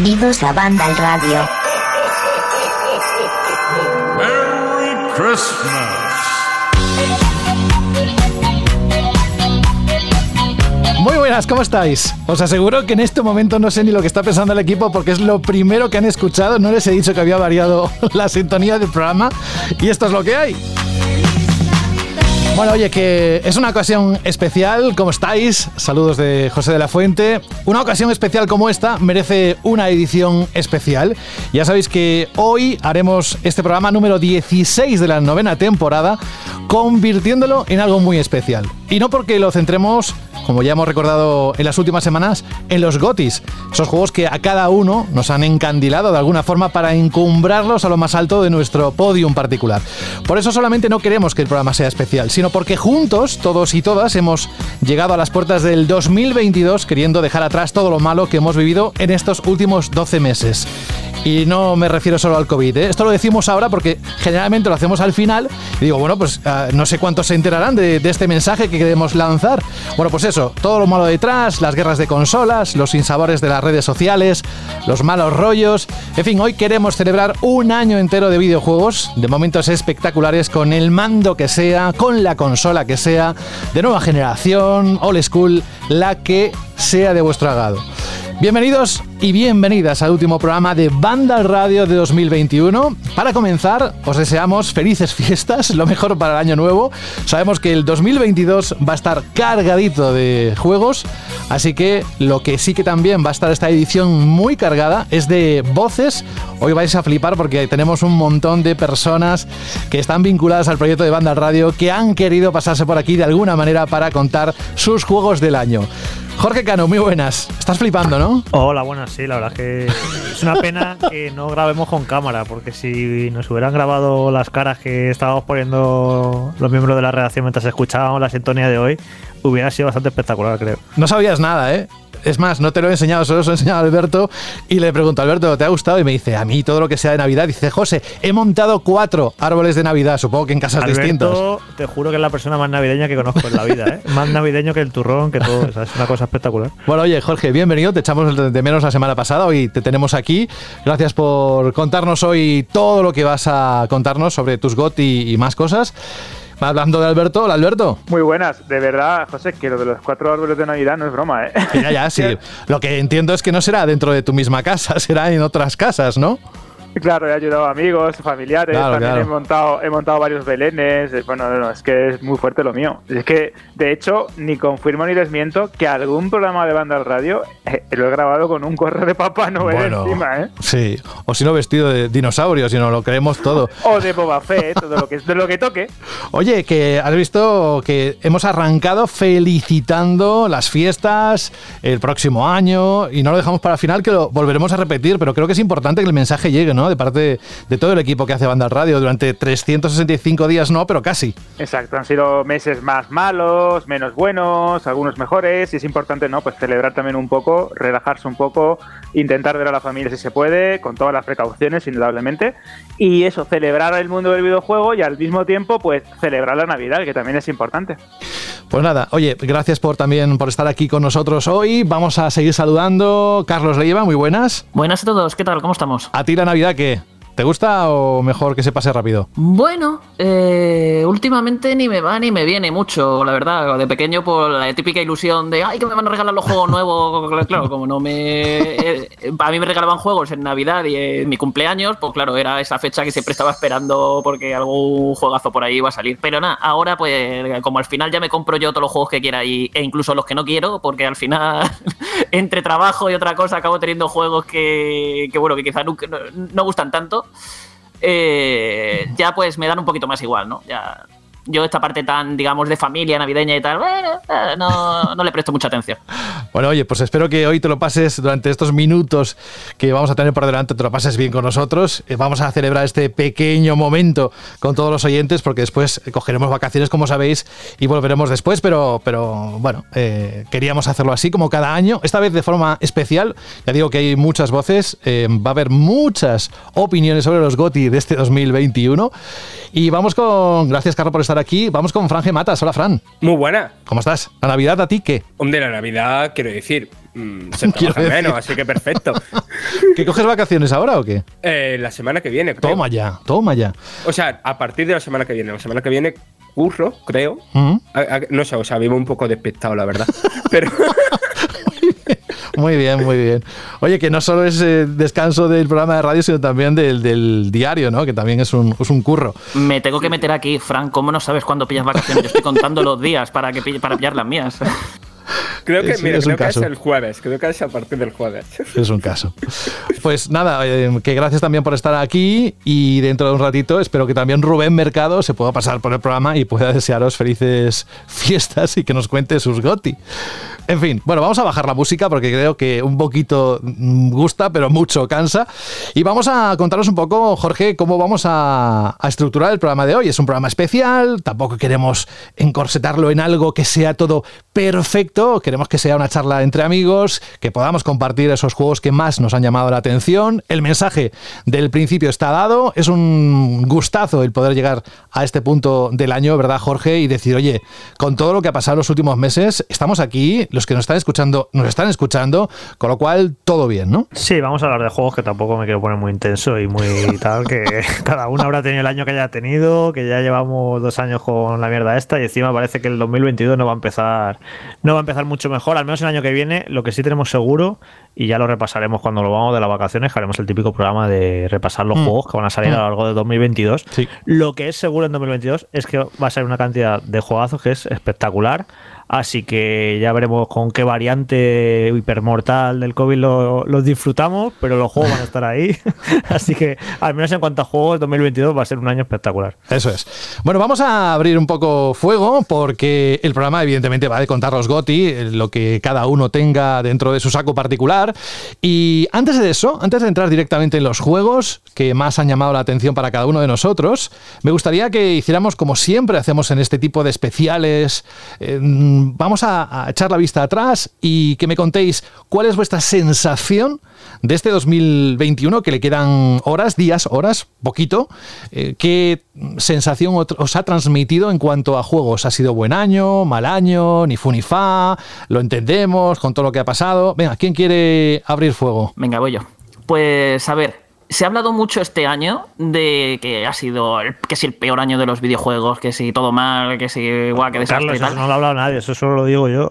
Bienvenidos a Banda al Radio. Merry Christmas. Muy buenas, ¿cómo estáis? Os aseguro que en este momento no sé ni lo que está pensando el equipo porque es lo primero que han escuchado. No les he dicho que había variado la sintonía del programa y esto es lo que hay. Bueno, oye, que es una ocasión especial, ¿cómo estáis? Saludos de José de la Fuente. Una ocasión especial como esta merece una edición especial. Ya sabéis que hoy haremos este programa número 16 de la novena temporada, convirtiéndolo en algo muy especial. Y no porque lo centremos, como ya hemos recordado en las últimas semanas, en los GOTIS, esos juegos que a cada uno nos han encandilado de alguna forma para encumbrarlos a lo más alto de nuestro podium particular. Por eso solamente no queremos que el programa sea especial, sino porque juntos, todos y todas, hemos llegado a las puertas del 2022 queriendo dejar atrás todo lo malo que hemos vivido en estos últimos 12 meses. Y no me refiero solo al COVID. ¿eh? Esto lo decimos ahora porque generalmente lo hacemos al final. Y digo, bueno, pues uh, no sé cuántos se enterarán de, de, este mensaje que queremos lanzar. Bueno, pues eso, todo lo malo detrás, las guerras de consolas, los sinsabores de las redes sociales, los malos rollos. En fin, hoy queremos celebrar un año entero de videojuegos, de momentos espectaculares con el mando que sea, con la consola que sea, de nueva generación, old school, la que sea de vuestro agrado. Bienvenidos y bienvenidas al último programa de Banda Radio de 2021. Para comenzar, os deseamos felices fiestas, lo mejor para el año nuevo. Sabemos que el 2022 va a estar cargadito de juegos, así que lo que sí que también va a estar esta edición muy cargada es de voces. Hoy vais a flipar porque tenemos un montón de personas que están vinculadas al proyecto de Banda Radio que han querido pasarse por aquí de alguna manera para contar sus juegos del año. Jorge Cano, muy buenas. Estás flipando, ¿no? Hola, buenas, sí, la verdad es que es una pena que no grabemos con cámara, porque si nos hubieran grabado las caras que estábamos poniendo los miembros de la redacción mientras escuchábamos la sintonía de hoy, hubiera sido bastante espectacular, creo. No sabías nada, ¿eh? Es más, no te lo he enseñado, solo se lo he enseñado a Alberto y le pregunto, Alberto, ¿te ha gustado? Y me dice, a mí todo lo que sea de Navidad. Dice, José, he montado cuatro árboles de Navidad, supongo que en casas Alberto, distintas. te juro que es la persona más navideña que conozco en la vida, ¿eh? Más navideño que el turrón, que todo. O sea, es una cosa espectacular. Bueno, oye, Jorge, bienvenido. Te echamos de menos la semana pasada. Hoy te tenemos aquí. Gracias por contarnos hoy todo lo que vas a contarnos sobre tus GOT y, y más cosas. Hablando de Alberto, hola Alberto. Muy buenas, de verdad, José, que lo de los cuatro árboles de Navidad no es broma, ¿eh? Ya, ya, sí. Lo que entiendo es que no será dentro de tu misma casa, será en otras casas, ¿no? Claro, he ayudado a amigos, familiares, Claro, también claro. he montado he montado varios belenes. eh, Bueno, no, no, es que es muy fuerte lo mío. Es que, de hecho, ni confirmo ni desmiento que algún programa de banda al radio eh, lo he grabado con un gorro de Papá Noel Bueno, encima, ¿eh? Sí, o si no vestido de dinosaurio, si no lo creemos todo. O de Boba Fett, todo lo que, de lo que toque. Oye, que has visto que hemos arrancado felicitando las fiestas, el próximo año, y no lo dejamos para el final, que lo volveremos a repetir, pero creo que es importante que el mensaje llegue, ¿no? De parte de todo el equipo que hace Banda al Radio durante 365 días, no, pero casi. Exacto, han sido meses más malos, menos buenos, algunos mejores, y es importante, ¿no? Pues celebrar también un poco, relajarse un poco, intentar ver a la familia si se puede, con todas las precauciones, indudablemente, y eso, celebrar el mundo del videojuego y al mismo tiempo, pues celebrar la Navidad, que también es importante. Pues nada, oye, gracias por también por estar aquí con nosotros hoy. Vamos a seguir saludando. Carlos Leiva, muy buenas. Buenas a todos, ¿qué tal? ¿Cómo estamos? ¿A ti la Navidad qué? ¿Te gusta o mejor que se pase rápido? Bueno, eh, últimamente ni me va ni me viene mucho, la verdad. De pequeño, por la típica ilusión de, ay, que me van a regalar los juegos nuevos. Claro, como no me. eh, a mí me regalaban juegos en Navidad y en mi cumpleaños, pues claro, era esa fecha que siempre estaba esperando porque algún juegazo por ahí iba a salir. Pero nada, ahora, pues, como al final ya me compro yo todos los juegos que quiera y, e incluso los que no quiero, porque al final, entre trabajo y otra cosa, acabo teniendo juegos que, que bueno, que quizá nunca- no, no gustan tanto eh, ya pues me dan un poquito más igual, ¿no? Ya, yo esta parte tan, digamos, de familia navideña y tal, eh, no, no le presto mucha atención. Bueno, oye, pues espero que hoy te lo pases durante estos minutos que vamos a tener por delante, te lo pases bien con nosotros. Eh, Vamos a celebrar este pequeño momento con todos los oyentes porque después eh, cogeremos vacaciones, como sabéis, y volveremos después, pero, pero bueno, queríamos hacerlo así como cada año, esta vez de forma especial. Ya digo que hay muchas voces, va a haber muchas opiniones sobre los GOTI de este 2021. Y vamos con, gracias Carlos por estar aquí, vamos con Fran G. Matas. Hola Fran, Muy buena. ¿cómo estás? ¿La Navidad a ti qué? Hombre, la Navidad, quiero decir, mm, se trabaja decir. menos, así que perfecto. ¿Que coges vacaciones ahora o qué? Eh, la semana que viene, creo. Toma ya, toma ya. O sea, a partir de la semana que viene. La semana que viene curro, creo. A- a- no sé, o sea, vivo un poco despistado, la verdad. Pero Muy bien, muy bien. Oye, que no solo es eh, descanso del programa de radio, sino también del, del diario, ¿no? Que también es un, es un curro. Me tengo que meter aquí, Frank. ¿Cómo no sabes cuándo pillas vacaciones? Yo estoy contando los días para, que para pillar las mías. creo que, mira, es un creo que es el jueves. Creo que es a partir del jueves. Es un caso. Pues nada, eh, que gracias también por estar aquí y dentro de un ratito espero que también Rubén Mercado se pueda pasar por el programa y pueda desearos felices fiestas y que nos cuente sus goti. En fin, bueno, vamos a bajar la música porque creo que un poquito mm, gusta, pero mucho cansa. Y vamos a contaros un poco, Jorge, cómo vamos a, a estructurar el programa de hoy. Es un programa especial, tampoco queremos encorsetarlo en algo que sea todo perfecto, queremos que sea una charla entre amigos, que podamos compartir esos juegos que más nos han llamado la atención. El mensaje del principio está dado, es un gustazo el poder llegar a este punto del año, ¿verdad, Jorge? Y decir, oye, con todo lo que ha pasado los últimos meses, estamos aquí, los que nos están escuchando, nos están escuchando, con lo cual todo bien, ¿no? Sí, vamos a hablar de juegos que tampoco me quiero poner muy intenso y muy tal, que cada uno habrá tenido el año que haya tenido, que ya llevamos dos años con la mierda esta y encima parece que el 2022 no va a empezar no va a empezar mucho mejor, al menos el año que viene, lo que sí tenemos seguro y ya lo repasaremos cuando lo vamos de las vacaciones, que haremos el típico programa de repasar los Mm. juegos que van a salir a lo largo de 2022. Sí. Lo que es seguro en 2022 es que va a ser una cantidad de juegazos que es espectacular. Así que ya veremos con qué variante hipermortal del COVID lo- los disfrutamos, pero los juegos van a estar ahí. Así que, al menos en cuanto a juegos, 2022 va a ser un año espectacular. Eso es. Bueno, vamos a abrir un poco fuego porque el programa evidentemente va de contar los GOTI, eh, lo que cada uno tenga dentro de su saco particular. Y antes de eso, antes de entrar directamente en los juegos que más han llamado la atención para cada uno de nosotros, me gustaría que hiciéramos como siempre hacemos en este tipo de especiales. Vamos a, echar la vista atrás y que me contéis cuál es vuestra sensación de este 2021, que le quedan horas, días, horas, poquito. Eh, ¿Qué sensación os ha transmitido en cuanto a juegos? ¿Ha sido buen año, mal año, ni fu ni fa? ¿Lo entendemos con todo lo que ha pasado? Venga, ¿quién quiere abrir fuego? Venga, voy yo. Pues a ver, se ha hablado mucho este año de que ha sido el, que si el peor año de los videojuegos, que si todo mal, que si guau, que desastre Carlos, y tal. eso no lo ha hablado nadie, eso solo lo digo yo.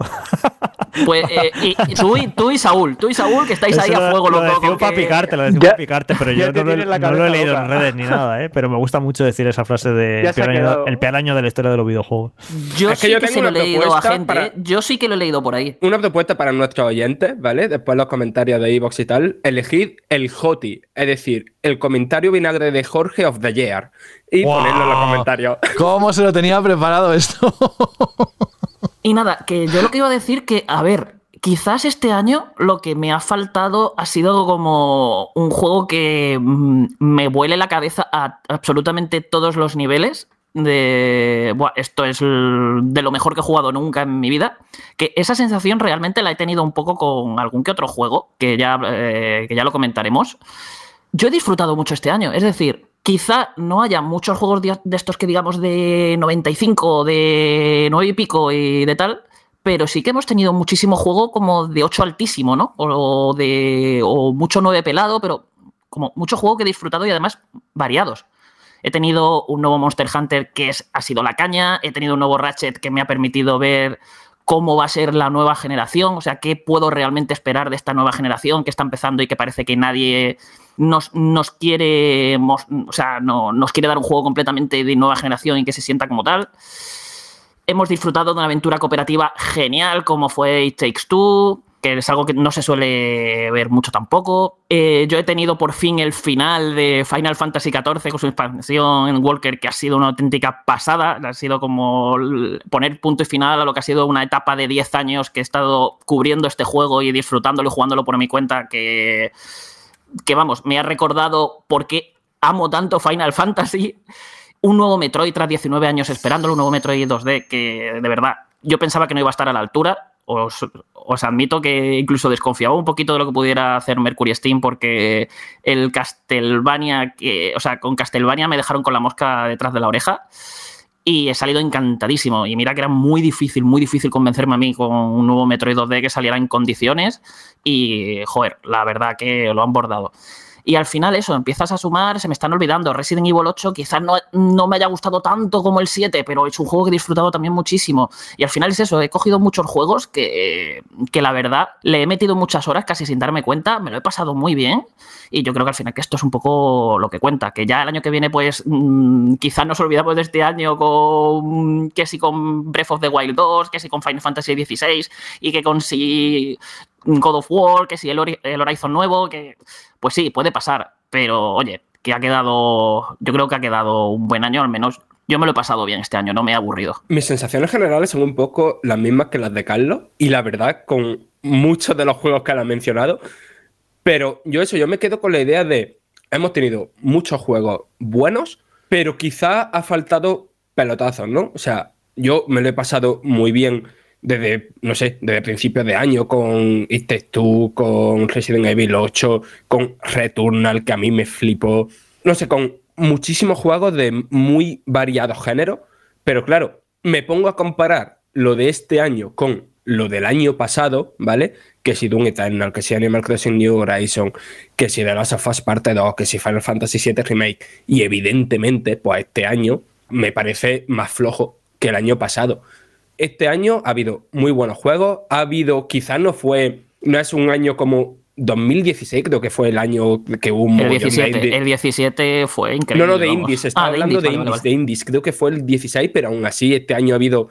Pues eh, y, y tú, y, tú y Saúl, tú y Saúl que estáis ahí a lo- fuego lo decimos con para que- picarte, lo decimos para picarte, pero yo no, lo, no lo he leído en loca. redes ni nada, ¿eh? pero me gusta mucho decir esa frase de el peor, año, quedado. el peor año de la historia de los videojuegos. Yo Es que sí yo que tengo se lo he leído a gente, para- ¿eh? yo sí que lo he leído por ahí. Una propuesta para nuestros oyentes, ¿vale? Después los comentarios de Evox y tal. Elegid el JOTI, es decir, el comentario vinagre de Jorge of the Year. Y ponerlo en los comentarios. ¿Cómo se lo tenía preparado esto? Y nada, que yo lo que iba a decir que, a ver, quizás este año lo que me ha faltado ha sido como un juego que mm, me vuele la cabeza a absolutamente todos los niveles. De "Buah, esto es de lo mejor que he jugado nunca en mi vida. Que esa sensación realmente la he tenido un poco con algún que otro juego, que ya, eh, que ya lo comentaremos. Yo he disfrutado mucho este año, es decir, quizá no haya muchos juegos de estos que digamos de 95, de 9 y pico y de tal, pero sí que hemos tenido muchísimo juego como de 8 altísimo, ¿no? O, de, o mucho 9 pelado, pero como mucho juego que he disfrutado y además variados. He tenido un nuevo Monster Hunter que es, ha sido la caña, he tenido un nuevo Ratchet que me ha permitido ver cómo va a ser la nueva generación, o sea, qué puedo realmente esperar de esta nueva generación que está empezando y que parece que nadie nos, nos quiere, o sea, no, nos quiere dar un juego completamente de nueva generación y que se sienta como tal. Hemos disfrutado de una aventura cooperativa genial como fue It Takes Two, que es algo que no se suele ver mucho tampoco. Eh, yo he tenido por fin el final de Final Fantasy XIV con su expansión en Walker, que ha sido una auténtica pasada. Ha sido como poner punto y final a lo que ha sido una etapa de 10 años que he estado cubriendo este juego y disfrutándolo y jugándolo por mi cuenta, que, que vamos, me ha recordado por qué amo tanto Final Fantasy un nuevo Metroid tras 19 años esperándolo, un nuevo Metroid 2D que de verdad yo pensaba que no iba a estar a la altura. Os, os admito que incluso desconfiaba un poquito de lo que pudiera hacer Mercury Steam porque el Castlevania, que, o sea, con Castlevania me dejaron con la mosca detrás de la oreja. Y he salido encantadísimo. Y mira que era muy difícil, muy difícil convencerme a mí con un nuevo Metroid 2D que saliera en condiciones. Y, joder, la verdad que lo han bordado. Y al final eso, empiezas a sumar, se me están olvidando. Resident Evil 8 quizás no, no me haya gustado tanto como el 7, pero es un juego que he disfrutado también muchísimo. Y al final es eso, he cogido muchos juegos que, que la verdad le he metido muchas horas casi sin darme cuenta, me lo he pasado muy bien. Y yo creo que al final que esto es un poco lo que cuenta, que ya el año que viene pues mmm, quizás nos olvidamos de este año con que si con Breath of the Wild 2, que si con Final Fantasy XVI y que con si God of War, que si el, Horizon nuevo, que pues sí, puede pasar, pero oye, que ha quedado, yo creo que ha quedado un buen año, al menos yo me lo he pasado bien este año, no me he aburrido. Mis sensaciones generales son un poco las mismas que las de Carlos, y la verdad, con muchos de los juegos que él ha mencionado, pero yo eso, yo me quedo con la idea de, hemos tenido muchos juegos buenos, pero quizá ha faltado pelotazos, ¿no? O sea, yo me lo he pasado muy bien desde, no sé, desde principios de año con It Takes Two, con Resident Evil 8, con Returnal, que a mí me flipó. No sé, con muchísimos juegos de muy variados géneros, pero claro, me pongo a comparar lo de este año con lo del año pasado, ¿vale? Que si Doom Eternal, que si Animal Crossing New Horizon, que si The Last of Us Parte 2, que si Final Fantasy VII Remake, y evidentemente, pues este año me parece más flojo que el año pasado este año ha habido muy buenos juegos. Ha habido, quizás no fue, no es un año como 2016, creo que fue el año que hubo un el 17, de... el 17 fue increíble. No, no, de indies, estaba ah, hablando de indies, de, indies, vale, vale. de indies. Creo que fue el 16, pero aún así este año ha habido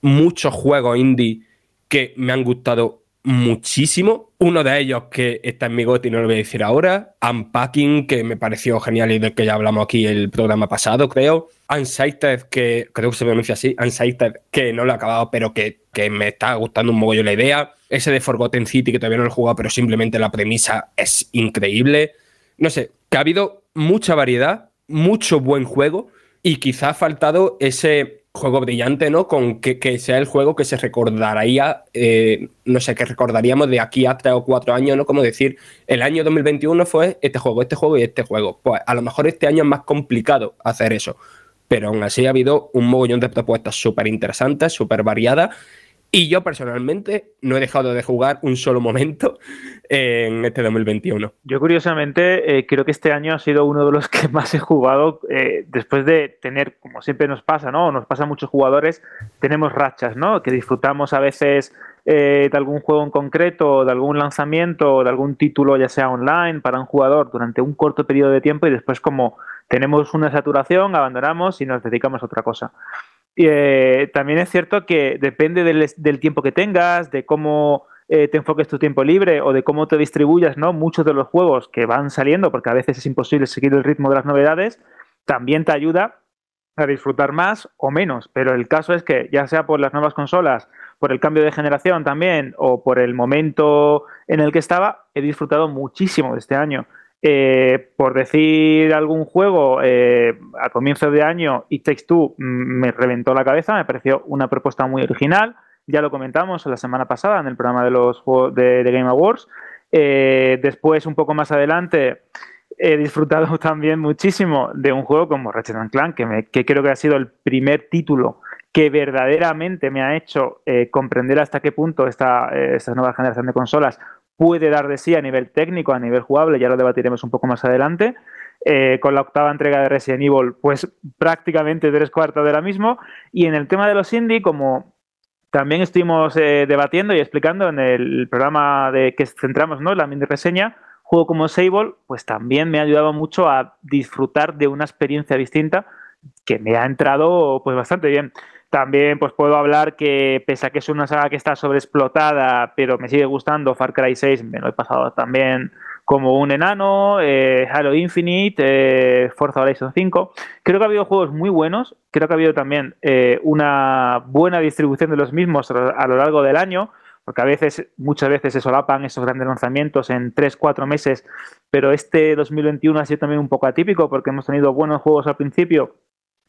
muchos juegos indie que me han gustado muchísimo. Uno de ellos que está en mi goti, no lo voy a decir ahora. Unpacking, que me pareció genial y del que ya hablamos aquí el programa pasado, creo. Unsighted, que creo que se pronuncia así. Unsighted, que no lo he acabado, pero que, que me está gustando un mogollón la idea. Ese de Forgotten City, que todavía no lo he jugado, pero simplemente la premisa es increíble. No sé, que ha habido mucha variedad, mucho buen juego y quizá ha faltado ese juego brillante, ¿no? Con que, sea el juego que se recordaría, eh, no sé, que recordaríamos de aquí a tres o cuatro años, ¿no? Como decir, el año 2021 fue este juego, este juego y este juego. Pues a lo mejor este año es más complicado hacer eso, pero aún así ha habido un mogollón de propuestas súper interesantes, súper variadas. Y yo personalmente no he dejado de jugar un solo momento en este 2021. Yo curiosamente eh, creo que este año ha sido uno de los que más he jugado eh, después de tener, como siempre nos pasa, ¿no? Nos pasa a muchos jugadores, tenemos rachas, ¿no? Que disfrutamos a veces eh, de algún juego en concreto, de algún lanzamiento, de algún título, ya sea online, para un jugador durante un corto periodo de tiempo y después como tenemos una saturación, abandonamos y nos dedicamos a otra cosa. Eh, también es cierto que depende del, del tiempo que tengas, de cómo eh, te enfoques tu tiempo libre o de cómo te distribuyas, ¿no? Muchos de los juegos que van saliendo, porque a veces es imposible seguir el ritmo de las novedades, también te ayuda a disfrutar más o menos. Pero el caso es que, ya sea por las nuevas consolas, por el cambio de generación también, o por el momento en el que estaba, he disfrutado muchísimo de este año. Eh, por decir algún juego, eh, a comienzo de año, It Takes Two mm, me reventó la cabeza, me pareció una propuesta muy original. Ya lo comentamos la semana pasada en el programa de los juegos de, de Game Awards. Eh, después, un poco más adelante, he disfrutado también muchísimo de un juego como Ratchet Clank, que, me, que creo que ha sido el primer título que verdaderamente me ha hecho eh, comprender hasta qué punto esta, eh, esta nueva generación de consolas puede dar de sí a nivel técnico, a nivel jugable, ya lo debatiremos un poco más adelante. Eh, con la octava entrega de Resident Evil, pues prácticamente tres cuartos de la mismo. Y en el tema de los indie, como también estuvimos eh, debatiendo y explicando en el programa de que centramos, ¿no? La mini reseña, juego como Sable, pues también me ha ayudado mucho a disfrutar de una experiencia distinta que me ha entrado pues bastante bien. También pues puedo hablar que pese a que es una saga que está sobreexplotada, pero me sigue gustando, Far Cry 6 me lo he pasado también como un enano, eh, Halo Infinite, eh, Forza Horizon 5. Creo que ha habido juegos muy buenos, creo que ha habido también eh, una buena distribución de los mismos a lo largo del año, porque a veces, muchas veces se solapan esos grandes lanzamientos en 3-4 meses, pero este 2021 ha sido también un poco atípico porque hemos tenido buenos juegos al principio,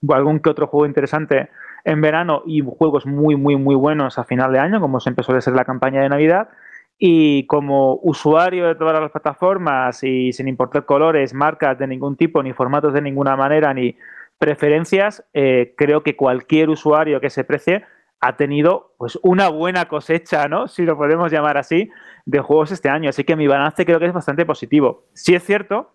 o algún que otro juego interesante en verano y juegos muy, muy, muy buenos a final de año, como siempre suele ser la campaña de Navidad. Y como usuario de todas las plataformas y sin importar colores, marcas de ningún tipo, ni formatos de ninguna manera, ni preferencias, eh, creo que cualquier usuario que se precie ha tenido pues una buena cosecha, ¿no? Si lo podemos llamar así, de juegos este año. Así que mi balance creo que es bastante positivo. Sí es cierto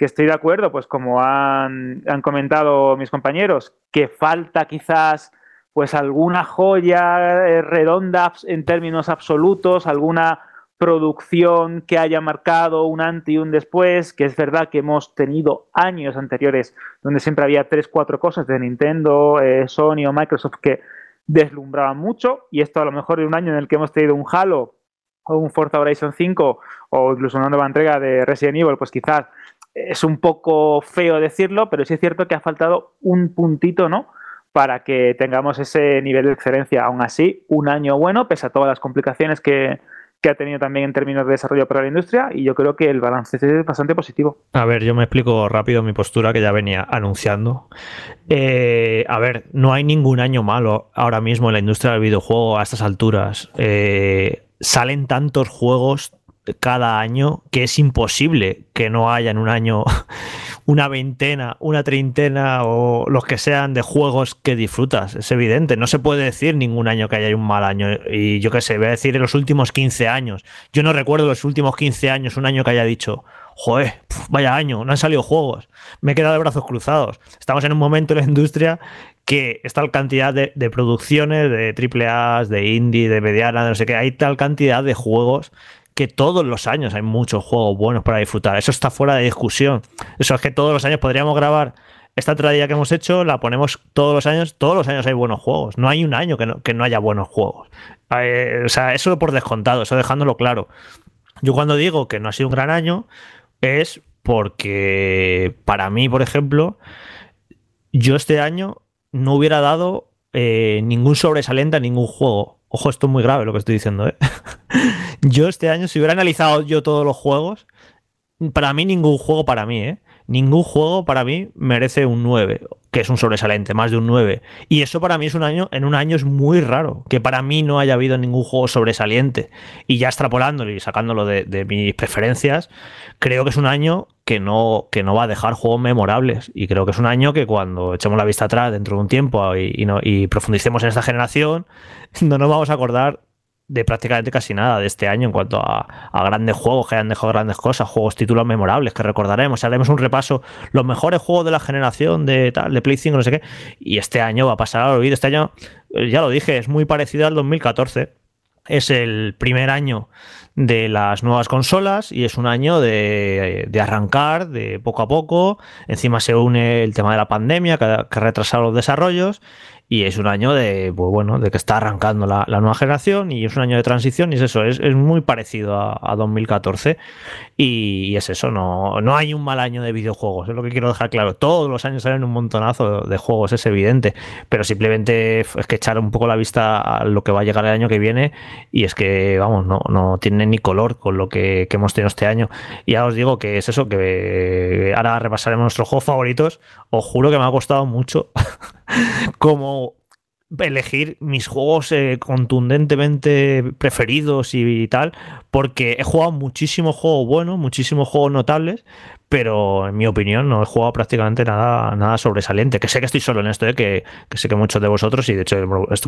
que estoy de acuerdo, pues como han, han comentado mis compañeros, que falta quizás pues alguna joya eh, redonda en términos absolutos, alguna producción que haya marcado un antes y un después, que es verdad que hemos tenido años anteriores donde siempre había tres, cuatro cosas de Nintendo, eh, Sony o Microsoft que deslumbraban mucho y esto a lo mejor en un año en el que hemos tenido un Halo o un Forza Horizon 5 o incluso una nueva entrega de Resident Evil, pues quizás es un poco feo decirlo, pero sí es cierto que ha faltado un puntito, ¿no? Para que tengamos ese nivel de excelencia. Aún así, un año bueno, pese a todas las complicaciones que, que ha tenido también en términos de desarrollo para la industria y yo creo que el balance es bastante positivo. A ver, yo me explico rápido mi postura que ya venía anunciando. Eh, a ver, no hay ningún año malo ahora mismo en la industria del videojuego a estas alturas. Eh, salen tantos juegos cada año que es imposible que no haya en un año una veintena, una treintena o los que sean de juegos que disfrutas. Es evidente. No se puede decir ningún año que haya un mal año. Y yo qué sé, voy a decir en los últimos 15 años. Yo no recuerdo los últimos 15 años un año que haya dicho, joder, vaya año, no han salido juegos. Me he quedado de brazos cruzados. Estamos en un momento en la industria que es tal cantidad de, de producciones, de triple A, de indie, de mediana, de no sé qué, hay tal cantidad de juegos que todos los años hay muchos juegos buenos para disfrutar. Eso está fuera de discusión. Eso es que todos los años podríamos grabar esta tradición que hemos hecho, la ponemos todos los años. Todos los años hay buenos juegos. No hay un año que no, que no haya buenos juegos. O sea, eso por descontado, eso dejándolo claro. Yo cuando digo que no ha sido un gran año es porque para mí, por ejemplo, yo este año no hubiera dado eh, ningún sobresaliente a ningún juego. Ojo, esto es muy grave lo que estoy diciendo, ¿eh? yo este año, si hubiera analizado yo todos los juegos, para mí ningún juego para mí, ¿eh? Ningún juego para mí merece un 9, que es un sobresaliente, más de un 9. Y eso para mí es un año, en un año es muy raro, que para mí no haya habido ningún juego sobresaliente. Y ya extrapolándolo y sacándolo de, de mis preferencias, creo que es un año que no, que no va a dejar juegos memorables. Y creo que es un año que cuando echemos la vista atrás dentro de un tiempo y, y, no, y profundicemos en esta generación, no nos vamos a acordar de prácticamente casi nada de este año en cuanto a, a, grandes juegos que han dejado grandes cosas, juegos, títulos memorables que recordaremos. Haremos un repaso, los mejores juegos de la generación de tal, de Play 5, no sé qué. Y este año va a pasar al olvido. Este año, ya lo dije, es muy parecido al 2014. Es el primer año de las nuevas consolas y es un año de, de, arrancar de poco a poco. Encima se une el tema de la pandemia que, que ha retrasado los desarrollos y es un año de, pues bueno, de que está arrancando la, nueva generación y es un año de transición y es eso, es, es muy parecido a, a 2014 y, y, es eso, no, no hay un mal año de videojuegos, es lo que quiero dejar claro. Todos los años salen un montonazo de juegos, es evidente, pero simplemente es que echar un poco la vista a lo que va a llegar el año que viene y es que, vamos, no, no tiene ni color con lo que, que hemos tenido este año. Y ya os digo que es eso, que ahora repasaremos nuestros juegos favoritos. Os juro que me ha costado mucho como elegir mis juegos eh, contundentemente preferidos y, y, tal, porque he jugado muchísimos juegos buenos, muchísimos juegos notables, pero en mi opinión no he jugado prácticamente nada, nada sobresaliente. Que sé que estoy solo en esto, ¿eh? que, sé que muchos de vosotros, y de hecho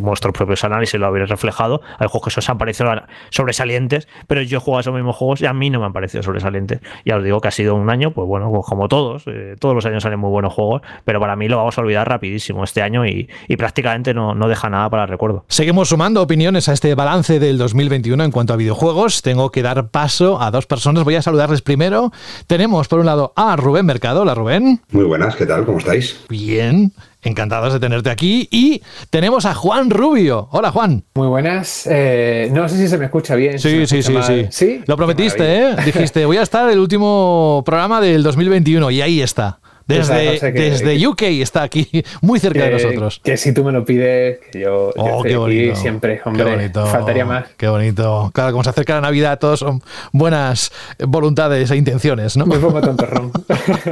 vuestros propios análisis lo habéis reflejado, hay juegos que os han parecido sobresalientes, pero yo he jugado esos mismos juegos y a mí no me han parecido sobresalientes. Ya os digo que ha sido un año, pues bueno, pues como todos, eh, todos los años salen muy buenos juegos, pero para mí lo vamos a olvidar rapidísimo este año y, y prácticamente no, no deja nada para el recuerdo. Seguimos sumando opiniones a este balance del 2021 en cuanto a videojuegos. Tengo que dar paso a dos personas. Voy a saludarles primero. Tenemos por un lado a Rubén Mercado. Hola Rubén. Muy buenas, ¿qué tal? ¿Cómo estáis? Bien. Encantados de tenerte aquí. Y tenemos a Juan Rubio. Hola, Juan. Muy buenas. Eh, no sé si se me escucha bien. Sí, si sí, sí, sí, sí. Lo prometiste, ¿eh? Dijiste, voy a estar el último programa del 2021 y ahí está. Desde, que, desde, UK está aquí, muy cerca que, de nosotros. Que si tú me lo pides, que yo, oh, yo qué bonito, aquí siempre, hombre, qué bonito, faltaría más. Qué bonito. Claro, como se acerca la Navidad, todos son buenas voluntades e intenciones, ¿no? Muy poco tontorrón.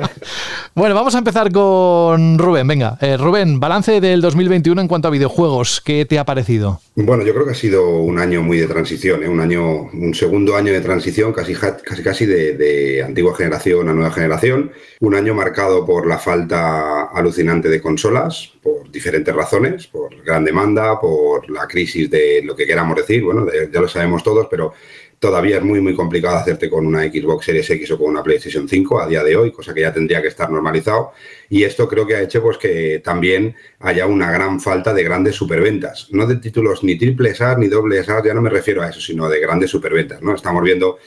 bueno, vamos a empezar con Rubén. Venga, eh, Rubén, balance del 2021 en cuanto a videojuegos, ¿qué te ha parecido? Bueno, yo creo que ha sido un año muy de transición, ¿eh? un año, un segundo año de transición, casi casi, casi de, de antigua generación a nueva generación, un año marcado por la falta alucinante de consolas, por diferentes razones, por gran demanda, por la crisis de lo que queramos decir, bueno, ya lo sabemos todos, pero todavía es muy, muy complicado hacerte con una Xbox Series X o con una PlayStation 5 a día de hoy, cosa que ya tendría que estar normalizado. Y esto creo que ha hecho pues, que también haya una gran falta de grandes superventas. No de títulos ni triple A ni doble A, ya no me refiero a eso, sino de grandes superventas. ¿no? Estamos viendo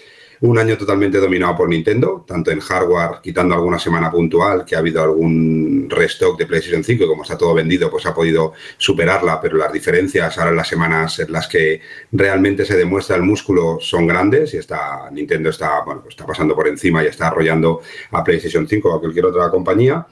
un año totalmente dominado por Nintendo, tanto en hardware, quitando alguna semana puntual, que ha habido algún restock de PlayStation 5 y como está todo vendido, pues ha podido superarla, pero las diferencias ahora en las semanas en las que realmente se demuestra el músculo son grandes y está Nintendo está, bueno, pues está pasando por encima y está arrollando a PlayStation 5 o a cualquier otra compañía.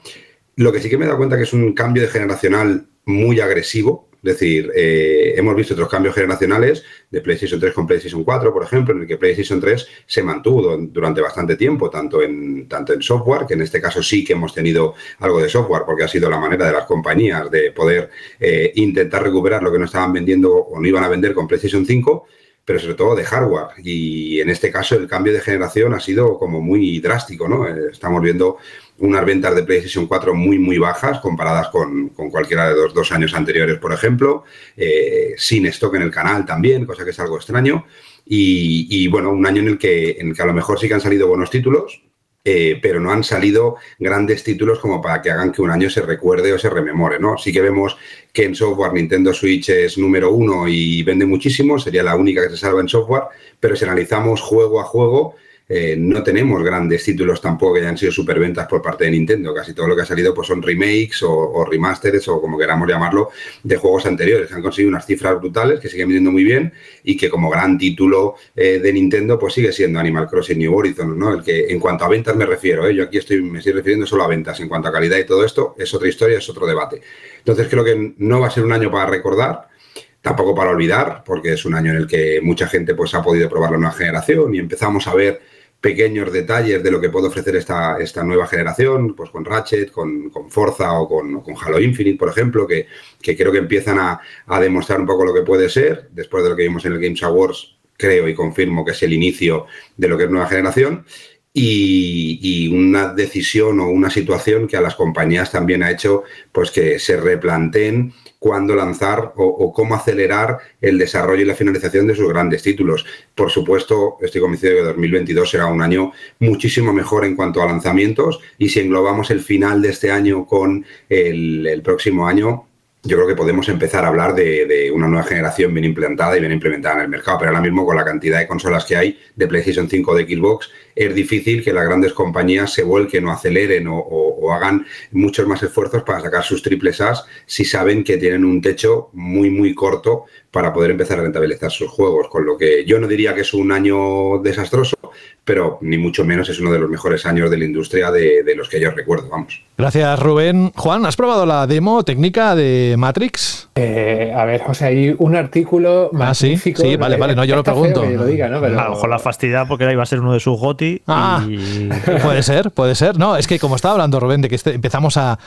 Lo que sí que me he dado cuenta que es un cambio de generacional muy agresivo, es decir, eh, hemos visto otros cambios generacionales de PlayStation 3 con PlayStation 4, por ejemplo, en el que PlayStation 3 se mantuvo durante bastante tiempo, tanto en, tanto en software, que en este caso sí que hemos tenido algo de software, porque ha sido la manera de las compañías de poder eh, intentar recuperar lo que no estaban vendiendo o no iban a vender con PlayStation 5 pero sobre todo de hardware. Y en este caso el cambio de generación ha sido como muy drástico, ¿no? Eh, estamos viendo unas ventas de PlayStation 4 muy, muy bajas comparadas con, cualquiera de los dos años anteriores, por ejemplo, eh, sin stock en el canal también, cosa que es algo extraño. Y, bueno, un año en el, que, en el que a lo mejor sí que han salido buenos títulos, eh, pero no han salido grandes títulos como para que hagan que un año se recuerde o se rememore, ¿no? Sí que vemos que en software Nintendo Switch es número uno y vende muchísimo, sería la única que se salva en software, pero si analizamos juego a juego, eh, no tenemos grandes títulos tampoco que hayan sido superventas por parte de Nintendo. Casi todo lo que ha salido pues, son remakes o, remasters o como queramos llamarlo de juegos anteriores. Han conseguido unas cifras brutales que siguen vendiendo muy bien y que como gran título eh, de Nintendo pues sigue siendo Animal Crossing New Horizons, ¿no? El que en cuanto a ventas me refiero, ¿eh? yo aquí estoy, me estoy refiriendo solo a ventas. En cuanto a calidad y todo esto es otra historia, es otro debate. Entonces creo que no va a ser un año para recordar tampoco para olvidar, porque es un año en el que mucha gente pues, ha podido probar la nueva generación y empezamos a ver pequeños detalles de lo que puede ofrecer esta, esta nueva generación, pues con Ratchet, con, Forza o con, con, Halo Infinite, por ejemplo, que, creo que empiezan a, demostrar un poco lo que puede ser, después de lo que vimos en el Games Awards, creo y confirmo que es el inicio de lo que es nueva generación. Y, una decisión o una situación que a las compañías también ha hecho pues que se replanteen cuándo lanzar o, cómo acelerar el desarrollo y la finalización de sus grandes títulos. Por supuesto, estoy convencido de que 2022 será un año muchísimo mejor en cuanto a lanzamientos y si englobamos el final de este año con el próximo año, yo creo que podemos empezar a hablar de, una nueva generación bien implantada y bien implementada en el mercado, pero ahora mismo con la cantidad de consolas que hay de PlayStation 5 de Xbox, es difícil que las grandes compañías se vuelquen o aceleren o, hagan muchos más esfuerzos para sacar sus triples As si saben que tienen un techo muy, muy corto para poder empezar a rentabilizar sus juegos. Con lo que yo no diría que es un año desastroso, pero ni mucho menos es uno de los mejores años de la industria de, los que yo recuerdo, vamos. Gracias, Rubén. Juan, ¿has probado la demo técnica de Matrix? Eh, a ver, José, hay un artículo ah, sí, sí, vale, vale, no, yo lo pregunto. Lo diga, ¿no? A lo mejor la fastidia porque iba a ser uno de sus GOTI. Ah, puede ser, puede ser. No, es que como estaba hablando Rubén de que este, empezamos a,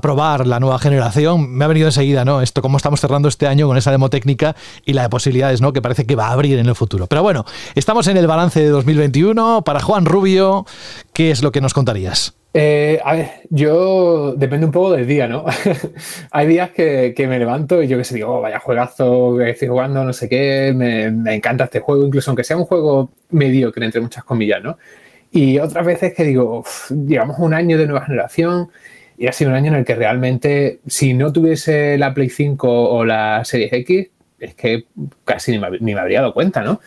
probar la nueva generación, me ha venido enseguida, ¿no? Esto, cómo estamos cerrando este año con esa demo técnica y la de posibilidades, ¿no? Que parece que va a abrir en el futuro. Pero bueno, estamos en el balance de 2021. Para Juan Rubio, ¿qué es lo que nos contarías? Eh, a ver, yo depende un poco del día, ¿no? Hay días que, me levanto y yo que sé, digo, oh, vaya juegazo estoy jugando, no sé qué, me, encanta este juego, incluso aunque sea un juego mediocre, entre muchas comillas, ¿no? Y otras veces que digo, llevamos un año de nueva generación y ha sido un año en el que realmente, si no tuviese la Play 5 o la Series X, es que casi ni me habría dado cuenta, ¿no?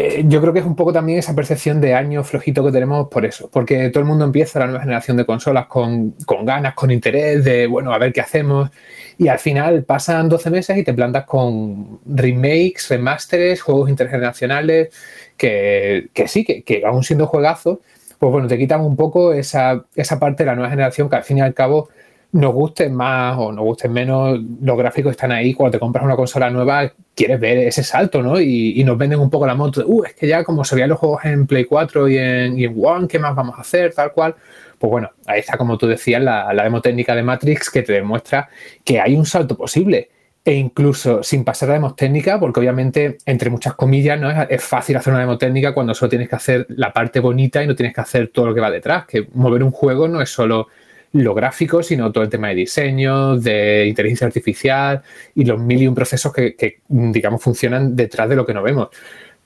Eh, yo creo que es un poco también esa percepción de año flojito que tenemos por eso, porque todo el mundo empieza la nueva generación de consolas con, ganas, con interés de, bueno, a ver qué hacemos, y al final pasan 12 meses y te plantas con remakes, remasters, juegos intergeneracionales, que, sí, que, que, aún siendo juegazos, pues bueno, te quitan un poco esa, esa parte de la nueva generación que al fin y al cabo nos gusten más o nos gusten menos, los gráficos están ahí. Cuando te compras una consola nueva, quieres ver ese salto, ¿no? Y, nos venden un poco la moto uh, es que ya como se veían los juegos en Play 4 y en, y en One, ¿qué más vamos a hacer? Tal cual. Pues bueno, ahí está, como tú decías, la, la demo técnica de Matrix que te demuestra que hay un salto posible. e incluso sin pasar a demos técnica, porque obviamente, entre muchas comillas, ¿no? es, fácil hacer una demo técnica cuando solo tienes que hacer la parte bonita y no tienes que hacer todo lo que va detrás, que mover un juego no es solo lo gráfico, sino todo el tema de diseño, de inteligencia artificial y los mil y un procesos que, digamos, funcionan detrás de lo que no vemos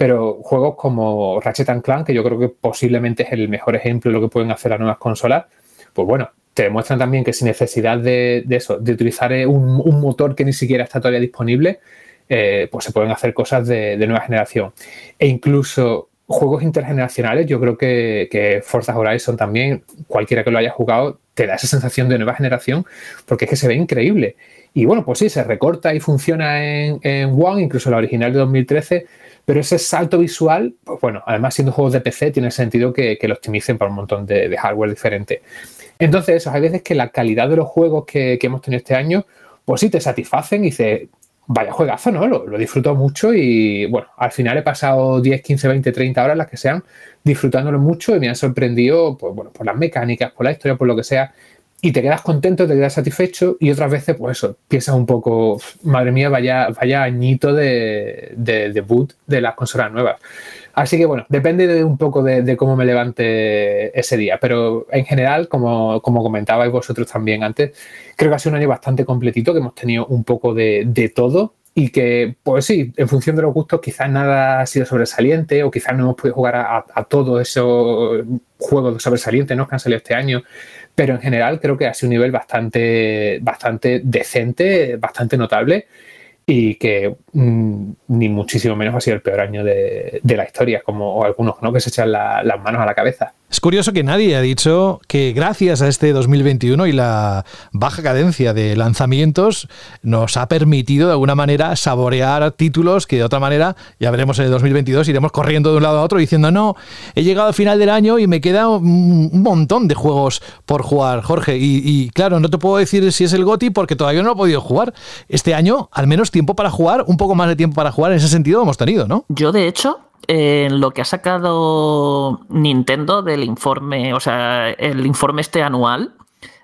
pero juegos como Ratchet Clank, que yo creo que posiblemente es el mejor ejemplo de lo que pueden hacer las nuevas consolas, pues bueno, te demuestran también que sin necesidad de, eso, de utilizar eh, un, motor que ni siquiera está todavía disponible, eh, pues se pueden hacer cosas de, nueva generación. E incluso juegos intergeneracionales, yo creo que, que, Forza Horizon también, cualquiera que lo haya jugado, te da esa sensación de nueva generación, porque es que se ve increíble. Y bueno, pues sí, se recorta y funciona en, en One, incluso la original de 2013, pero ese salto visual, pues bueno, además siendo juegos de PC, tiene sentido que, lo optimicen para un montón de, hardware diferente. Entonces, eso, hay veces que la calidad de los juegos que, hemos tenido este año, pues sí te satisfacen y dices, vaya juegazo, ¿no? Lo, lo, disfruto mucho y bueno, al final he pasado 10, 15, 20, 30 horas, las que sean, disfrutándolo mucho y me han sorprendido, pues bueno, por las mecánicas, por la historia, por lo que sea y te quedas contento, te quedas satisfecho y otras veces, pues eso, piensas un poco, madre mía, vaya, vaya añito de, debut de las consolas nuevas. Así que bueno, depende de un poco de, cómo me levante ese día, pero en general, como, como comentabais vosotros también antes, creo que ha sido un año bastante completito, que hemos tenido un poco de, todo y que, pues sí, en función de los gustos, quizás nada ha sido sobresaliente o quizás no hemos podido jugar a, a todos esos juegos sobresalientes ¿no? que han salido este año. Pero en general creo que ha sido un nivel bastante, bastante decente, bastante notable y que mm, ni muchísimo menos ha sido el peor año de, la historia, como algunos ¿no? que se echan las manos a la cabeza. Es curioso que nadie ha dicho que gracias a este 2021 y la baja cadencia de lanzamientos nos ha permitido de alguna manera saborear títulos que de otra manera, ya veremos en el 2022, iremos corriendo de un lado a otro diciendo, no, he llegado al final del año y me queda un montón de juegos por jugar, Jorge. Y, claro, no te puedo decir si es el GOTI porque todavía no lo he podido jugar. Este año, al menos tiempo para jugar, un poco más de tiempo para jugar, en ese sentido hemos tenido, ¿no? Yo, de hecho, en lo que ha sacado Nintendo del informe, o sea, el informe este anual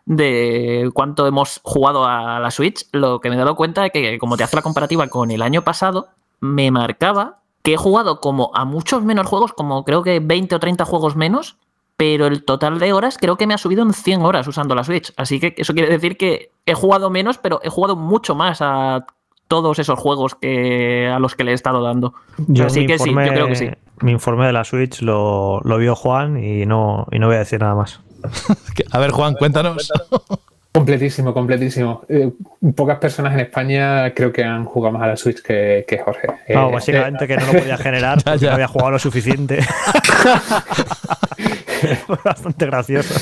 de cuánto hemos jugado a la Switch, lo que me he dado cuenta es que como te hace la comparativa con el año pasado, me marcaba que he jugado como a muchos menos juegos, como creo que 20 o 30 juegos menos, pero el total de horas creo que me ha subido en 100 horas usando la Switch. Así que eso quiere decir que he jugado menos, pero he jugado mucho más a todos esos juegos que, a los que le he estado dando. Yo Así que sí, yo creo que sí. Mi informe de la Switch lo, vio Juan y no, y no voy a decir nada más. a ver, Juan, cuéntanos. Completísimo, completísimo. Eh, pocas personas en España creo que han jugado más a la Switch que, Jorge. No, eh, básicamente que no lo podía generar porque no había jugado lo suficiente. bastante gracioso.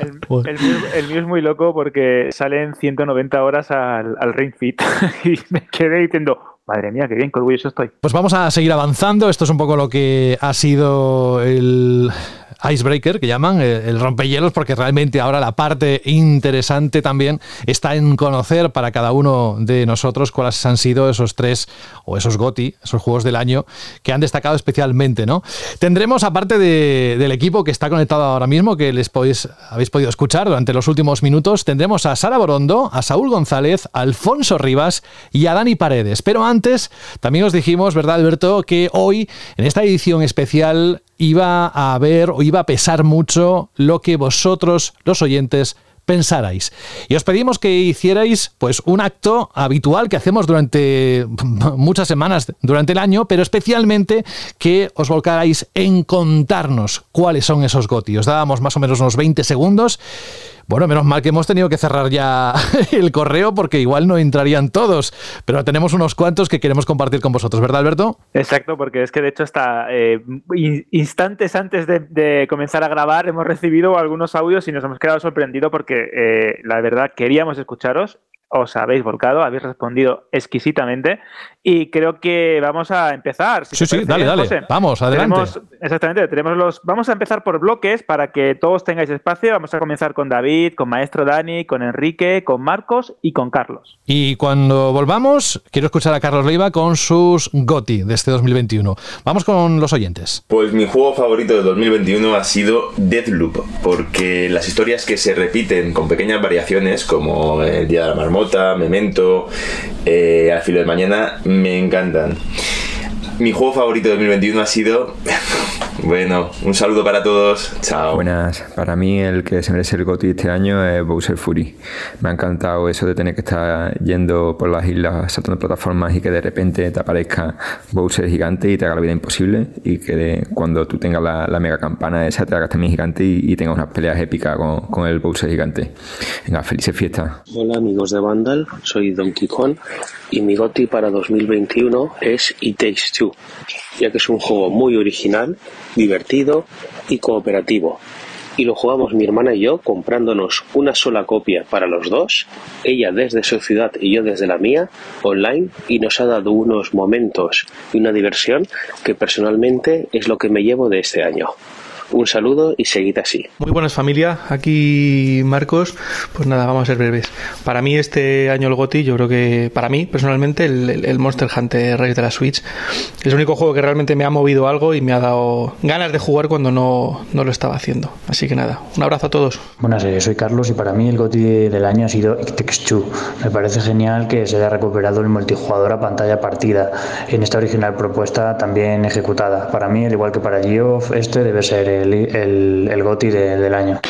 El, mío, es muy loco porque salen 190 horas al, al Ring Fit y me quedé diciendo, Madre mía, qué bien, qué orgulloso estoy. Pues vamos a seguir avanzando. Esto es un poco lo que ha sido el icebreaker, que llaman, eh, el, rompehielos, porque realmente ahora la parte interesante también está en conocer para cada uno de nosotros cuáles han sido esos tres o esos GOTI, esos juegos del año que han destacado especialmente, ¿no? Tendremos, aparte del equipo que está conectado ahora mismo, que les podéis, habéis podido escuchar durante los últimos minutos, tendremos a Sara Borondo, a Saúl González, a Alfonso Rivas y a Dani Paredes. Pero antes, también os dijimos, ¿verdad, Alberto?, que hoy, en esta edición especial, iba a haber o iba a pesar mucho lo que vosotros, los oyentes, pensarais. Y os pedimos que hicierais pues un acto habitual que hacemos durante muchas semanas durante el año, pero especialmente que os volcarais en contarnos cuáles son esos gotios. Dábamos más o menos unos 20 segundos bueno, menos mal que hemos tenido que cerrar ya el correo porque igual no entrarían todos, pero tenemos unos cuantos que queremos compartir con vosotros, ¿verdad, Alberto? Exacto, porque es que de hecho hasta eh, instantes antes de, comenzar a grabar hemos recibido algunos audios y nos hemos quedado sorprendidos porque eh, la verdad queríamos escucharos os habéis volcado, habéis respondido exquisitamente y creo que vamos a empezar. sí, sí, dale, dale. Vamos, adelante. exactamente, tenemos los. Vamos a empezar por bloques para que todos tengáis espacio. Vamos a comenzar con David, con Maestro Dani, con Enrique, con Marcos y con Carlos. Y cuando volvamos, quiero escuchar a Carlos Leiva con sus GOTI de este 2021. Vamos con los oyentes. Pues mi juego favorito de 2021 ha sido Deathloop, porque las historias que se repiten con pequeñas variaciones, como el Día de la Marmota, Marmota, Memento, eh, Al filo de mañana, me encantan. Mi juego favorito de 2021 ha sido bueno, un saludo para todos. Chao. Buenas. Para mí el que se merece el GOTY este año es Bowser Fury. Me ha encantado eso de tener que estar yendo por las islas, saltando plataformas y que de repente te aparezca Bowser gigante y te haga la vida imposible y que cuando tú tengas la, mega campana esa te hagas también gigante y, tengas unas peleas épicas con, el Bowser gigante. Venga, felices fiestas. Hola amigos de Vandal, soy Donkey Kong y mi GOTY para 2021 es It Takes Two, ya que es un juego muy original divertido y cooperativo. Y lo jugamos mi hermana y yo comprándonos una sola copia para los dos, ella desde su ciudad y yo desde la mía, online, y nos ha dado unos momentos y una diversión que personalmente es lo que me llevo de este año. Un saludo y seguid así. Muy buenas familia, aquí Marcos. Pues nada, vamos a ser breves. Para mí este año el GOTI, yo creo que para mí personalmente el, Monster Hunter Rise de la Switch es el único juego que realmente me ha movido algo y me ha dado ganas de jugar cuando no, no lo estaba haciendo. Así que nada, un abrazo a todos. Buenas, eh, soy Carlos y para mí el GOTI del año ha sido It Me parece genial que se haya recuperado el multijugador a pantalla partida en esta original propuesta también ejecutada. Para mí, al igual que para Geoff, este debe ser el, el, GOTI del año.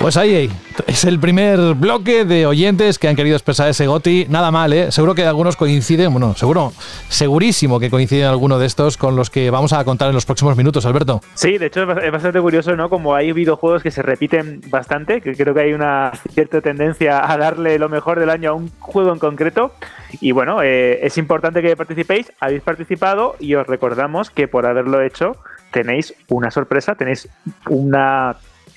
Pues ahí es el primer bloque de oyentes que han querido expresar ese GOTI. Nada mal, ¿eh? Seguro que algunos coinciden, bueno, seguro, segurísimo que coinciden alguno de estos con los que vamos a contar en los próximos minutos, Alberto. Sí, de hecho es bastante curioso, ¿no? Como hay videojuegos que se repiten bastante, que creo que hay una cierta tendencia a darle lo mejor del año a un juego en concreto. Y bueno, eh, es importante que participéis, habéis participado y os recordamos que por haberlo hecho tenéis una sorpresa, tenéis una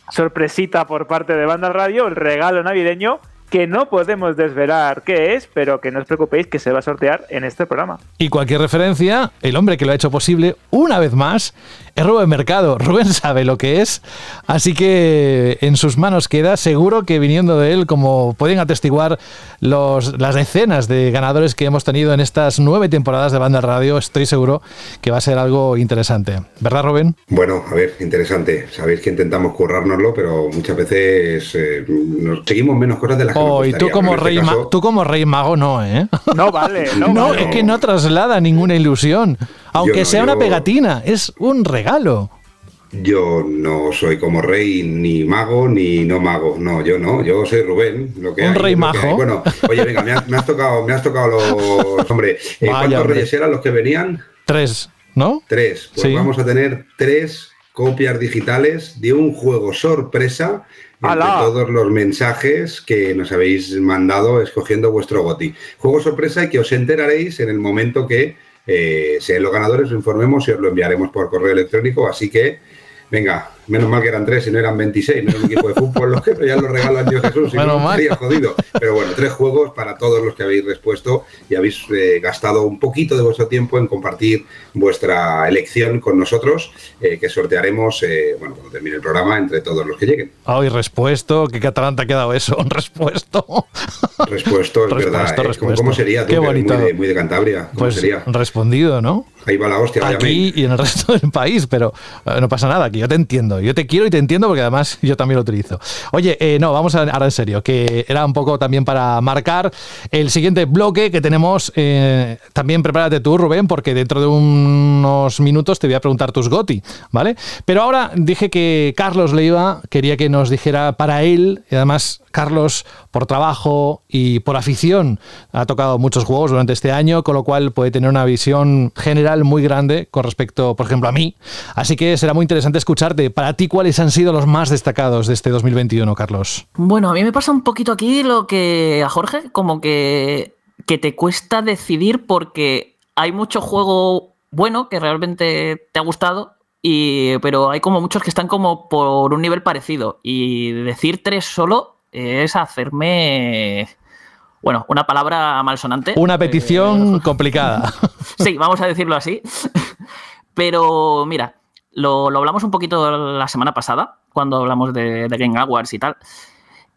sorpresita por parte de Banda Radio, el regalo navideño que no podemos desvelar qué es, pero que no os preocupéis que se va a sortear en este programa. Y cualquier referencia, el hombre que lo ha hecho posible, una vez más, es Rubén Mercado. Rubén sabe lo que es, así que en sus manos queda. Seguro que viniendo de él, como pueden atestiguar los, las decenas de ganadores que hemos tenido en estas nueve temporadas de Banda Radio, estoy seguro que va a ser algo interesante. ¿Verdad, Rubén? Bueno, a ver, interesante. Sabéis que intentamos currárnoslo, pero muchas veces eh, nos seguimos menos cosas de las Oh, y tú como, este rey tú como rey mago no, ¿eh? No vale. No, es que no traslada ninguna ilusión. Aunque sea una pegatina, es un regalo. Yo no soy como rey, ni mago, ni no mago. No, yo no. Yo soy Rubén. Lo que un rey mago. Bueno, oye, venga, me has, tocado, me has tocado los. Hombre, eh, ¿cuántos reyes eran los que venían? Tres, ¿no? Tres. Pues vamos a tener tres copias digitales de un juego sorpresa entre todos los mensajes que nos habéis mandado escogiendo vuestro GOTI. Juego sorpresa y que os enteraréis en el momento que eh, los ganadores, os informemos y os lo enviaremos por correo electrónico. Así que, venga, Menos mal que eran tres y no eran 26, no era un equipo de fútbol los que ya lo regalan Dios Jesús, y no estaría jodido. Pero bueno, tres juegos para todos los que habéis respuesto y habéis eh, gastado un poquito de vuestro tiempo en compartir vuestra elección con nosotros, eh, que sortearemos, eh, bueno, cuando termine el programa, entre todos los que lleguen. Ay, respuesto, qué catalán te ha quedado eso, respuesto. Respuesto, es verdad. ¿Cómo, sería? qué bonito. Muy de, Cantabria. ¿Cómo pues sería? respondido, ¿no? Ahí va la hostia. Aquí y en el resto del país, pero no pasa nada, que yo te entiendo yo te quiero y te entiendo porque además yo también lo utilizo. Oye, eh, no, vamos a, ahora en serio, que era un poco también para marcar el siguiente bloque que tenemos. Eh, también prepárate tú, Rubén, porque dentro de unos minutos te voy a preguntar tus GOTI, ¿vale? Pero ahora dije que Carlos Leiva quería que nos dijera para él, y además Carlos, por trabajo y por afición, ha tocado muchos juegos durante este año, con lo cual puede tener una visión general muy grande con respecto, por ejemplo, a mí. Así que será muy interesante escucharte. Para ti, ¿cuáles han sido los más destacados de este 2021, Carlos? Bueno, a mí me pasa un poquito aquí lo que a Jorge, como que, que te cuesta decidir porque hay mucho juego bueno que realmente te ha gustado y, pero hay como muchos que están como por un nivel parecido. Y decir tres solo es hacerme, bueno, una palabra malsonante. Una petición complicada. sí, vamos a decirlo así. Pero mira, lo, hablamos un poquito la semana pasada, cuando hablamos de, Game Awards y tal.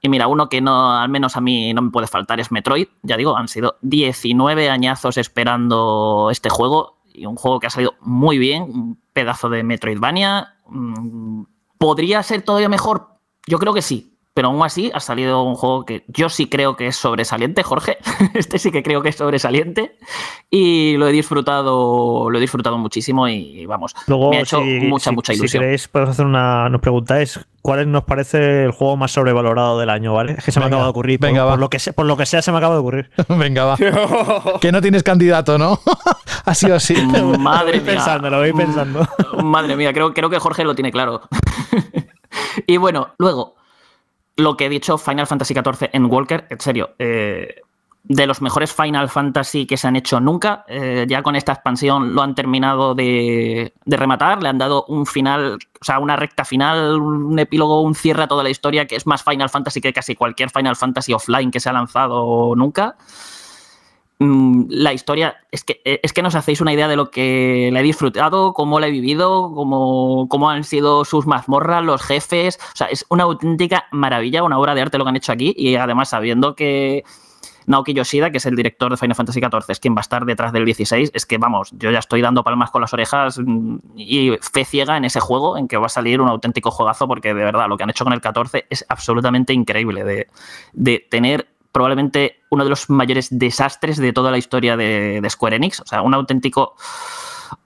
Y mira, uno que no, al menos a mí no me puede faltar es Metroid. Ya digo, han sido 19 añazos esperando este juego. Y un juego que ha salido muy bien, un pedazo de Metroidvania. Mm, ¿Podría ser todavía mejor? Yo creo que sí, pero aún así ha salido un juego que yo sí creo que es sobresaliente, Jorge. Este sí que creo que es sobresaliente y lo he disfrutado, lo he disfrutado muchísimo y vamos, Luego, me ha hecho si, mucha, si- mucha Si ilusión. queréis, podemos hacer una. Nos preguntáis cuál nos parece el juego más sobrevalorado del año, ¿vale? Es que se me Venga, acaba de ocurrir. Por, venga, va. por lo que sea, por lo que sea, se me acaba de ocurrir. Venga, va. que no tienes candidato, ¿no? ha sido así. Madre Lo voy mía. pensando, lo voy pensando. Madre mía, creo, creo que Jorge lo tiene claro. y bueno, luego, lo que he dicho, Final Fantasy XIV en Walker, en serio, eh, de los mejores Final Fantasy que se han hecho nunca. eh, ya con esta expansión lo han terminado de, de rematar, le han dado un final, o sea, una recta final, un epílogo, un cierre a toda la historia que es más Final Fantasy que casi cualquier Final Fantasy offline que se ha lanzado nunca. Mm, la historia es que eh, es que hacéis una idea de lo que la he disfrutado, cómo la he vivido, cómo, cómo han sido sus mazmorras, los jefes. O sea, es una auténtica maravilla, una obra de arte lo que han hecho aquí. Y además, sabiendo que Naoki Yoshida, que es el director de Final Fantasy XIV, es quien va a estar detrás del 16, es que vamos, yo ya estoy dando palmas con las orejas mm, y fe ciega en ese juego, en que va a salir un auténtico juegazo, porque de verdad lo que han hecho con el 14 es absolutamente increíble. De, de tener probablemente uno de los mayores desastres de toda la historia de, Square Enix. O sea, un auténtico.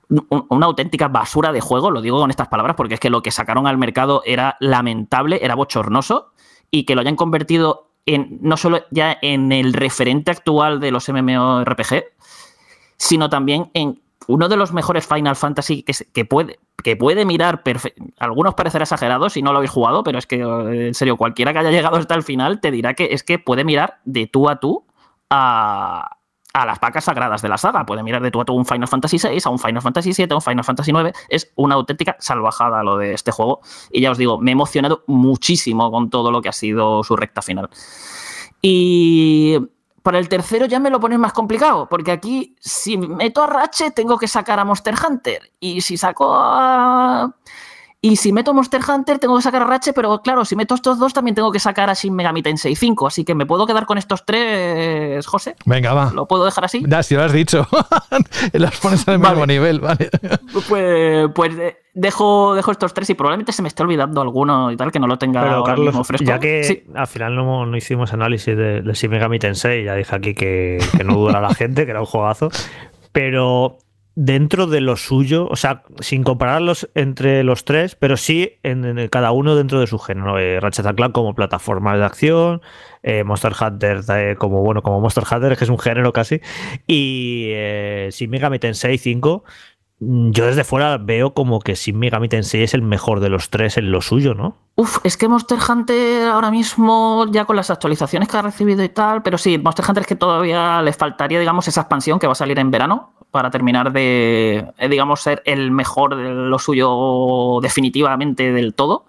un- Una auténtica basura de juego, lo digo con estas palabras, porque es que lo que sacaron al mercado era lamentable, era bochornoso, y que lo hayan convertido en no solo ya en el referente actual de los MMORPG, sino también en uno de los mejores Final Fantasy que, puede, que puede mirar. Algunos parecerá exagerado si no lo habéis jugado, pero es que, eh, en serio, cualquiera que haya llegado hasta el final te dirá que es que puede mirar de tú a tú a, a las vacas sagradas de la saga. Puede mirar de tú a tú un Final Fantasy VI, a un Final Fantasy VII, a un Final Fantasy IX. Es una auténtica salvajada lo de este juego. Y ya os digo, me he emocionado muchísimo con todo lo que ha sido su recta final. Y para el tercero ya me lo ponen más complicado, porque aquí si meto a Ratchet tengo que sacar a Monster Hunter. Y si saco a... Y si meto Monster Hunter tengo que sacar a Ratchet, pero claro, si meto estos dos también tengo que sacar a Shin Megami Tensei 5. Así que me puedo quedar con estos tres, José. Venga, va. ¿Lo puedo dejar así? Ya, si lo has dicho. Los pones al mismo nivel, vale. Pues, pues de- dejo, dejo estos tres y probablemente se me esté olvidando alguno y tal que no lo tenga Pero ahora Carlos, mismo fresco. ya que Sí. al final no, no hicimos análisis de, de Shin Megami Tensei, ya dije aquí que, que no dura la gente, que era un juegazo, pero dentro de lo suyo, o sea, sin compararlos entre los tres, pero sí en, cada uno dentro de su género. Eh, Ratchet Clank como plataforma de acción, eh, Monster Hunter eh, como bueno como Monster Hunter, que es un género casi, y eh, Shin Megami Tensei 5 mm, yo desde fuera veo como que Shin Megami Tensei es el mejor de los tres en lo suyo, ¿no? Uf, es que Monster Hunter ahora mismo, ya con las actualizaciones que ha recibido y tal, pero sí, Monster Hunter es que todavía le faltaría, digamos, esa expansión que va a salir en verano para terminar de, eh, digamos, ser el mejor de lo suyo definitivamente del todo.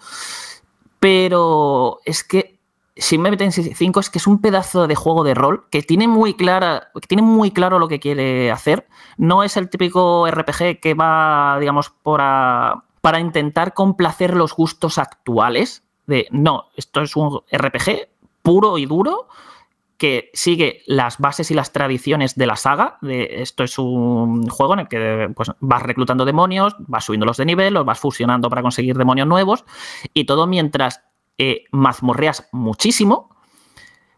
Pero es que Shin Megami Tensei 5 es que es un pedazo de juego de rol que tiene muy clara, que tiene muy claro lo que quiere hacer. No es el típico RPG que va, digamos, por a- para intentar complacer los gustos actuales. De no, esto es un RPG puro y duro que sigue las bases y las tradiciones de la saga. De, esto es un juego en el que pues, vas reclutando demonios, vas subiéndolos de nivel, los vas fusionando para conseguir demonios nuevos y todo mientras eh, mazmorreas muchísimo,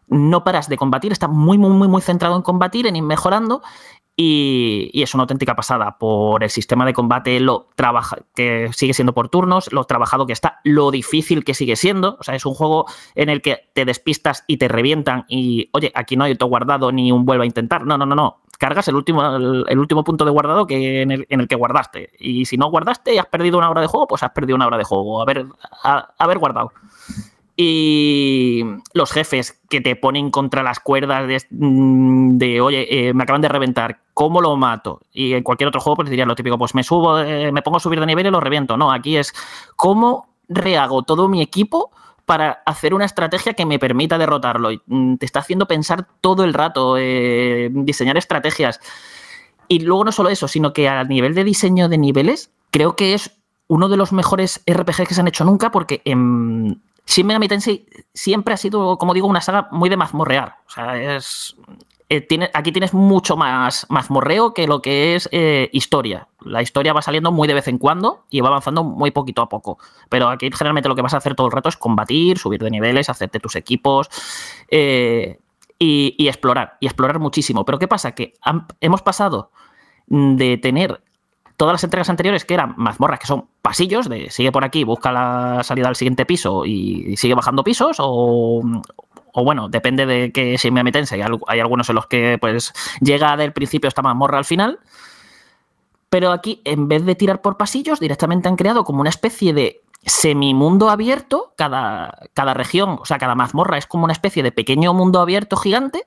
no paras de combatir, está muy, muy, muy, muy centrado en combatir, en ir mejorando. Y, es una auténtica pasada por el sistema de combate, lo trabaja, que sigue siendo por turnos, lo trabajado que está, lo difícil que sigue siendo. O sea, es un juego en el que te despistas y te revientan y, oye, aquí no hay auto guardado ni un vuelvo a intentar. No, no, no, no. Cargas el último, el, último punto de guardado que en, el, en el que guardaste. Y si no guardaste y has perdido una hora de juego, pues has perdido una hora de juego. Haber, a- haber guardado. Y los jefes que te ponen contra las cuerdas de, mm, de, oye, eh, me acaban de reventar, ¿cómo lo mato? Y en cualquier otro juego pues diría lo típico, pues me subo, eh, me pongo a subir de nivel y lo reviento. No, aquí es cómo rehago todo mi equipo para hacer una estrategia que me permita derrotarlo. Y, mm, te está haciendo pensar todo el rato, eh, diseñar estrategias. Y luego no solo eso, sino que a nivel de diseño de niveles, creo que es uno de los mejores RPG que se han hecho nunca porque en Shin Megami Tensei siempre ha sido, como digo, una saga muy de mazmorrear. O sea, es, eh, tiene, aquí tienes mucho más mazmorreo que lo que es eh, historia. La historia va saliendo muy de vez en cuando y va avanzando muy poquito a poco. Pero aquí generalmente lo que vas a hacer todo el rato es combatir, subir de niveles, hacerte tus equipos eh, y, explorar. Y explorar muchísimo. Pero ¿qué pasa? Que hemos pasado de tener todas las entregas anteriores que eran mazmorras, que son pasillos, de sigue por aquí, busca la salida al siguiente piso y sigue bajando pisos, o, bueno, depende de que si me metense. Hay, hay algunos en los que pues llega del principio esta mazmorra al final. Pero aquí, en vez de tirar por pasillos, directamente han creado como una especie de semimundo abierto. Cada, cada región, o sea, cada mazmorra es como una especie de pequeño mundo abierto gigante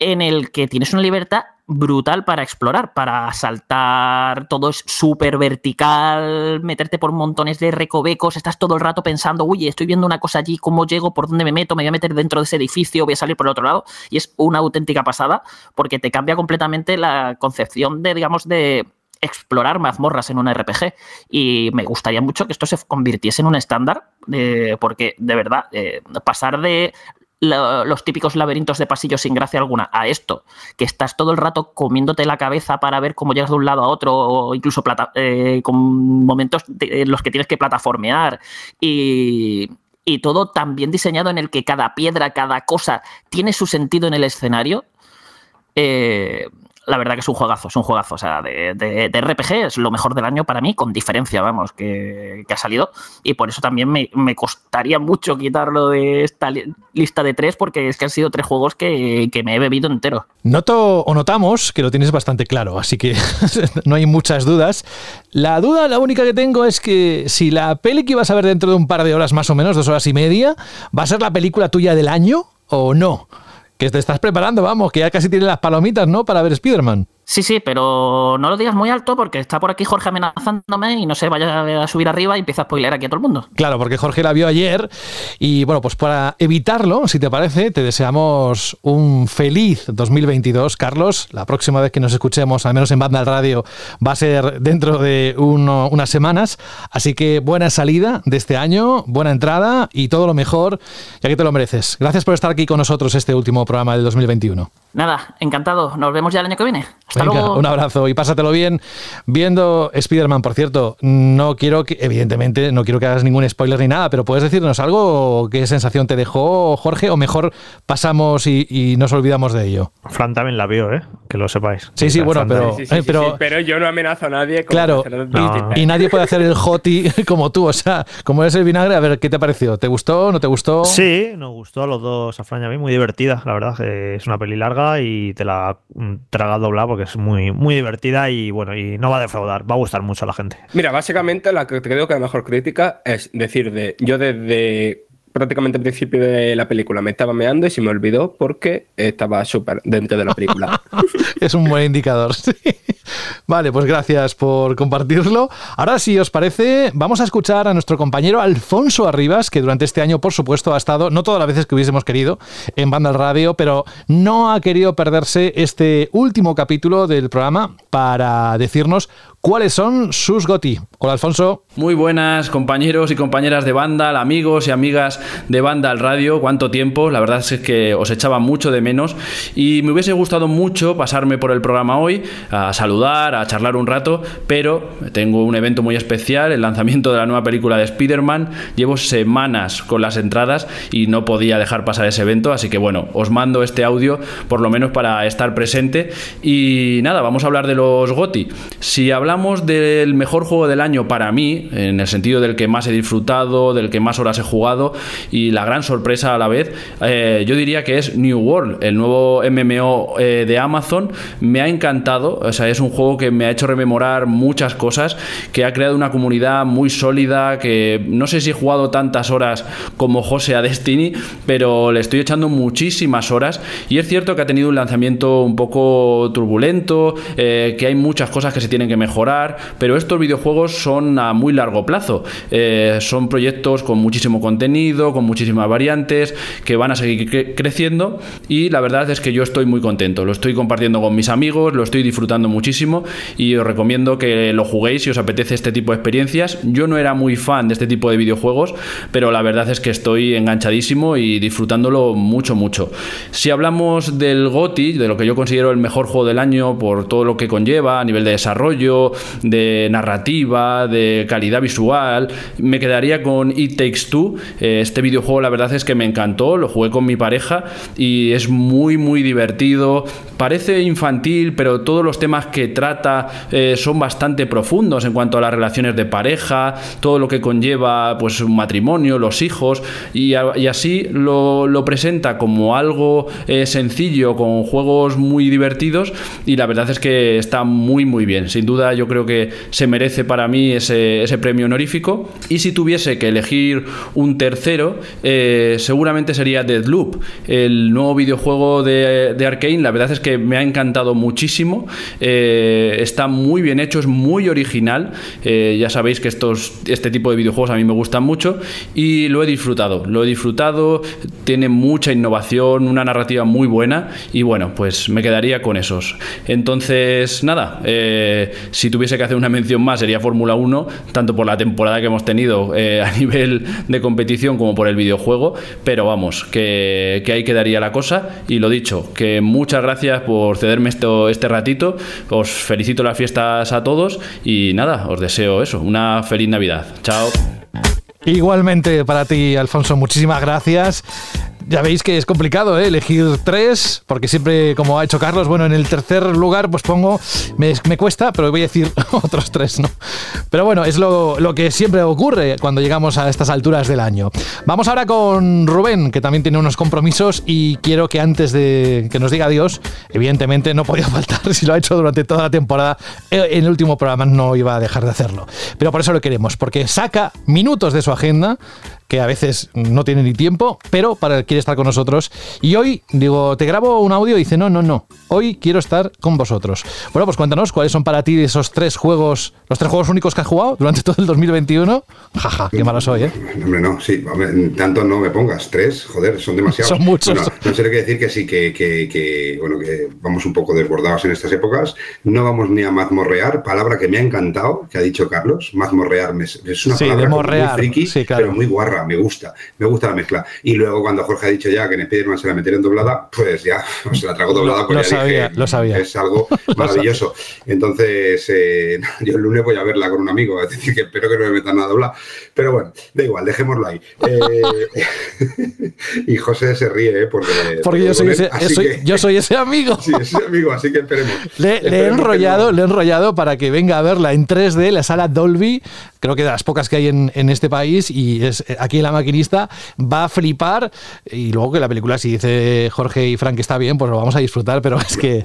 en el que tienes una libertad brutal para explorar, para saltar, todo es súper vertical, meterte por montones de recovecos, estás todo el rato pensando, uy, estoy viendo una cosa allí, ¿cómo llego? ¿Por dónde me meto? ¿Me voy a meter dentro de ese edificio? ¿Voy a salir por el otro lado? Y es una auténtica pasada porque te cambia completamente la concepción de, digamos, de explorar mazmorras en un RPG y me gustaría mucho que esto se convirtiese en un estándar eh, porque de verdad eh, pasar de los típicos laberintos de pasillos sin gracia alguna a esto, que estás todo el rato comiéndote la cabeza para ver cómo llegas de un lado a otro, o incluso plata- eh, con momentos en los que tienes que plataformear y, y todo tan bien diseñado en el que cada piedra, cada cosa tiene su sentido en el escenario. eh, la verdad que es un juegazo, es un juegazo. O sea, de, de- de RPG es lo mejor del año para mí, con diferencia, vamos, que, que ha salido. Y por eso también me, me costaría mucho quitarlo de esta li- lista de tres, porque es que han sido tres juegos que, que me he bebido entero. Noto o notamos que lo tienes bastante claro, así que no hay muchas dudas. La duda, la única que tengo es que si la peli que ibas a ver dentro de un par de horas más o menos, dos horas y media, ¿va a ser la película tuya del año o no? Que te estás preparando, vamos, que ya casi tienes las palomitas, ¿no? Para ver Spider-Man. Sí, sí, pero no lo digas muy alto porque está por aquí Jorge amenazándome y no sé, vaya a subir arriba y empieza a spoiler aquí a todo el mundo. Claro, porque Jorge la vio ayer y bueno, pues para evitarlo, si te parece, te deseamos un feliz 2022, Carlos. La próxima vez que nos escuchemos, al menos en Banda al Radio, va a ser dentro de uno- unas semanas. Así que buena salida de este año, buena entrada y todo lo mejor, ya que te lo mereces. Gracias por estar aquí con nosotros este último programa del 2021. Nada, encantado. Nos vemos ya el año que viene. Hasta Venga, luego. un abrazo y pásatelo bien viendo Spider-Man. Por cierto, no quiero que, evidentemente, no quiero que hagas ningún spoiler ni nada, pero ¿puedes decirnos algo? ¿Qué sensación te dejó, Jorge? O mejor pasamos y, y nos olvidamos de ello. Fran también la vio, ¿eh? Que lo sepáis. Sí, sí, bueno, pero- Sí, sí, eh, pero- sí, pero yo no amenazo a nadie. con Claro, hacer y, y nadie puede hacer el hoti como tú. O sea, como eres el vinagre, a ver, ¿qué te pareció? ¿Te gustó? ¿No te gustó? Sí, nos gustó a los dos, a Fran y a mí, muy divertida, la verdad. eh, Es una peli larga y te la mm, traga doblada porque es muy, muy divertida y bueno, y no va a defraudar, va a gustar mucho a la gente. Mira, básicamente la que creo que la mejor crítica es decir, de yo desde prácticamente el principio de la película me estaba meando y se me olvidó porque estaba súper dentro de la película. Es un buen indicador. Vale, pues gracias por compartirlo. Ahora, si os parece, vamos a escuchar a nuestro compañero Alfonso Arribas, que durante este año, por supuesto, ha estado, no todas las veces que hubiésemos querido, en Banda al Radio, pero no ha querido perderse este último capítulo del programa para decirnos cuáles son sus GOTI. Hola, Alfonso. Muy buenas compañeros y compañeras de Vandal, amigos y amigas de Vandal Radio. ¿Cuánto tiempo? La verdad es que os echaba mucho de menos y me hubiese gustado mucho pasarme por el programa hoy a saludar, a charlar un rato, pero tengo un evento muy especial, el lanzamiento de la nueva película de Spider-Man. Llevo semanas con las entradas y no podía dejar pasar ese evento, así que bueno, os mando este audio por lo menos para estar presente y nada, vamos a hablar de los GOTI. Si hablamos del mejor juego del año para mí, en el sentido del que más he disfrutado, del que más horas he jugado y la gran sorpresa a la vez, eh, yo diría que es New World, el nuevo MMO eh, de Amazon. Me ha encantado, o sea, es un juego que me ha hecho rememorar muchas cosas, que ha creado una comunidad muy sólida, que no sé si he jugado tantas horas como José a Destiny, pero le estoy echando muchísimas horas y es cierto que ha tenido un lanzamiento un poco turbulento, eh, que hay muchas cosas que se tienen que mejorar, pero estos videojuegos son a muy largo plazo. Eh, son proyectos con muchísimo contenido, con muchísimas variantes, que van a seguir cre- creciendo y la verdad es que yo estoy muy contento. Lo estoy compartiendo con mis amigos, lo estoy disfrutando muchísimo y os recomiendo que lo juguéis si os apetece este tipo de experiencias. Yo no era muy fan de este tipo de videojuegos, pero la verdad es que estoy enganchadísimo y disfrutándolo mucho, mucho. Si hablamos del GOTI, de lo que yo considero el mejor juego del año por todo lo que conlleva a nivel de desarrollo, de narrativa, de calidad visual, me quedaría con It Takes Two. Eh, este videojuego la verdad es que me encantó, lo jugué con mi pareja y es muy, muy divertido. Parece infantil, pero todos los temas que trata eh, son bastante profundos en cuanto a las relaciones de pareja, todo lo que conlleva pues un matrimonio, los hijos, y, así lo, presenta como algo eh, sencillo, con juegos muy divertidos, y la verdad es que está muy muy bien. Sin duda yo creo que se merece para mí ese, premio honorífico. Y si tuviese que elegir un tercero, eh, seguramente sería Deadloop, el nuevo videojuego de, de Arkane. La verdad es que me ha encantado muchísimo. Eh, está muy bien hecho, es muy original. Eh, ya sabéis que estos, este tipo de videojuegos a mí me gustan mucho y lo he disfrutado. Lo he disfrutado, tiene mucha innovación, una narrativa muy buena y bueno, pues me quedaría con esos. Entonces, nada, eh, si tuviese que hacer una mención más sería Fórmula 1, tanto por la temporada que hemos tenido a nivel de competición como por el videojuego, pero vamos, que, que ahí quedaría la cosa y lo dicho, que muchas gracias por cederme esto, este ratito. Os felicito las fiestas a todos y nada, os deseo eso, una feliz Navidad. Chao. Igualmente para ti, Alfonso, muchísimas gracias. Ya veis que es complicado ¿eh? elegir tres, porque siempre, como ha hecho Carlos, bueno, en el tercer lugar, pues pongo, me, cuesta, pero voy a decir otros tres, ¿no? Pero bueno, es lo, lo, que siempre ocurre cuando llegamos a estas alturas del año. Vamos ahora con Rubén, que también tiene unos compromisos y quiero que antes de que nos diga adiós, evidentemente no podía faltar, si lo ha hecho durante toda la temporada, eh, en el último programa no iba a dejar de hacerlo. Pero por eso lo queremos, porque saca minutos de su agenda que a veces no tiene ni tiempo, pero para quiere estar con nosotros. Y hoy, digo, te grabo un audio y dice, no, no, no, hoy quiero estar con vosotros. Bueno, pues cuéntanos cuáles son para ti esos tres juegos, los tres juegos únicos que has jugado durante todo el 2021. Jaja, qué malo soy, ¿eh? Hombre, no, sí, tanto no me pongas, tres, joder, son demasiados. son muchos. Bueno, no sé que decir que sí, que, que, que, bueno, que vamos un poco desbordados en estas épocas. No vamos ni a mazmorrear, palabra que me ha encantado, que ha dicho Carlos. Mazmorrear es una palabra muy friki, pero muy guarra me gusta, me gusta la mezcla. Y luego cuando Jorge ha dicho ya que en Spider-Man se la metieron doblada, pues ya se la trago doblada. Lo, lo sabía, lo sabía. Es algo maravilloso. Entonces, eh, yo el lunes voy a verla con un amigo, es decir, que espero que no me metan nada doblada. Pero bueno, da igual, dejémoslo ahí. Eh, y José se ríe, ¿eh? porque, porque yo, soy ese, yo soy ese amigo. Sí, ese amigo, así que esperemos. Le, he enrollado, le he enrollado para que venga a verla en 3D, la sala Dolby, creo que de las pocas que hay en, en este país, y es aquí la maquinista va a flipar y luego que la película, si dice Jorge y Frank que está bien, pues lo vamos a disfrutar, pero es que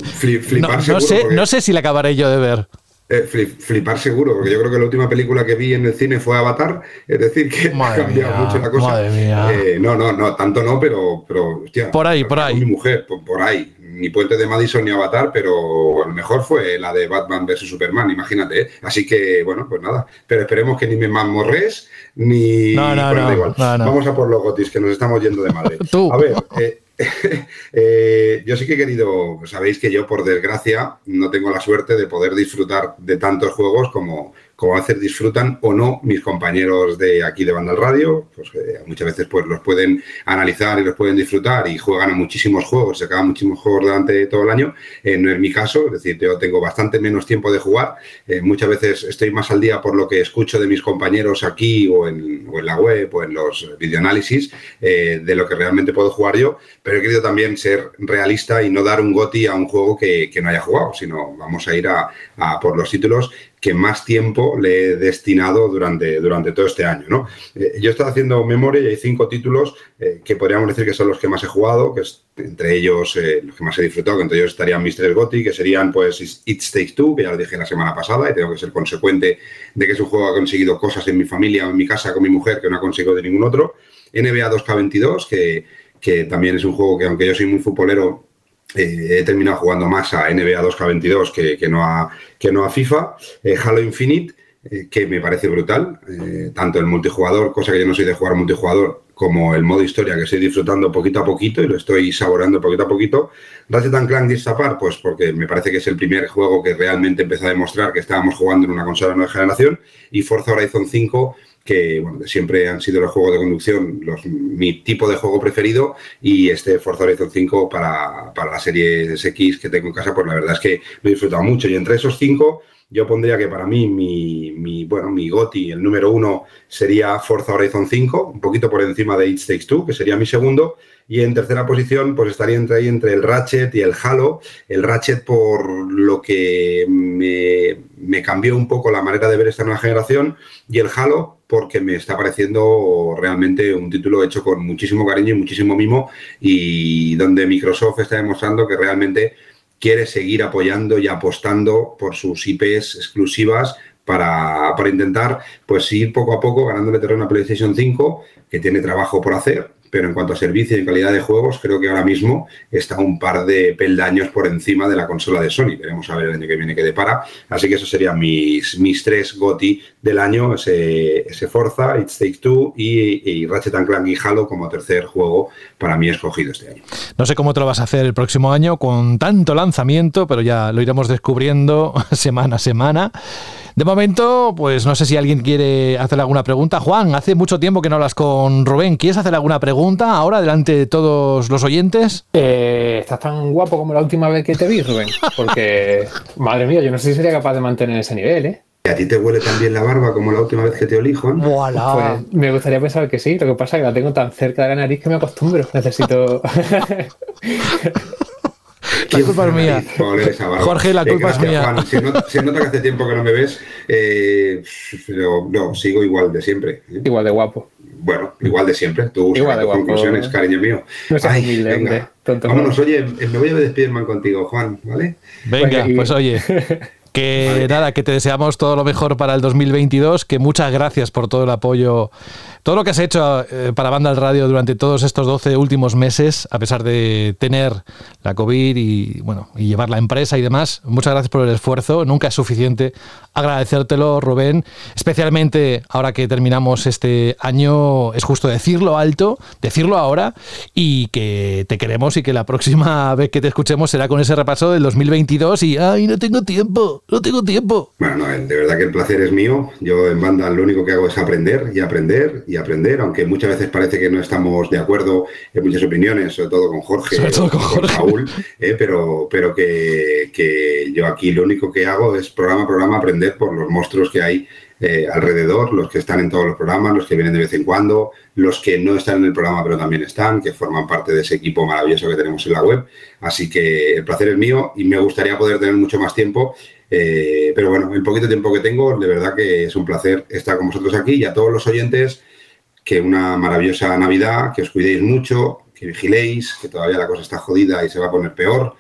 no, sé, no sé si la acabaré yo de ver. Eh, flipar seguro, porque yo creo que la última película que vi en el cine fue Avatar, es decir, que ha cambiado mucho la cosa. Eh, no, no, no, tanto no, pero, pero hostia, por ahí, por ahí. Mi mujer, por, ahí. Ni Puente de Madison ni Avatar, pero a lo mejor fue la de Batman vs Superman, imagínate. ¿eh? Así que, bueno, pues nada. Pero esperemos que ni me mamorres ni. No, no, no, Vamos a por los gotis, que nos estamos yendo de madre. Tú. A ver, eh, eh, yo sí que he querido, sabéis que yo por desgracia no tengo la suerte de poder disfrutar de tantos juegos como, como veces disfrutan o no mis compañeros de aquí de Banda al Radio, pues eh, muchas veces pues los pueden analizar y los pueden disfrutar y juegan a muchísimos juegos, se acaban muchísimos juegos durante todo el año, eh, no es mi caso, es decir, yo tengo bastante menos tiempo de jugar, eh, muchas veces estoy más al día por lo que escucho de mis compañeros aquí o en, la web o en los videoanálisis de lo que realmente puedo jugar yo, pero he querido también ser realista y no dar un goti a un juego que, no haya jugado, sino vamos a ir a por los títulos que más tiempo le he destinado durante, durante todo este año. ¿no? Eh, yo he estado haciendo memoria y hay cinco títulos eh, que podríamos decir que son los que más he jugado, que entre ellos eh, los que más he disfrutado, que entre ellos estarían Mr. Gotti, que serían pues It Takes Two, que ya lo dije la semana pasada y tengo que ser consecuente de que es un juego que ha conseguido cosas en mi familia o en mi casa con mi mujer que no ha conseguido de ningún otro. NBA 2K22, que, que también es un juego que aunque yo soy muy futbolero, eh, he terminado jugando más a NBA 2K22 que, que, no, a, que no a FIFA. Eh, Halo Infinite, eh, que me parece brutal. tanto el multijugador, cosa que yo no soy de jugar multijugador, como el modo historia que estoy disfrutando poquito a poquito y lo estoy saboreando poquito a poquito. Ratchet Clank Distapar, pues porque me parece que es el primer juego que realmente empezó a demostrar que estábamos jugando en una consola de nueva generación y Forza Horizon 5 que bueno, siempre han sido los juegos de conducción los, mi tipo de juego preferido y este Forza Horizon 5 para, para la serie X que tengo en casa, pues la verdad es que lo he disfrutado mucho. Y entre esos cinco yo pondría que para mí mi, mi, bueno, mi GOTI, el número uno, sería Forza Horizon 5, un poquito por encima de It Takes Two, que sería mi segundo. Y en tercera posición, pues estaría entre ahí entre el Ratchet y el Halo. El Ratchet por lo que me, me cambió un poco la manera de ver esta nueva generación. Y el Halo porque me está pareciendo realmente un título hecho con muchísimo cariño y muchísimo mimo. Y donde Microsoft está demostrando que realmente quiere seguir apoyando y apostando por sus IPs exclusivas para, para, intentar pues ir poco a poco ganándole terreno a PlayStation 5, que tiene trabajo por hacer, pero en cuanto a servicio y calidad de juegos, creo que ahora mismo está un par de peldaños por encima de la consola de Sony. Veremos a ver el año que viene qué depara. Así que esos serían mis, mis tres GOTI del año, ese, Forza, It Take Two y, y Ratchet Clank y Halo como tercer juego para mí escogido este año. No sé cómo te lo vas a hacer el próximo año con tanto lanzamiento, pero ya lo iremos descubriendo semana a semana. De momento, pues no sé si alguien quiere hacer alguna pregunta. Juan, hace mucho tiempo que no hablas con Rubén. ¿Quieres hacer alguna pregunta ahora delante de todos los oyentes? Eh, estás tan guapo como la última vez que te vi, Rubén. Porque, madre mía, yo no sé si sería capaz de mantener ese nivel, ¿eh? ¿Y a ti te huele también la barba como la última vez que te olí, Juan? Pues me gustaría pensar que sí. Lo que pasa es que la tengo tan cerca de la nariz que me acostumbro. Necesito. La culpa es mía. Jorge, la culpa es mía. Juan, se, nota, se, nota, que hace tiempo que no me ves, eh, pero no, sigo igual de siempre. ¿eh? Igual de guapo. Bueno, igual de siempre. Tú igual de guapo. conclusiones, cariño mío. No Ay, humilde, venga. Tonto Vámonos, oye, me voy a despedir mal contigo, Juan, ¿vale? Venga, pues oye. Que vale. nada, que te deseamos todo lo mejor para el 2022, que muchas gracias por todo el apoyo, todo lo que has hecho eh, para Banda al Radio durante todos estos 12 últimos meses, a pesar de tener la COVID y bueno, y llevar la empresa y demás. Muchas gracias por el esfuerzo, nunca es suficiente agradecértelo, Rubén, especialmente ahora que terminamos este año, es justo decirlo alto, decirlo ahora y que te queremos y que la próxima vez que te escuchemos será con ese repaso del 2022 y ay, no tengo tiempo no tengo tiempo. Bueno, no, de verdad que el placer es mío. Yo en banda lo único que hago es aprender y aprender y aprender, aunque muchas veces parece que no estamos de acuerdo en muchas opiniones, sobre todo con Jorge, sobre todo con, con Jorge. Saúl, eh, pero, pero que, que, yo aquí lo único que hago es programa a programa aprender por los monstruos que hay eh, alrededor, los que están en todos los programas, los que vienen de vez en cuando, los que no están en el programa pero también están, que forman parte de ese equipo maravilloso que tenemos en la web. Así que el placer es mío y me gustaría poder tener mucho más tiempo eh, pero bueno, el poquito tiempo que tengo, de verdad que es un placer estar con vosotros aquí y a todos los oyentes, que una maravillosa Navidad, que os cuidéis mucho, que vigiléis, que todavía la cosa está jodida y se va a poner peor,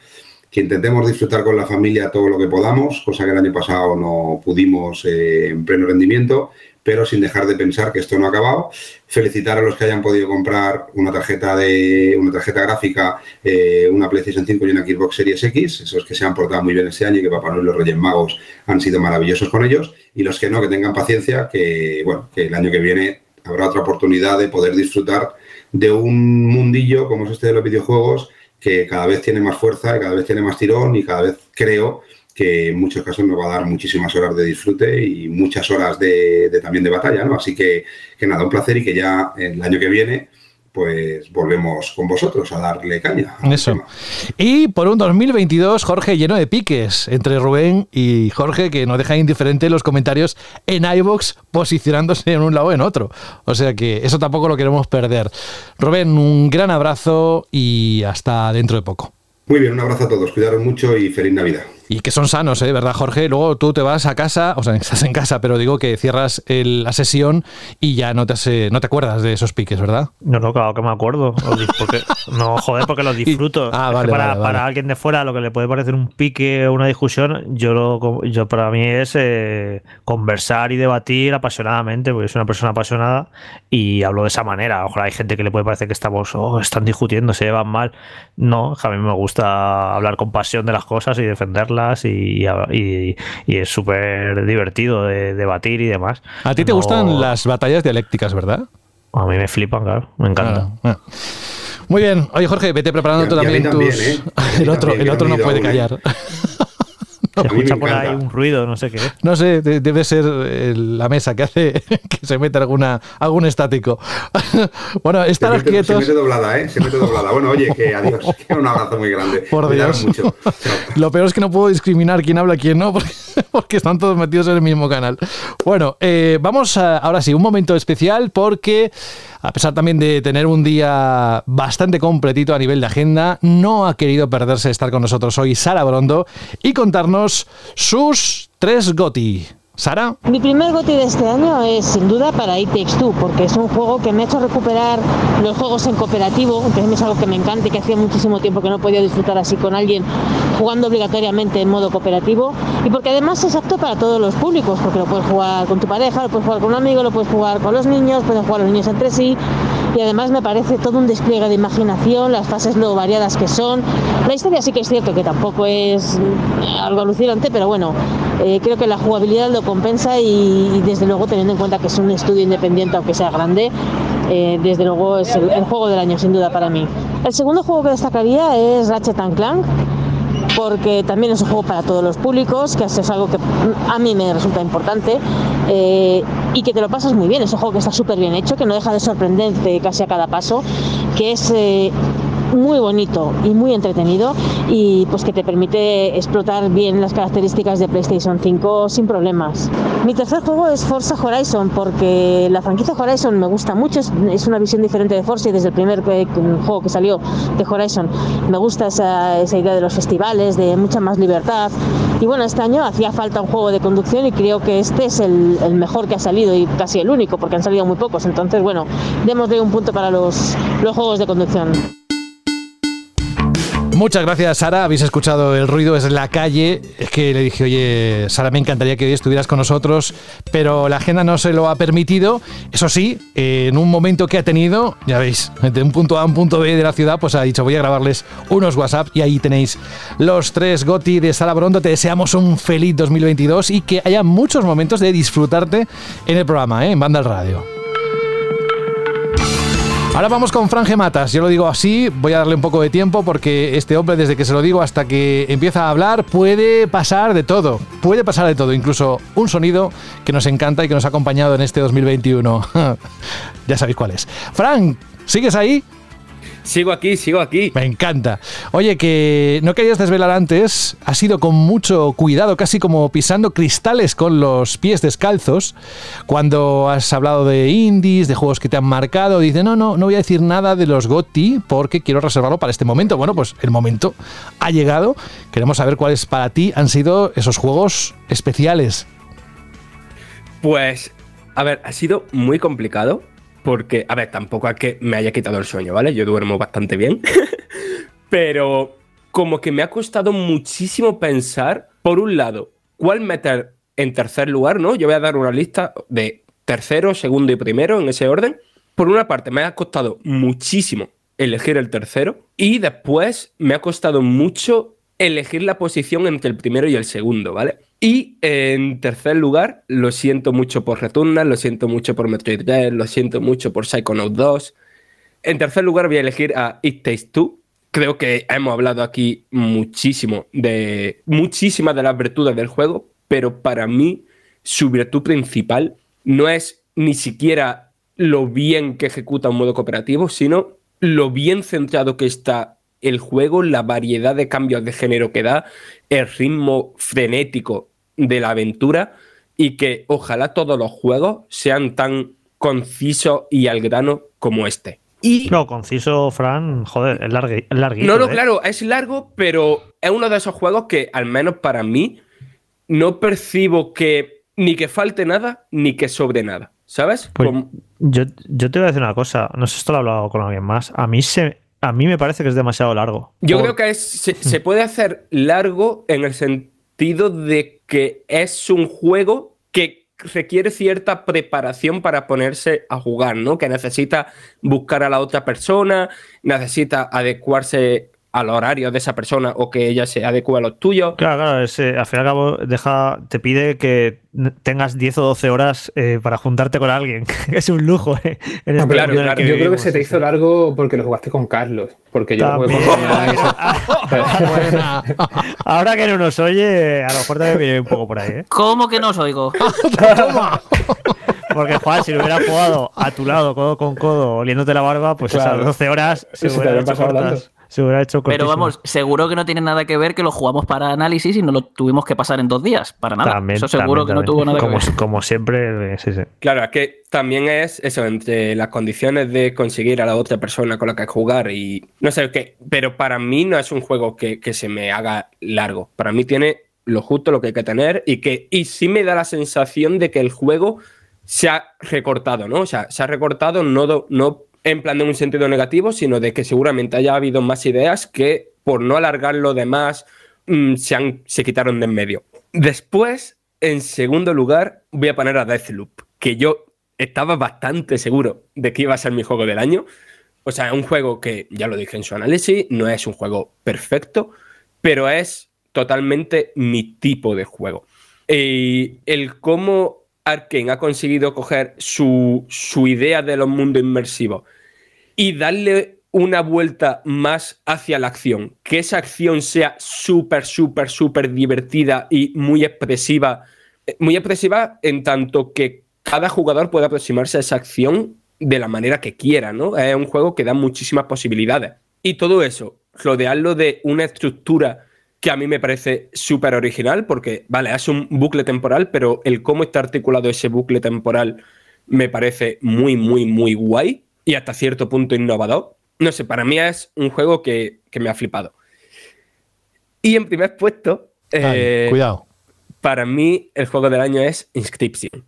que intentemos disfrutar con la familia todo lo que podamos, cosa que el año pasado no pudimos eh, en pleno rendimiento, pero sin dejar de pensar que esto no ha acabado. Felicitar a los que hayan podido comprar una tarjeta de una tarjeta gráfica, eh, una PlayStation 5 y una Xbox Series X, esos que se han portado muy bien este año y que Papá Noel y los Reyes Magos han sido maravillosos con ellos, y los que no, que tengan paciencia, que bueno, que el año que viene habrá otra oportunidad de poder disfrutar de un mundillo como es este de los videojuegos que cada vez tiene más fuerza y cada vez tiene más tirón y cada vez creo que en muchos casos nos va a dar muchísimas horas de disfrute y muchas horas de, de, también de batalla, ¿no? Así que, que nada, un placer y que ya el año que viene pues volvemos con vosotros a darle caña. Eso. Y por un 2022, Jorge, lleno de piques entre Rubén y Jorge, que no deja indiferente los comentarios en iVox posicionándose en un lado o en otro. O sea que eso tampoco lo queremos perder. Rubén, un gran abrazo y hasta dentro de poco. Muy bien, un abrazo a todos, cuidaros mucho y feliz Navidad. Y que son sanos, ¿eh? ¿verdad, Jorge? Luego tú te vas a casa, o sea, estás en casa, pero digo que cierras el, la sesión y ya no te, hace, no te acuerdas de esos piques, ¿verdad? No, no, claro que me acuerdo. Porque, no, joder, porque los disfruto. Ah, vale, es que para, vale, vale. para, alguien de fuera lo que le puede parecer un pique o una discusión, yo, lo, yo para mí es eh, conversar y debatir apasionadamente, porque soy una persona apasionada y hablo de esa manera. Ojalá hay gente que le puede parecer que estamos, oh, están discutiendo, se llevan mal. No, a mí me gusta hablar con pasión de las cosas y defenderlas y, y, y es súper divertido de debatir y demás. A ti te no... gustan las batallas dialécticas, ¿verdad? A mí me flipan, claro. Me encanta. Ah, ah. Muy bien. Oye, Jorge, vete preparando tú también también, tus. ¿eh? El otro, también, el otro no puede ¿eh? callar. Se escucha por ahí un ruido, no sé qué. No sé, de- debe ser eh, la mesa que hace que se mete alguna, algún estático. bueno, Se mete, se quietos. mete doblada, ¿eh? Se mete doblada. Bueno, oye, que adiós. Que un abrazo muy grande. Por Dios. mucho. Lo peor es que no puedo discriminar quién habla y quién no, porque, porque están todos metidos en el mismo canal. Bueno, eh, vamos a- ahora sí, un momento especial porque, a pesar también de tener un día bastante completito a nivel de agenda, no ha querido perderse de estar con nosotros hoy Sara Brondo y contarnos sus tres GOTI. Sara. Mi primer goti de este año es sin duda para It Takes Two, porque es un juego que me ha hecho recuperar los juegos en cooperativo, que es algo que me encanta y que hacía muchísimo tiempo que no podía disfrutar así con alguien jugando obligatoriamente en modo cooperativo, y porque además es apto para todos los públicos, porque lo puedes jugar con tu pareja, lo puedes jugar con un amigo, lo puedes jugar con los niños, pueden jugar los niños entre sí, y además me parece todo un despliegue de imaginación, las fases lo variadas que son. La historia sí que es cierto que tampoco es algo alucinante, pero bueno, eh, creo que la jugabilidad lo compensa y, desde luego teniendo en cuenta que es un estudio independiente aunque sea grande, eh, desde luego es el, juego del año sin duda para mí. El segundo juego que destacaría es Ratchet and Clank porque también es un juego para todos los públicos, que es algo que a mí me resulta importante eh, y que te lo pasas muy bien. Es un juego que está súper bien hecho, que no deja de sorprenderte casi a cada paso, que es eh, muy bonito y muy entretenido y pues que te permite explotar bien las características de PlayStation 5 sin problemas. Mi tercer juego es Forza Horizon porque la franquicia Horizon me gusta mucho, es, una visión diferente de Forza y desde el primer eh, juego que salió de Horizon me gusta esa, esa idea de los festivales, de mucha más libertad y bueno, este año hacía falta un juego de conducción y creo que este es el, el mejor que ha salido y casi el único porque han salido muy pocos, entonces bueno, démosle un punto para los, los juegos de conducción. Muchas gracias, Sara. Habéis escuchado el ruido, es la calle. Es que le dije, oye, Sara, me encantaría que hoy estuvieras con nosotros, pero la agenda no se lo ha permitido. Eso sí, eh, en un momento que ha tenido, ya veis, de un punto A a un punto B de la ciudad, pues ha dicho, voy a grabarles unos WhatsApp y ahí tenéis los tres GOTI de Sara Brondo. Te deseamos un feliz 2022 y que haya muchos momentos de disfrutarte en el programa, ¿eh? en Banda al Radio. Ahora vamos con Fran Gematas. Yo lo digo así, voy a darle un poco de tiempo porque este hombre, desde que se lo digo hasta que empieza a hablar, puede pasar de todo. Puede pasar de todo, incluso un sonido que nos encanta y que nos ha acompañado en este 2021. ya sabéis cuál es. Fran, ¿sigues ahí? Sigo aquí, sigo aquí. Me encanta. Oye, que no querías desvelar antes, ha sido con mucho cuidado, casi como pisando cristales con los pies descalzos, cuando has hablado de indies, de juegos que te han marcado, dice, no, no, no voy a decir nada de los GOTI porque quiero reservarlo para este momento. Bueno, pues el momento ha llegado. Queremos saber cuáles para ti han sido esos juegos especiales. Pues, a ver, ha sido muy complicado porque, a ver, tampoco es que me haya quitado el sueño, ¿vale? Yo duermo bastante bien. Pero como que me ha costado muchísimo pensar, por un lado, cuál meter en tercer lugar, ¿no? Yo voy a dar una lista de tercero, segundo y primero en ese orden. Por una parte, me ha costado muchísimo elegir el tercero y después me ha costado mucho elegir la posición entre el primero y el segundo, ¿vale? Y en tercer lugar, lo siento mucho por Returnal, lo siento mucho por Metroid Dread, lo siento mucho por Psychonaut 2. En tercer lugar voy a elegir a It Takes Two. Creo que hemos hablado aquí muchísimo de muchísimas de las virtudes del juego, pero para mí su virtud principal no es ni siquiera lo bien que ejecuta un modo cooperativo, sino lo bien centrado que está el juego, la variedad de cambios de género que da, el ritmo frenético de la aventura y que ojalá todos los juegos sean tan concisos y al grano como este. Y No, conciso, Fran, joder, es, largui- es larguito. no, no, ¿eh? claro, es largo, pero es uno de esos juegos que, al menos para mí, no percibo que ni que falte nada, ni que sobre nada. ¿Sabes? Pues Como- yo, yo te voy a decir una cosa, no sé si esto lo he hablado con alguien más. A mí, se, a mí me parece que es demasiado largo. Yo creo que es- se, se puede hacer largo en el sentido de que es un juego que requiere cierta preparación para ponerse a jugar, ¿no? Que necesita buscar a la otra persona, necesita adecuarse al horario de esa persona o que ella se adecue a los tuyos. Claro, claro, es, eh, al fin y al cabo deja, te pide que tengas 10 o 12 horas eh, para juntarte con alguien. es un lujo, ¿eh? En Claro, mundo en el claro. que Yo creo que se te hizo largo porque lo jugaste con Carlos. Porque yo lo jugué También. con. Ahora que no nos oye, a lo mejor también viene un poco por ahí, ¿eh? ¿Cómo que no os oigo? Porque Juan, si lo hubiera jugado a tu lado, codo con codo, oliéndote la barba, pues Claro. esas 12 horas se Se te hubiera habían hecho pasado cortas. Hablando. Se hubiera hecho Pero vamos, seguro que no tiene nada que ver que lo jugamos para análisis y no lo tuvimos que pasar en dos días. Para nada. También, Eso seguro también, que no tuvo nada como, que ver. Como siempre, eh, sí, sí. Claro, es que también es eso, entre las condiciones de conseguir a la otra persona con la que jugar y no sé qué, pero para mí no es un juego que, que se me haga largo. Para mí tiene lo justo, lo que hay que tener y que y sí me da la sensación de que el juego se ha recortado, ¿no? O sea, se ha recortado no, do- no en plan de un sentido negativo, sino de que seguramente haya habido más ideas que por no alargarlo de más mm, se, han, se quitaron de en medio. Después, en segundo lugar, voy a poner a Deathloop, que yo estaba bastante seguro de que iba a ser mi juego del año. O sea, es un juego que, ya lo dije en su análisis, no es un juego perfecto, pero es totalmente mi tipo de juego. Y el cómo Arkane ha conseguido coger su, su idea de los mundos inmersivos y darle una vuelta más hacia la acción, que esa acción sea súper, súper, súper divertida y muy expresiva, Eh, muy expresiva en tanto que cada jugador puede aproximarse a esa acción de la manera que quiera, ¿no? Es un juego que da muchísimas posibilidades. Y todo eso, rodearlo de una estructura que a mí me parece súper original, porque, vale, es un bucle temporal, pero el cómo está articulado ese bucle temporal me parece muy, muy, muy guay y hasta cierto punto innovador. No sé, para mí es un juego que, que me ha flipado. Y en primer puesto, eh, cuidado. para mí el juego del año es Inscription,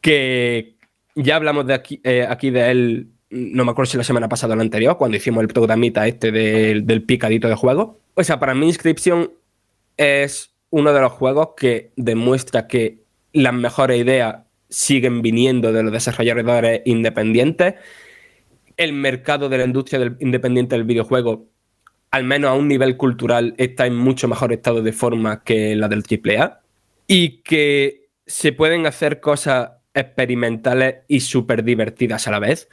que ya hablamos de aquí, eh, aquí de él, no me acuerdo si la semana pasada o la anterior, cuando hicimos el programita este del, del picadito de juego. O sea, para mí Inscription es uno de los juegos que demuestra que las mejores ideas siguen viniendo de los desarrolladores independientes. El mercado de la industria independiente del videojuego, al menos a un nivel cultural, está en mucho mejor estado de forma que la del AAA. Y que se pueden hacer cosas experimentales y súper divertidas a la vez.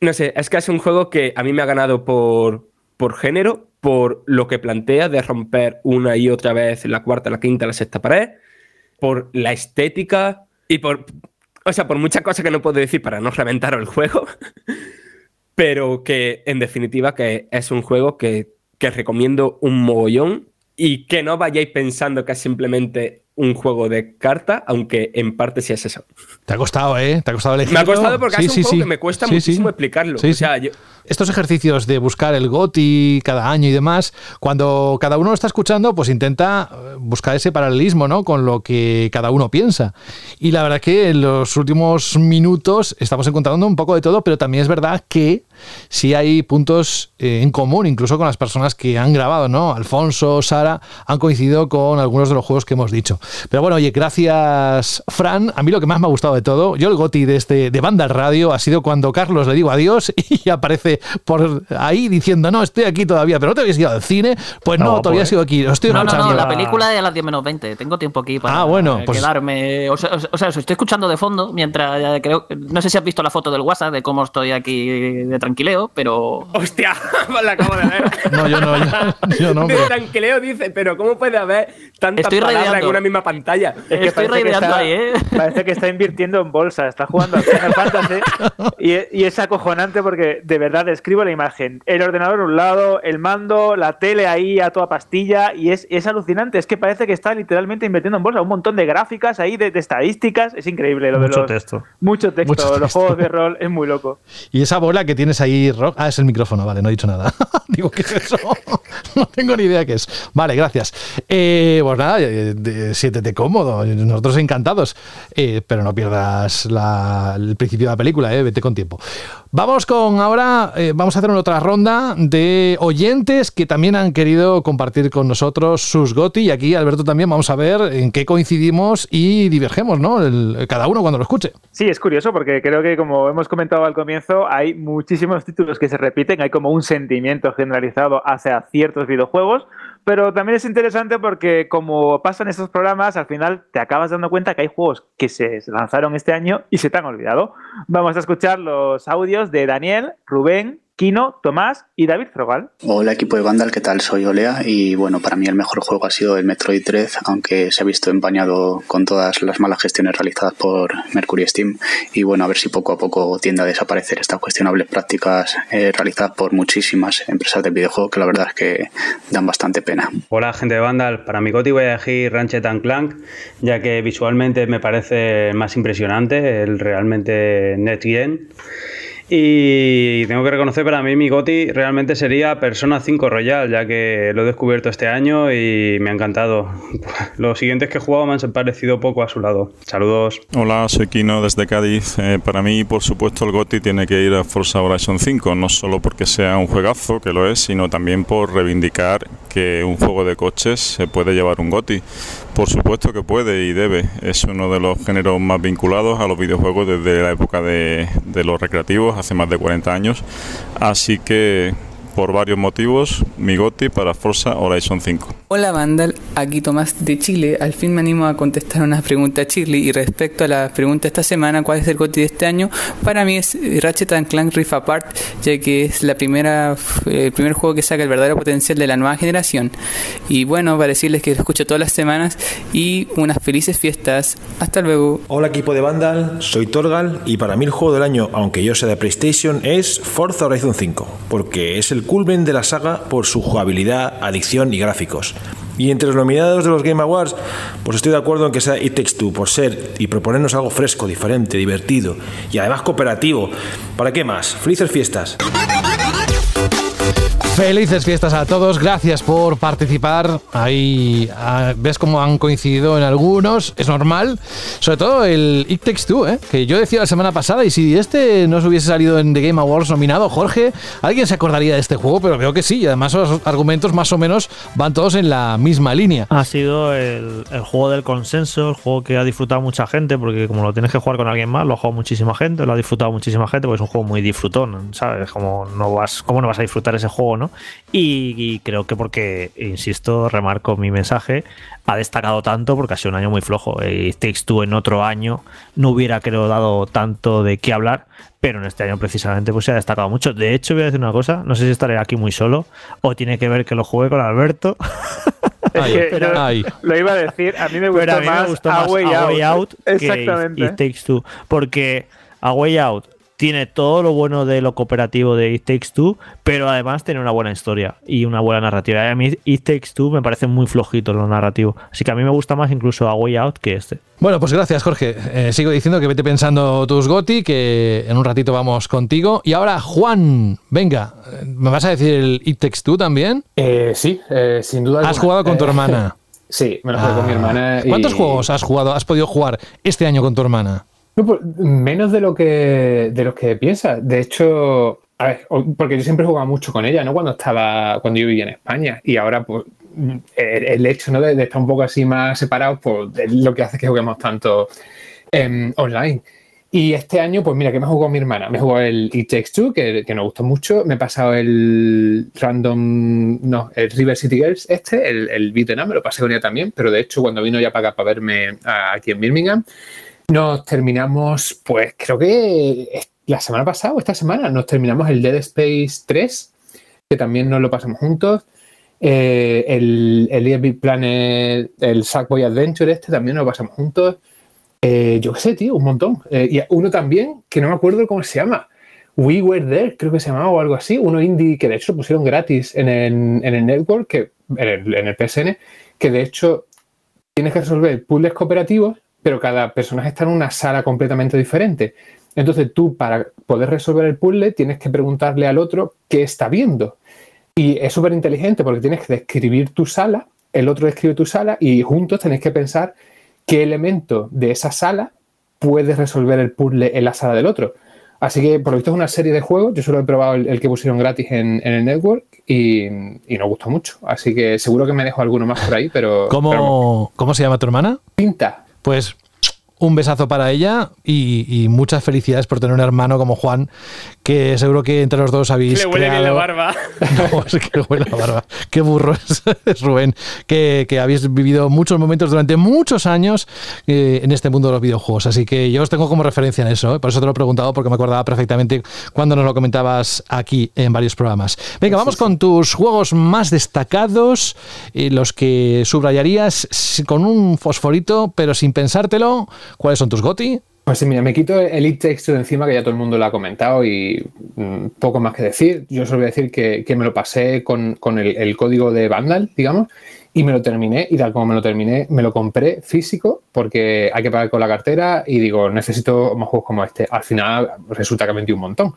No sé, es que es un juego que a mí me ha ganado por, por género, por lo que plantea de romper una y otra vez la cuarta, la quinta, la sexta pared, por la estética y por, o sea, por muchas cosas que no puedo decir para no reventar el juego, pero que en definitiva que es un juego que, que recomiendo un mogollón y que no vayáis pensando que es simplemente un juego de carta, aunque en parte sí es eso. Te ha costado, ¿eh? Te ha costado elegir. Me ha costado porque es un juego que me cuesta muchísimo explicarlo. Sí, o sea, sí. yo- Estos ejercicios de buscar el GOTI cada año y demás, cuando cada uno lo está escuchando, pues intenta eh, buscar ese paralelismo, ¿no? Con lo que cada uno piensa. Y la verdad que en los últimos minutos estamos encontrando un poco de todo, pero también es verdad que sí hay puntos eh, en común, incluso con las personas que han grabado, ¿no? Alfonso, Sara, han coincidido con algunos de los juegos que hemos dicho. Pero bueno, oye, gracias, Fran. A mí lo que más me ha gustado de todo, yo el GOTI de, este, de Banda al Radio ha sido cuando Carlos le digo adiós y aparece por ahí diciendo, no, estoy aquí todavía, pero no te habías ido al cine. Pues no, No, todavía pues. sigo aquí, estoy No, no, no, la película es a las 10 menos 20. Tengo tiempo aquí para Ah, bueno, eh, pues- quedarme. O sea, o sea, os estoy escuchando de fondo mientras eh, creo. No sé si has visto la foto del WhatsApp de cómo estoy aquí de tranquileo, pero. ¡Hostia! la acabo de ver. No, yo no, yo, yo no, De tranquileo dice, pero ¿cómo puede haber tantas Estoy palabras raideando. en una misma pantalla? Es que parece que está- ¿eh? Parece que está invirtiendo en bolsa, está jugando al Final Fantasy y, y es acojonante porque de verdad describo la imagen. El ordenador a un lado, el mando, la tele ahí a toda pastilla y es, es alucinante. Es que parece que está literalmente invirtiendo en bolsa. Un montón de gráficas ahí, de, de estadísticas. Es increíble lo de Mucho los... texto. Mucho texto. Mucho Los texto. juegos de rol es muy loco. Y esa bola que tienes ahí, Rock. Ah, es el micrófono, vale, no he dicho nada. Digo, ¿qué es eso? no tengo ni idea qué es. Vale, gracias. Eh, pues nada, eh, de- siéntete cómodo. Nosotros encantados. Eh, pero no pierdas el principio de la película, eh, vete con tiempo. Vamos con ahora, eh, vamos a hacer una otra ronda de oyentes que también han querido compartir con nosotros sus GOTI. Y aquí, Alberto, también vamos a ver en qué coincidimos y divergemos, ¿no? Cada uno cuando lo escuche. Sí, es curioso porque creo que, como hemos comentado al comienzo, hay muchísimos títulos que se repiten, hay como un sentimiento generalizado hacia ciertos videojuegos, pero también es interesante porque, como pasa en estos programas, al final te acabas dando cuenta que hay juegos que se lanzaron este año y se te han olvidado. Vamos a escuchar los audios de Daniel, Rubén, Kino, Tomás y David Frogal. Hola equipo de Vandal, ¿qué tal? Soy Olea y bueno, para mí el mejor juego ha sido el Metroid Dread, aunque se ha visto empañado con todas las malas gestiones realizadas por Mercury Steam y bueno, a ver si poco a poco tiende a desaparecer estas cuestionables prácticas eh, realizadas por muchísimas empresas de videojuegos que la verdad es que dan bastante pena. Hola gente de Vandal, para mi goti voy a elegir Ratchet and Clank, ya que visualmente me parece más impresionante, el realmente Next Gen. Y tengo que reconocer para mí mi goti realmente sería Persona 5 Royal, ya que lo he descubierto este año y me ha encantado. Los siguientes que he jugado me han parecido poco a su lado. Saludos. Hola, soy Kino desde Cádiz. Eh, para mí, por supuesto, el GOTI tiene que ir a Forza Horizon 5, no solo porque sea un juegazo, que lo es, sino también por reivindicar un juego de coches se puede llevar un GOTI. Por supuesto que puede y debe. Es uno de los géneros más vinculados a los videojuegos desde la época de, de los recreativos, hace más de 40 años. Así que, por varios motivos, mi GOTI para Forza Horizon 5. Hola Vandal, aquí Tomás de Chile. Al fin me animo a contestar una pregunta a Chile y respecto a la pregunta esta semana, ¿cuál es el GOTI de este año? Para mí es Ratchet and Clank Rift Apart, ya que es la primera, el primer juego que saca el verdadero potencial de la nueva generación. Y bueno, para decirles que lo escucho todas las semanas y unas felices fiestas. Hasta luego. Hola equipo de Vandal, soy Torgal y para mí el juego del año, aunque yo sea de PlayStation, es Forza Horizon 5, porque es el culmen de la saga por su jugabilidad, adicción y gráficos. Y entre los nominados de los Game Awards, pues estoy de acuerdo en que sea It Takes por ser y proponernos algo fresco, diferente, divertido y además cooperativo. ¿Para qué más? Felices fiestas. Felices fiestas a todos, gracias por participar. Ahí ah, ves cómo han coincidido en algunos, es normal. Sobre todo el It Takes Two, ¿eh? que yo decía la semana pasada, y si este no se hubiese salido en The Game Awards nominado, Jorge, alguien se acordaría de este juego, pero veo que sí, y además los argumentos más o menos van todos en la misma línea. Ha sido el, juego del consenso, el juego que ha disfrutado mucha gente, porque como lo tienes que jugar con alguien más, lo ha jugado muchísima gente, lo ha disfrutado muchísima gente, porque es un juego muy disfrutón, ¿sabes? Como no vas, ¿Cómo no vas a disfrutar ese juego, no? Y, y creo que porque, insisto, remarco mi mensaje, ha destacado tanto porque ha sido un año muy flojo. Eh, It Takes Two en otro año no hubiera, creo, dado tanto de qué hablar, pero en este año precisamente pues se ha destacado mucho. De hecho, voy a decir una cosa, no sé si estaré aquí muy solo o tiene que ver que lo jugué con Alberto. Es Ay, que yo ay. lo iba a decir, a mí me gustó, mí más, me gustó A más Way A Way Out. Out que Exactamente. It Takes Two. Porque A Way Out tiene todo lo bueno de lo cooperativo de It Takes Two, pero además tiene una buena historia y una buena narrativa. Y a mí It Takes Two me parece muy flojito lo narrativo. Así que a mí me gusta más incluso A Way Out que este. Bueno, pues gracias, Jorge. Eh, sigo diciendo que vete pensando tus Goti, que en un ratito vamos contigo. Y ahora, Juan, venga, eh, ¿me vas a decir el It Takes Two también? Eh, sí, eh, sin duda. ¿Has jugado con tu Eh, hermana? Sí, me lo jugué con mi Ah. hermana. y- ¿Cuántos juegos has jugado, has podido jugar este año con tu hermana? No, pues, menos de lo que de los que piensas. De hecho, porque yo siempre jugaba mucho con ella, ¿no? Cuando estaba, cuando yo vivía en España. Y ahora, pues, el, hecho ¿no? de, estar un poco así más separados, pues es lo que hace que juguemos tanto em, online. Y este año, pues mira, que me jugado mi hermana. Me jugó el It Takes Two, que, que nos gustó mucho. Me he pasado el Random, no, el River City Girls, este, el, el beat'em me lo pasé con ella también. Pero de hecho, cuando vino ya para acá para verme aquí en Birmingham, nos terminamos, pues creo que la semana pasada o esta semana, nos terminamos el Dead Space 3, que también nos lo pasamos juntos. Eh, el, el Big Planet, el Sackboy Adventure este también nos lo pasamos juntos. Eh, yo qué sé, tío, un montón. Eh, y uno también, que no me acuerdo cómo se llama. We Were There, creo que se llamaba o algo así. Uno indie que de hecho lo pusieron gratis en el, en el network, que, en, el, en el PSN, que de hecho tienes que resolver puzzles cooperativos, pero cada personaje está en una sala completamente diferente. Entonces tú, para poder resolver el puzzle, tienes que preguntarle al otro qué está viendo. Y es súper inteligente porque tienes que describir tu sala el otro describe tu sala y juntos tenéis que pensar qué elemento de esa sala puedes resolver el puzzle en la sala del otro. Así que, por lo visto, es una serie de juegos. Yo solo he probado el, que pusieron gratis en, el network y, y, nos gustó mucho. Así que seguro que me dejo alguno más por ahí, pero. ¿Cómo, ¿cómo se llama tu hermana? Pinta. Pues un besazo para ella y, muchas felicidades por tener un hermano como Juan, que seguro que entre los dos habéis. Le huele bien la barba. No, es que huele la barba. Qué burro es, Rubén. Que, habéis vivido muchos momentos durante muchos años eh, en este mundo de los videojuegos. Así que yo os tengo como referencia en eso. ¿eh? Por eso te lo he preguntado, porque me acordaba perfectamente cuando nos lo comentabas aquí en varios programas. Venga, vamos con tus juegos más destacados, eh, los que subrayarías con un fosforito, pero sin pensártelo ¿Cuáles son tus GOTI? Pues sí, mira, me quito el Elite Text de encima, que ya todo el mundo lo ha comentado y mm, poco más que decir. Yo solo voy a decir que, me lo pasé con, el, código de Vandal, digamos, y me lo terminé. Y tal como me lo terminé, me lo compré físico porque hay que pagar con la cartera y digo, necesito más juegos como este. Al final resulta que vendí un montón.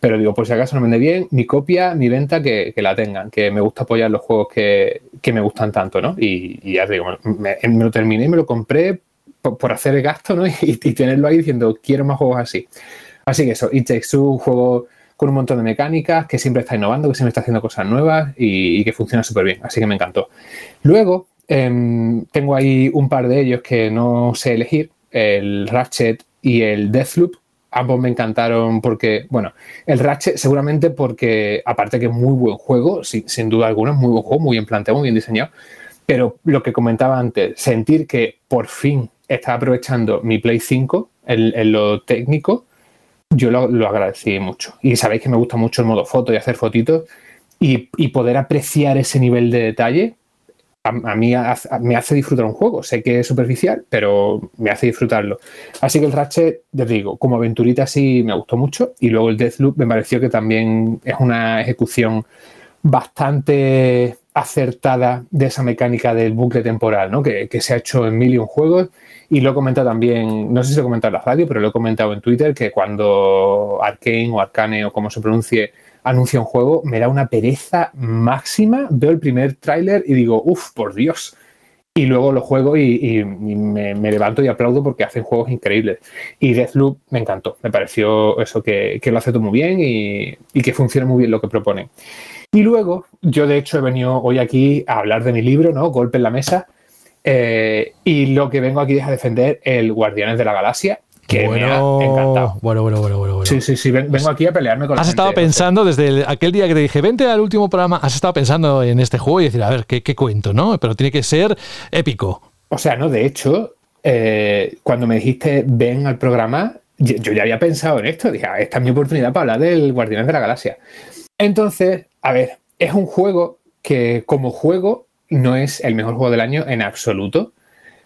Pero digo, por si acaso no vende bien, mi copia, mi venta, que, la tengan, que me gusta apoyar los juegos que, me gustan tanto, ¿no? Y, ya digo, me, me, lo terminé y me lo compré por, hacer el gasto, ¿no? Y, tenerlo ahí diciendo, quiero más juegos así. Así que eso, It Takes un juego con un montón de mecánicas, que siempre está innovando, que siempre está haciendo cosas nuevas y, que funciona súper bien. Así que me encantó. Luego, em, tengo ahí un par de ellos que no sé elegir, el Ratchet y el Deathloop. Ambos me encantaron porque, bueno, el Ratchet seguramente porque, aparte que es muy buen juego, sin, sin duda alguna, es muy buen juego, muy bien planteado, muy bien diseñado, pero lo que comentaba antes, sentir que por fin estaba aprovechando mi Play 5 en, lo técnico, yo lo, agradecí mucho. Y sabéis que me gusta mucho el modo foto y hacer fotitos y, poder apreciar ese nivel de detalle. A, mí me hace disfrutar un juego. Sé que es superficial, pero me hace disfrutarlo. Así que el Ratchet, les digo, como aventurita sí me gustó mucho. Y luego el Deathloop me pareció que también es una ejecución bastante acertada de esa mecánica del bucle temporal, ¿no? que, se ha hecho en mil y un juegos. Y lo he comentado también, no sé si lo he comentado en la radio, pero lo he comentado en Twitter, que cuando Arkane o Arcane o como se pronuncie anuncia un juego, me da una pereza máxima. Veo el primer tráiler y digo, uff, por Dios. Y luego lo juego y, me, levanto y aplaudo porque hacen juegos increíbles. Y Deathloop me encantó. Me pareció eso que, lo hace todo muy bien y, y que funciona muy bien lo que propone. Y luego, yo de hecho he venido hoy aquí a hablar de mi libro, ¿no? Golpe en la mesa. Eh, y lo que vengo aquí es a defender el Guardianes de la Galaxia, que me ha encantado. Bueno, bueno, bueno, bueno. Sí, sí, sí, vengo aquí a pelearme con Has estado pensando desde aquel día que te dije, vente al último programa, has estado pensando en este juego y decir, a ver, ¿qué, cuento, no? Pero tiene que ser épico. O sea, no, de hecho, eh, cuando me dijiste ven al programa, yo, yo, ya había pensado en esto. Dije, ah, esta es mi oportunidad para hablar del Guardianes de la Galaxia. Entonces, a ver, es un juego que como juego no es el mejor juego del año en absoluto,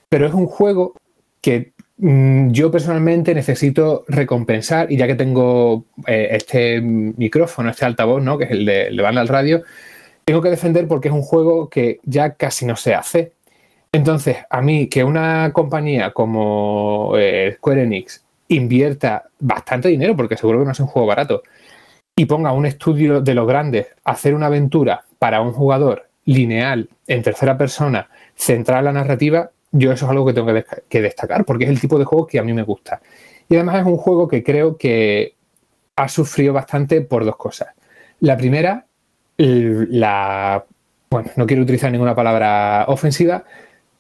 pero es un juego que mm, yo personalmente necesito recompensar y ya que tengo eh, este micrófono, este altavoz, ¿no? que es el de, el al radio, tengo que defender porque es un juego que ya casi no se hace. Entonces, a mí que una compañía como eh, Square Enix invierta bastante dinero, porque seguro que no es un juego barato, y ponga un estudio de los grandes hacer una aventura para un jugador lineal en tercera persona, centrada en la narrativa, yo eso es algo que tengo que, destacar porque es el tipo de juego que a mí me gusta. Y además es un juego que creo que ha sufrido bastante por dos cosas. La primera, la... Bueno, no quiero utilizar ninguna palabra ofensiva,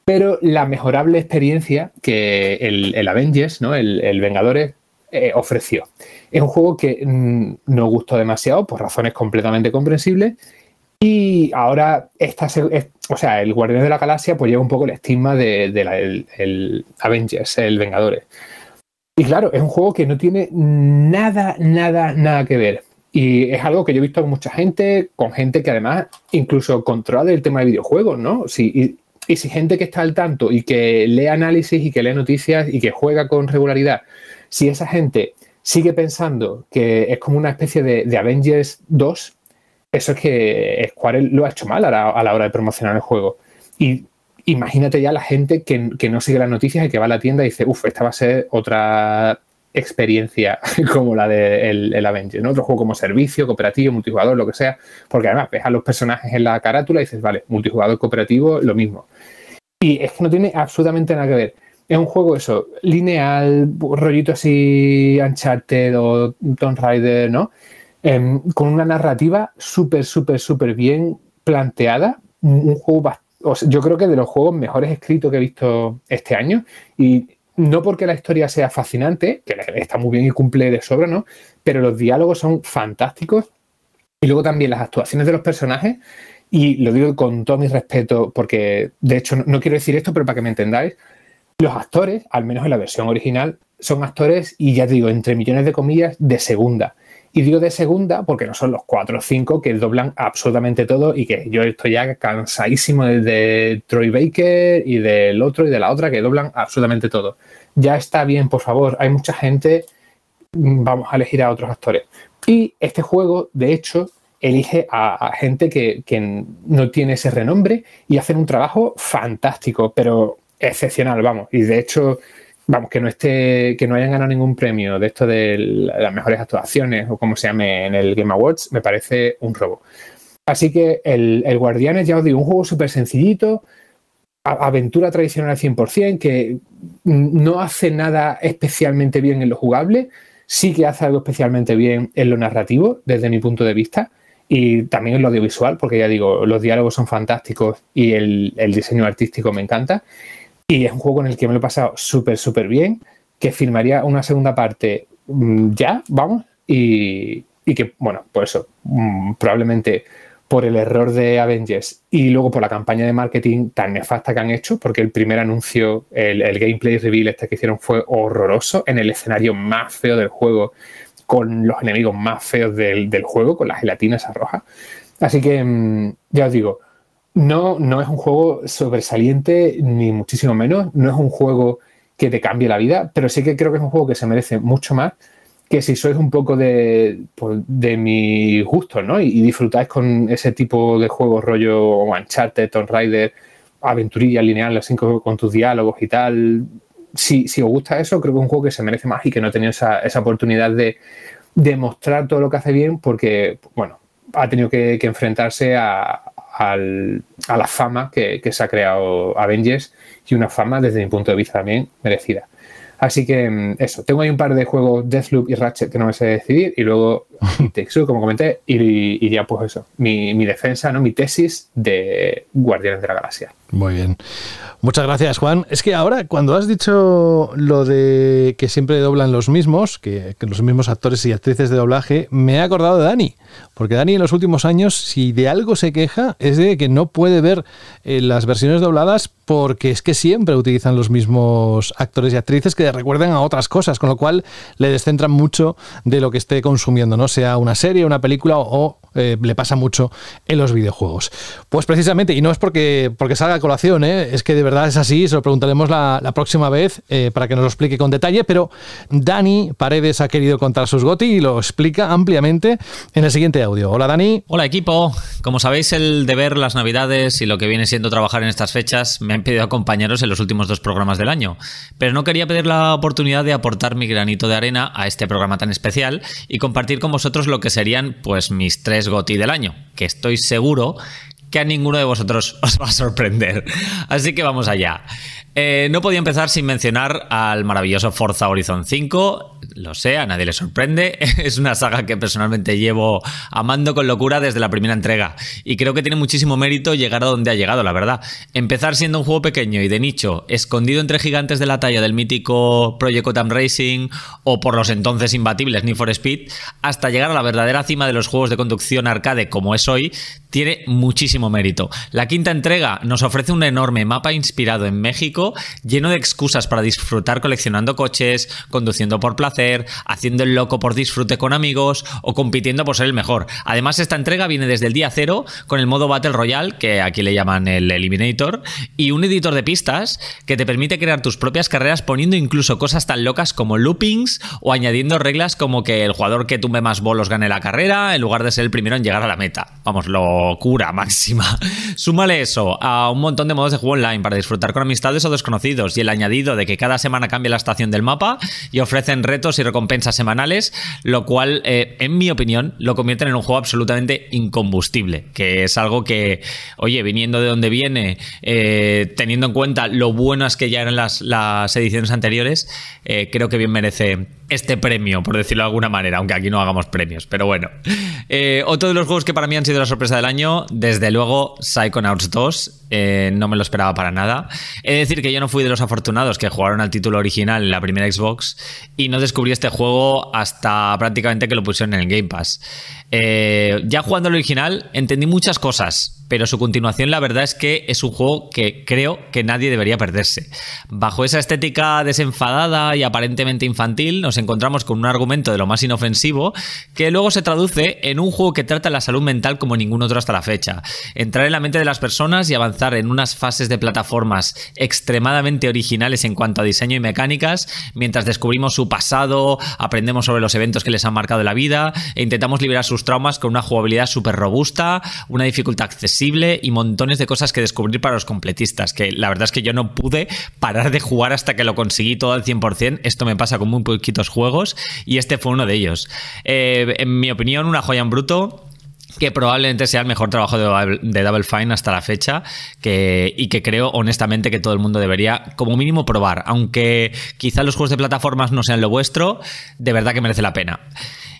pero la mejorable experiencia que el, Avengers, ¿no? el, el Vengadores, eh, ofreció. Es un juego que mm, no gustó demasiado por razones completamente comprensibles. Y ahora, esta, o sea, el Guardián de la Galaxia pues lleva un poco el estigma del de, el Avengers, el Vengadores. Y claro, es un juego que no tiene nada, nada, nada que ver. Y es algo que yo he visto con mucha gente, con gente que además incluso controla el tema de videojuegos, ¿no? y, y, si gente que está al tanto y que lee análisis y que lee noticias y que juega con regularidad si esa gente sigue pensando que es como una especie de, Avengers 2, eso es que Square lo ha hecho mal a la, hora de promocionar el juego. Y imagínate ya la gente que, no sigue las noticias y que va a la tienda y dice, uff, esta va a ser otra experiencia como la de el, el Avengers, ¿no? Otro juego como servicio, cooperativo, multijugador, lo que sea, porque además ves a los personajes en la carátula y dices, vale, multijugador cooperativo, lo mismo. Y es que no tiene absolutamente nada que ver. Es un juego eso, lineal, rollito así, Uncharted o Tomb Raider, ¿no? Em, con una narrativa súper, súper, súper bien planteada. Un juego, yo creo que de los juegos mejores escritos que he visto este año. Y no porque la historia sea fascinante, que está muy bien y cumple de sobra, ¿no? Pero los diálogos son fantásticos. Y luego también las actuaciones de los personajes. Y lo digo con todo mi respeto, porque de hecho no quiero decir esto, pero para que me entendáis, los actores, al menos en la versión original, son actores, y ya digo, entre millones de comillas, de segunda. Y digo de segunda porque no son los cuatro o cinco que doblan absolutamente todo y que yo estoy ya cansadísimo de, Troy Baker y del otro y de la otra que doblan absolutamente todo. Ya está bien, por favor, hay mucha gente, mm, vamos a elegir a otros actores. Y este juego, de hecho, elige a, gente que, que, no tiene ese renombre y hacen un trabajo fantástico, pero excepcional, vamos. Y de hecho, vamos, que no esté, que no hayan ganado ningún premio de esto de las mejores actuaciones o como se llame en el Game Awards, me parece un robo. Así que el, el Guardianes, ya os digo, un juego súper sencillito, aventura tradicional al 100%, que no hace nada especialmente bien en lo jugable, sí que hace algo especialmente bien en lo narrativo, desde mi punto de vista, y también en lo audiovisual, porque ya digo, los diálogos son fantásticos y el, el diseño artístico me encanta. Y es un juego con el que me lo he pasado súper, súper bien, que firmaría una segunda parte mm, ya, vamos, y, que, bueno, por eso, mm, probablemente por el error de Avengers y luego por la campaña de marketing tan nefasta que han hecho, porque el primer anuncio, el, gameplay reveal este que hicieron fue horroroso en el escenario más feo del juego, con los enemigos más feos del, del juego, con las gelatinas rojas. Así que, mm, ya os digo, no, no es un juego sobresaliente, ni muchísimo menos. No es un juego que te cambie la vida, pero sí que creo que es un juego que se merece mucho más que si sois un poco de, pues, de mi gusto, ¿no? Y, disfrutáis con ese tipo de juegos rollo Uncharted, Tomb Raider, aventurilla lineal, así con, tus diálogos y tal. Si, si, os gusta eso, creo que es un juego que se merece más y que no ha tenido esa, esa oportunidad de demostrar todo lo que hace bien porque, bueno, ha tenido que enfrentarse a, a la fama que, se ha creado Avengers y una fama desde mi punto de vista también merecida. Así que mm, eso, tengo ahí un par de juegos Deathloop y Ratchet que no me sé decidir y luego Texu, como comenté, y, ya pues eso, mi, mi defensa, ¿no? mi tesis de Guardianes de la Galaxia. Muy bien. Muchas gracias, Juan. Es que ahora, cuando has dicho lo de que siempre doblan los mismos, que, los mismos actores y actrices de doblaje, me he acordado de Dani. Porque Dani en los últimos años, si de algo se queja, es de que no puede ver eh, las versiones dobladas porque es que siempre utilizan los mismos actores y actrices que recuerdan a otras cosas, con lo cual le descentran mucho de lo que esté consumiendo, no sea una serie, una película o eh, le pasa mucho en los videojuegos. Pues precisamente, y no es porque, porque salga colación, ¿eh? es que de verdad es así, se lo preguntaremos la, próxima vez eh, para que nos lo explique con detalle, pero Dani Paredes ha querido contar sus goti y lo explica ampliamente en el siguiente audio. Hola Dani. Hola equipo. Como sabéis, el de ver las navidades y lo que viene siendo trabajar en estas fechas me han pedido acompañaros en los últimos dos programas del año, pero no quería pedir la oportunidad de aportar mi granito de arena a este programa tan especial y compartir con vosotros lo que serían pues mis tres GOTI del año, que estoy seguro que a ninguno de vosotros os va a sorprender. Así que vamos allá. Eh, no podía empezar sin mencionar al maravilloso Forza Horizon 5. Lo sé, a nadie le sorprende. Es una saga que personalmente llevo amando con locura desde la primera entrega. Y creo que tiene muchísimo mérito llegar a donde ha llegado, la verdad. Empezar siendo un juego pequeño y de nicho, escondido entre gigantes de la talla del mítico Project Gotham Racing o por los entonces imbatibles Need for Speed, hasta llegar a la verdadera cima de los juegos de conducción arcade como es hoy, tiene muchísimo mérito. La quinta entrega nos ofrece un enorme mapa inspirado en México, lleno de excusas para disfrutar coleccionando coches, conduciendo por placer, haciendo el loco por disfrute con amigos o compitiendo por ser el mejor. Además, esta entrega viene desde el día cero con el modo Battle Royale, que aquí le llaman el Eliminator, y un editor de pistas que te permite crear tus propias carreras poniendo incluso cosas tan locas como loopings o añadiendo reglas como que el jugador que tumbe más bolos gane la carrera en lugar de ser el primero en llegar a la meta. Vamos, lo locura máxima. Súmale eso a un montón de modos de juego online para disfrutar con amistades o desconocidos y el añadido de que cada semana cambia la estación del mapa y ofrecen retos y recompensas semanales, lo cual, eh, en mi opinión, lo convierten en un juego absolutamente incombustible, que es algo que, oye, viniendo de donde viene, eh, teniendo en cuenta lo buenas que ya eran las, las ediciones anteriores, eh, creo que bien merece este premio, por decirlo de alguna manera, aunque aquí no hagamos premios, pero bueno. Eh, otro de los juegos que para mí han sido la sorpresa del año, desde luego Psychonauts 2, eh, no me lo esperaba para nada. He de decir que yo no fui de los afortunados que jugaron al título original en la primera Xbox y no descubrí este juego hasta prácticamente que lo pusieron en el Game Pass. Eh, ya jugando al original entendí muchas cosas, pero su continuación la verdad es que es un juego que creo que nadie debería perderse. Bajo esa estética desenfadada y aparentemente infantil, nos encontramos con un argumento de lo más inofensivo que luego se traduce en un juego que trata la salud mental como ningún otro hasta la fecha. Entrar en la mente de las personas y avanzar en unas fases de plataformas extremadamente originales en cuanto a diseño y mecánicas, mientras descubrimos su pasado, aprendemos sobre los eventos que les han marcado la vida e intentamos liberar sus traumas con una jugabilidad súper robusta, una dificultad accesible y montones de cosas que descubrir para los completistas, que la verdad es que yo no pude parar de jugar hasta que lo conseguí todo al 100%. Esto me pasa con muy poquitos juegos y este fue uno de ellos. Eh, en mi opinión, una joya en bruto que probablemente sea el mejor trabajo de Double, Fine hasta la fecha que, y que creo honestamente que todo el mundo debería como mínimo probar, aunque quizá los juegos de plataformas no sean lo vuestro, de verdad que merece la pena.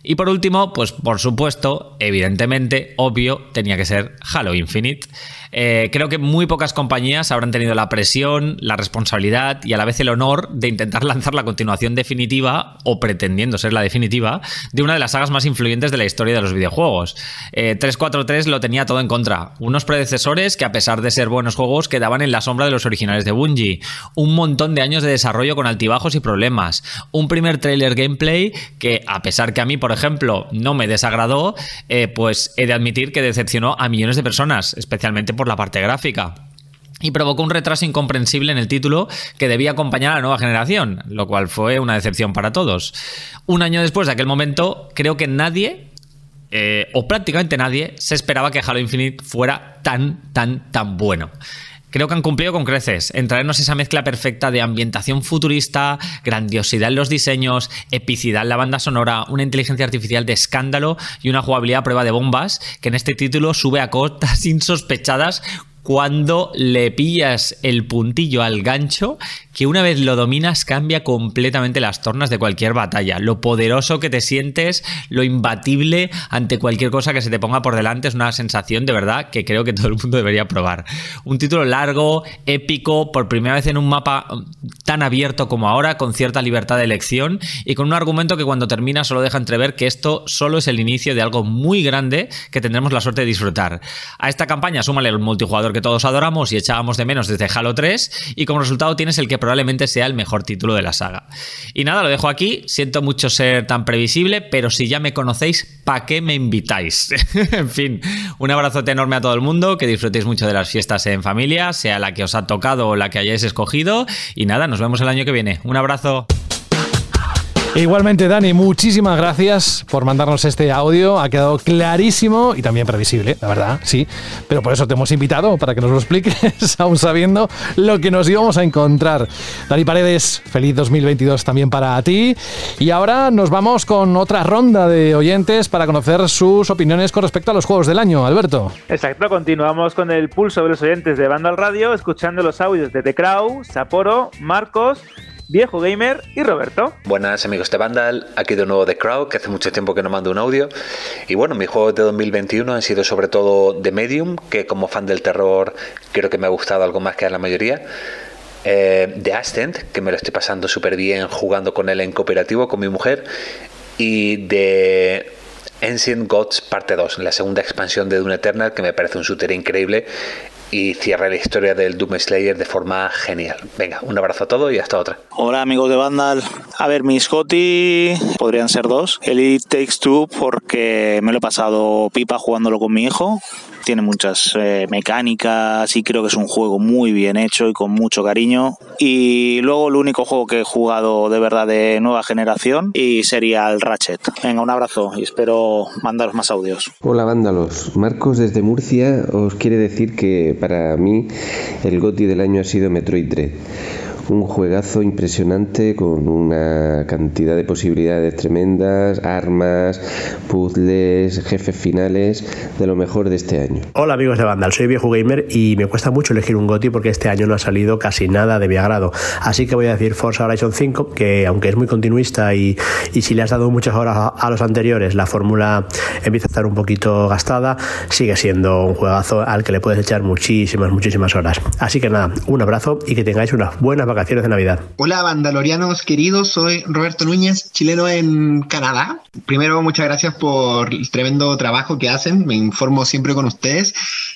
Y por último, pues por supuesto, evidentemente, obvio, tenía que ser Halo Infinite. Eh, creo que muy pocas compañías habrán tenido la presión, la responsabilidad y a la vez el honor de intentar lanzar la continuación definitiva, o pretendiendo ser la definitiva, de una de las sagas más influyentes de la historia de los videojuegos. 343 eh, lo tenía todo en contra. Unos predecesores que a pesar de ser buenos juegos quedaban en la sombra de los originales de Bungie. Un montón de años de desarrollo con altibajos y problemas. Un primer trailer gameplay que a pesar que a mí, por ejemplo, no me desagradó, eh, pues he de admitir que decepcionó a millones de personas, especialmente por por la parte gráfica y provocó un retraso incomprensible en el título que debía acompañar a la nueva generación, lo cual fue una decepción para todos. Un año después de aquel momento, creo que nadie, eh, o prácticamente nadie, se esperaba que Halo Infinite fuera tan, tan, tan bueno. Creo que han cumplido con creces. En traernos esa mezcla perfecta de ambientación futurista, grandiosidad en los diseños, epicidad en la banda sonora, una inteligencia artificial de escándalo y una jugabilidad a prueba de bombas que en este título sube a cotas insospechadas cuando le pillas el puntillo al gancho que una vez lo dominas cambia completamente las tornas de cualquier batalla. Lo poderoso que te sientes, lo imbatible ante cualquier cosa que se te ponga por delante es una sensación de verdad que creo que todo el mundo debería probar. Un título largo, épico, por primera vez en un mapa tan abierto como ahora, con cierta libertad de elección y con un argumento que cuando termina solo deja entrever que esto solo es el inicio de algo muy grande que tendremos la suerte de disfrutar. A esta campaña súmale el multijugador que todos adoramos y echábamos de menos desde Halo 3 y como resultado tienes el que probablemente sea el mejor título de la saga. Y nada, lo dejo aquí. Siento mucho ser tan previsible, pero si ya me conocéis, ¿para qué me invitáis? en fin, un abrazote enorme a todo el mundo, que disfrutéis mucho de las fiestas en familia, sea la que os ha tocado o la que hayáis escogido. Y nada, nos vemos el año que viene. Un abrazo. Igualmente, Dani, muchísimas gracias por mandarnos este audio. Ha quedado clarísimo y también previsible, la verdad, sí. Pero por eso te hemos invitado, para que nos lo expliques, aún sabiendo lo que nos íbamos a encontrar. Dani Paredes, feliz 2022 también para ti. Y ahora nos vamos con otra ronda de oyentes para conocer sus opiniones con respecto a los juegos del año. Alberto. Exacto, continuamos con el pulso de los oyentes de Banda al Radio, escuchando los audios de The Crow, Sapporo, Marcos. Viejo Gamer y Roberto. Buenas amigos de Vandal, aquí de nuevo The Crowd, que hace mucho tiempo que no mando un audio. Y bueno, mis juegos de 2021 han sido sobre todo The Medium, que como fan del terror creo que me ha gustado algo más que a la mayoría. Eh, The Ascent, que me lo estoy pasando súper bien jugando con él en cooperativo con mi mujer. Y The Ancient Gods parte 2, la segunda expansión de Dune Eternal, que me parece un shooter increíble y cierra la historia del Doom Slayer de forma genial. Venga, un abrazo a todos y hasta otra. Hola amigos de Vandal. A ver, mis GOTI podrían ser dos. Elite Takes Two porque me lo he pasado pipa jugándolo con mi hijo tiene muchas eh, mecánicas y creo que es un juego muy bien hecho y con mucho cariño. Y luego el único juego que he jugado de verdad de nueva generación y sería el Ratchet. Venga, un abrazo y espero mandaros más audios. Hola vándalos, Marcos desde Murcia os quiere decir que para mí el GOTI del año ha sido Metroid Dread un juegazo impresionante con una cantidad de posibilidades tremendas, armas, puzzles, jefes finales, de lo mejor de este año. Hola amigos de Vandal, soy viejo gamer y me cuesta mucho elegir un GOTI porque este año no ha salido casi nada de mi agrado. Así que voy a decir Forza Horizon 5, que aunque es muy continuista y, y si le has dado muchas horas a, a los anteriores, la fórmula empieza a estar un poquito gastada, sigue siendo un juegazo al que le puedes echar muchísimas, muchísimas horas. Así que nada, un abrazo y que tengáis unas buenas vacaciones de Navidad. Hola, vandalorianos queridos, soy Roberto Núñez, chileno en Canadá. Primero, muchas gracias por el tremendo trabajo que hacen, me informo siempre con ustedes.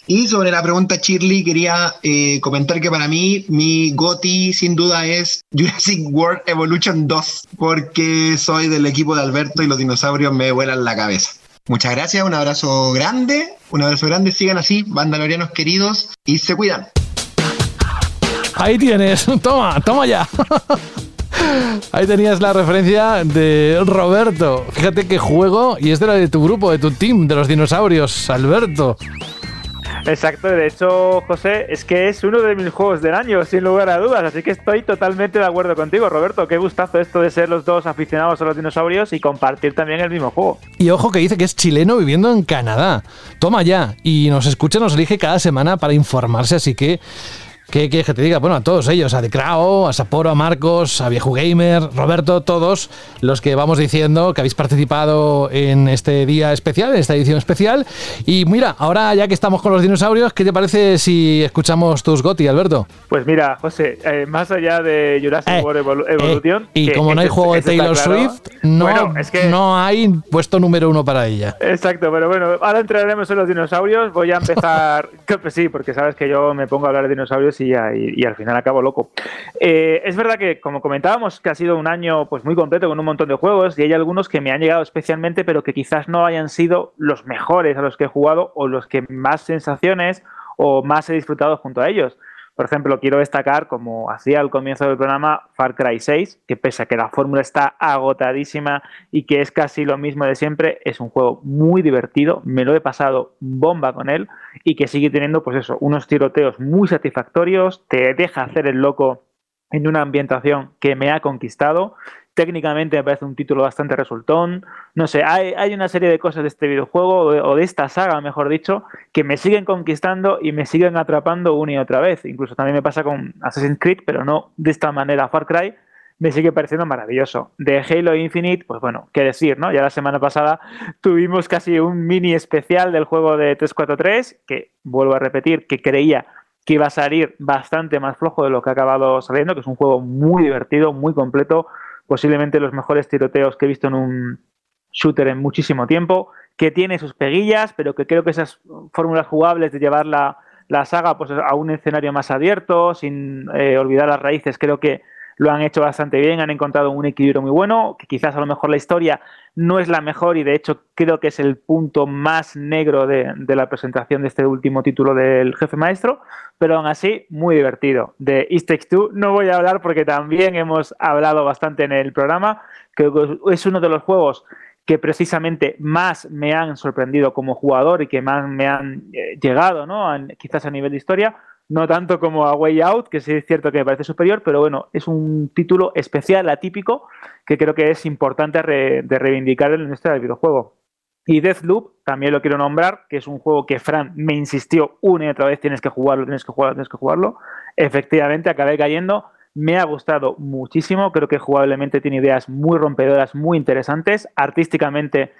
Y sobre la pregunta Shirley, quería eh, comentar que para mí mi GOTI sin duda es Jurassic World Evolution 2, porque soy del equipo de Alberto y los dinosaurios me vuelan la cabeza. Muchas gracias, un abrazo grande, un abrazo grande, sigan así, vandalorianos queridos, y se cuidan. Ahí tienes, toma, toma ya. Ahí tenías la referencia de Roberto. Fíjate qué juego, y este era de tu grupo, de tu team, de los dinosaurios, Alberto. Exacto, de hecho, José, es que es uno de mis juegos del año, sin lugar a dudas, así que estoy totalmente de acuerdo contigo, Roberto. Qué gustazo esto de ser los dos aficionados a los dinosaurios y compartir también el mismo juego. Y ojo que dice que es chileno viviendo en Canadá. Toma ya, y nos escucha, nos elige cada semana para informarse, así que ¿Qué quieres que te diga? Bueno, a todos ellos, a Decrao, a Sapporo, a Marcos, a Viejo Gamer, Roberto, todos los que vamos diciendo que habéis participado en este día especial, en esta edición especial. Y mira, ahora ya que estamos con los dinosaurios, ¿qué te parece si escuchamos tus Goti, Alberto? Pues mira, José, eh, más allá de Jurassic Eh, World Evol- eh, Evolution. y como no hay juego de Taylor claro. Swift, no, Bueno, es que- no hay puesto número uno para ella. Exacto, pero bueno, ahora entraremos en los dinosaurios. Voy a empezar. pues sí, porque sabes que yo me pongo a hablar de dinosaurios y, al final acabo loco. Eh, es verdad que, como comentábamos, que ha sido un año pues muy completo con un montón de juegos y hay algunos que me han llegado especialmente, pero que quizás no hayan sido los mejores a los que he jugado o los que más sensaciones o más he disfrutado junto a ellos. Por ejemplo, quiero destacar, como hacía al comienzo del programa, Far Cry 6, que pese a que la fórmula está agotadísima y que es casi lo mismo de siempre, es un juego muy divertido, me lo he pasado bomba con él y que sigue teniendo, pues eso, unos tiroteos muy satisfactorios, te deja hacer el loco en una ambientación que me ha conquistado. Técnicamente me parece un título bastante resultón. No sé, hay, hay una serie de cosas de este videojuego o de, esta saga, mejor dicho, que me siguen conquistando y me siguen atrapando una y otra vez. Incluso también me pasa con Assassin's Creed, pero no de esta manera Far Cry. Me sigue pareciendo maravilloso. De Halo Infinite, pues bueno, qué decir, ¿no? Ya la semana pasada tuvimos casi un mini especial del juego de 343, que vuelvo a repetir, que creía que iba a salir bastante más flojo de lo que ha acabado saliendo, que es un juego muy divertido, muy completo, posiblemente los mejores tiroteos que he visto en un shooter en muchísimo tiempo, que tiene sus peguillas, pero que creo que esas fórmulas jugables de llevar la, saga pues, a un escenario más abierto, sin eh, olvidar las raíces, creo que lo han hecho bastante bien, han encontrado un equilibrio muy bueno, que quizás a lo mejor la historia no es la mejor y de hecho creo que es el punto más negro de, de la presentación de este último título del jefe maestro, pero aún así muy divertido. De East Takes Two no voy a hablar porque también hemos hablado bastante en el programa, creo que es uno de los juegos que precisamente más me han sorprendido como jugador y que más me han eh, llegado, ¿no? Quizás a nivel de historia, no tanto como a Way Out, que sí es cierto que me parece superior, pero bueno, es un título especial, atípico, que creo que es importante re- de reivindicar en la industria del videojuego. Y Deathloop también lo quiero nombrar, que es un juego que Fran me insistió una y otra vez, tienes que jugarlo, tienes que jugarlo, tienes que jugarlo. Efectivamente, acabé cayendo. Me ha gustado muchísimo, creo que jugablemente tiene ideas muy rompedoras, muy interesantes. Artísticamente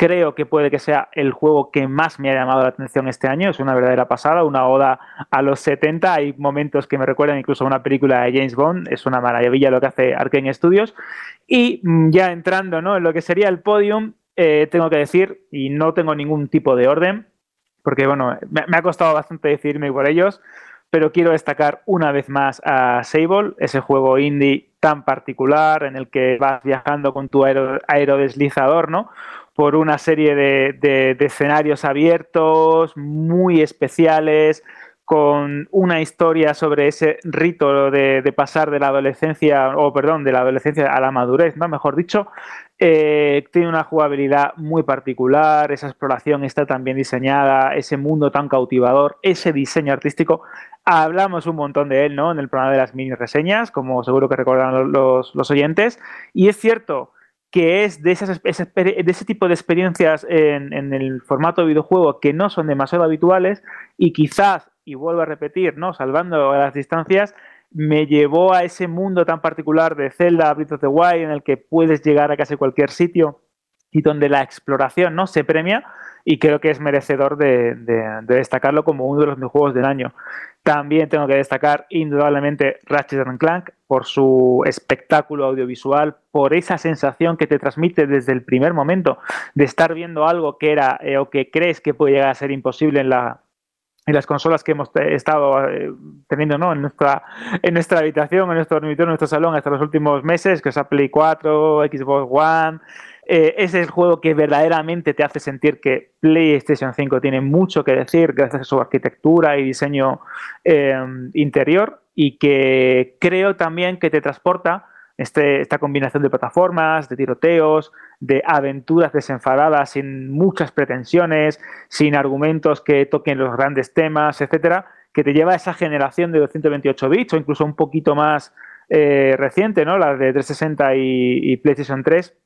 creo que puede que sea el juego que más me ha llamado la atención este año. Es una verdadera pasada, una oda a los 70. Hay momentos que me recuerdan incluso a una película de James Bond. Es una maravilla lo que hace Arkane Studios. Y mm, ya entrando ¿no? en lo que sería el podium, eh, tengo que decir, y no tengo ningún tipo de orden, porque bueno, me, ha costado bastante decidirme por ellos, pero quiero destacar una vez más a Sable, ese juego indie tan particular en el que vas viajando con tu aero- aerodeslizador, ¿no? Por una serie de, escenarios abiertos, muy especiales, con una historia sobre ese rito de, pasar de la adolescencia, o perdón, de la adolescencia a la madurez, ¿no? Mejor dicho, eh, tiene una jugabilidad muy particular, esa exploración está tan bien diseñada, ese mundo tan cautivador, ese diseño artístico. Hablamos un montón de él, ¿no? En el programa de las mini reseñas, como seguro que recordarán los, los oyentes. Y es cierto que es de, esas, de ese tipo de experiencias en, el formato de videojuego que no son demasiado habituales y quizás, y vuelvo a repetir, ¿no? salvando las distancias, me llevó a ese mundo tan particular de Zelda, Breath of the Wild, en el que puedes llegar a casi cualquier sitio y donde la exploración no se premia y creo que es merecedor de, destacarlo como uno de los mejores juegos del año. También tengo que destacar indudablemente Ratchet Clank por su espectáculo audiovisual, por esa sensación que te transmite desde el primer momento de estar viendo algo que era eh, o que crees que puede llegar a ser imposible en la, en las consolas que hemos estado eh, teniendo ¿no? en, nuestra, habitación, en nuestro dormitorio, en nuestro salón hasta los últimos meses, que es Play 4, Xbox One, eh, es el juego que verdaderamente te hace sentir que PlayStation 5 tiene mucho que decir gracias a su arquitectura y diseño eh, interior y que creo también que te transporta este, esta combinación de plataformas, de tiroteos, de aventuras desenfadadas sin muchas pretensiones, sin argumentos que toquen los grandes temas, etcétera, que te lleva a esa generación de 228 bits o incluso un poquito más eh, reciente, ¿no? La de 360 y PlayStation 3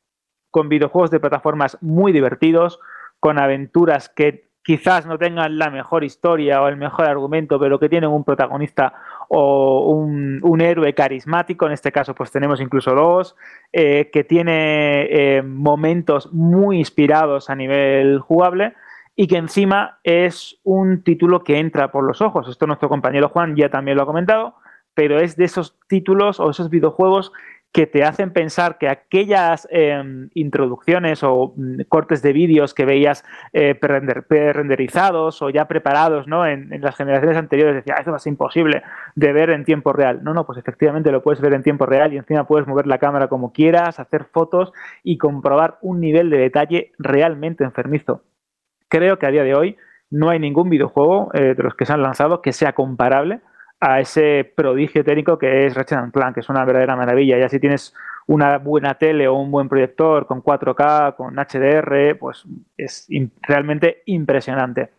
con videojuegos de plataformas muy divertidos, con aventuras que quizás no tengan la mejor historia o el mejor argumento, pero que tienen un protagonista o un, héroe carismático, en este caso pues tenemos incluso dos, eh, que tiene eh, momentos muy inspirados a nivel jugable y que encima es un título que entra por los ojos. Esto nuestro compañero Juan ya también lo ha comentado, pero es de esos títulos o esos videojuegos que te hacen pensar que aquellas em, introducciones o mm, cortes de vídeos que veías eh, renderizados o ya preparados ¿no? en, las generaciones anteriores, decía, eso va a ser imposible de ver en tiempo real. No, no, pues efectivamente lo puedes ver en tiempo real y encima puedes mover la cámara como quieras, hacer fotos y comprobar un nivel de detalle realmente enfermizo. Creo que a día de hoy no hay ningún videojuego eh, de los que se han lanzado que sea comparable a ese prodigio técnico que es Ratchet Clank, que es una verdadera maravilla. Ya si tienes una buena tele o un buen proyector con 4K, con HDR, pues es realmente impresionante.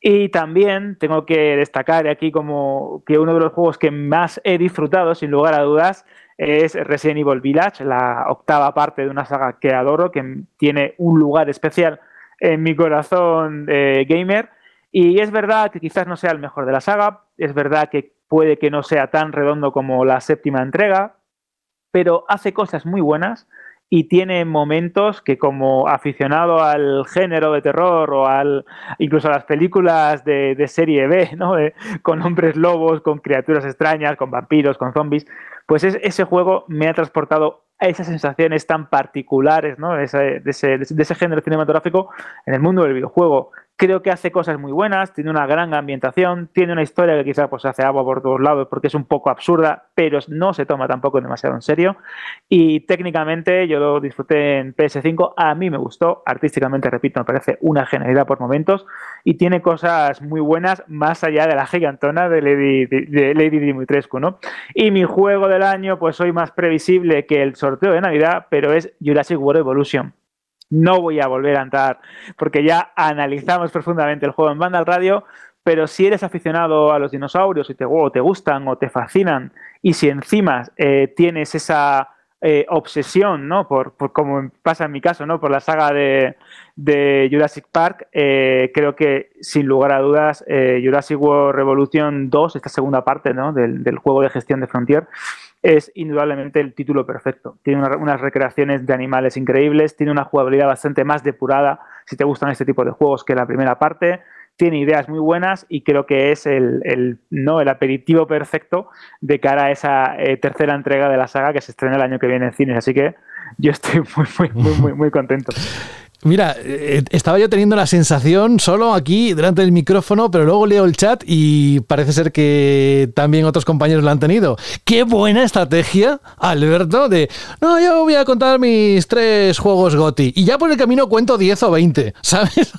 Y también tengo que destacar aquí como que uno de los juegos que más he disfrutado, sin lugar a dudas, es Resident Evil Village, la octava parte de una saga que adoro, que tiene un lugar especial en mi corazón de gamer. Y es verdad que quizás no sea el mejor de la saga, es verdad que puede que no sea tan redondo como la séptima entrega, pero hace cosas muy buenas y tiene momentos que como aficionado al género de terror o al incluso a las películas de, serie B, ¿no? con hombres lobos, con criaturas extrañas, con vampiros, con zombies, pues ese juego me ha transportado a esas sensaciones tan particulares ¿no? ese, de, ese, de ese género cinematográfico en el mundo del videojuego. Creo que hace cosas muy buenas, tiene una gran ambientación, tiene una historia que quizás pues, hace agua por todos lados porque es un poco absurda, pero no se toma tampoco demasiado en serio. Y técnicamente yo lo disfruté en PS5, a mí me gustó, artísticamente, repito, me parece una genialidad por momentos y tiene cosas muy buenas más allá de la gigantona de Lady, de Lady Dimitrescu. ¿no? Y mi juego del año, pues soy más previsible que el sorteo de Navidad, pero es Jurassic World Evolution no voy a volver a entrar porque ya analizamos profundamente el juego en banda al radio, pero si eres aficionado a los dinosaurios y te, gustan o te fascinan y si encima eh, tienes esa eh, obsesión, ¿no? Por, como pasa en mi caso, ¿no? Por la saga de, Jurassic Park, eh, creo que sin lugar a dudas Jurassic World Revolution 2, esta segunda parte, ¿no? Del, del juego de gestión de Frontier, es indudablemente el título perfecto. Tiene unas recreaciones de animales increíbles, tiene una jugabilidad bastante más depurada si te gustan este tipo de juegos que la primera parte, tiene ideas muy buenas y creo que es el, ¿no? el aperitivo perfecto de cara a esa eh, tercera entrega de la saga que se estrena el año que viene en cines. Así que yo estoy muy, muy, muy, muy, muy contento. Mira, eh, estaba yo teniendo la sensación solo aquí delante del micrófono, pero luego leo el chat y parece ser que también otros compañeros lo han tenido. Qué buena estrategia, Alberto, de no, yo voy a contar mis tres juegos GOTI y ya por el camino cuento 10 o 20, ¿sabes?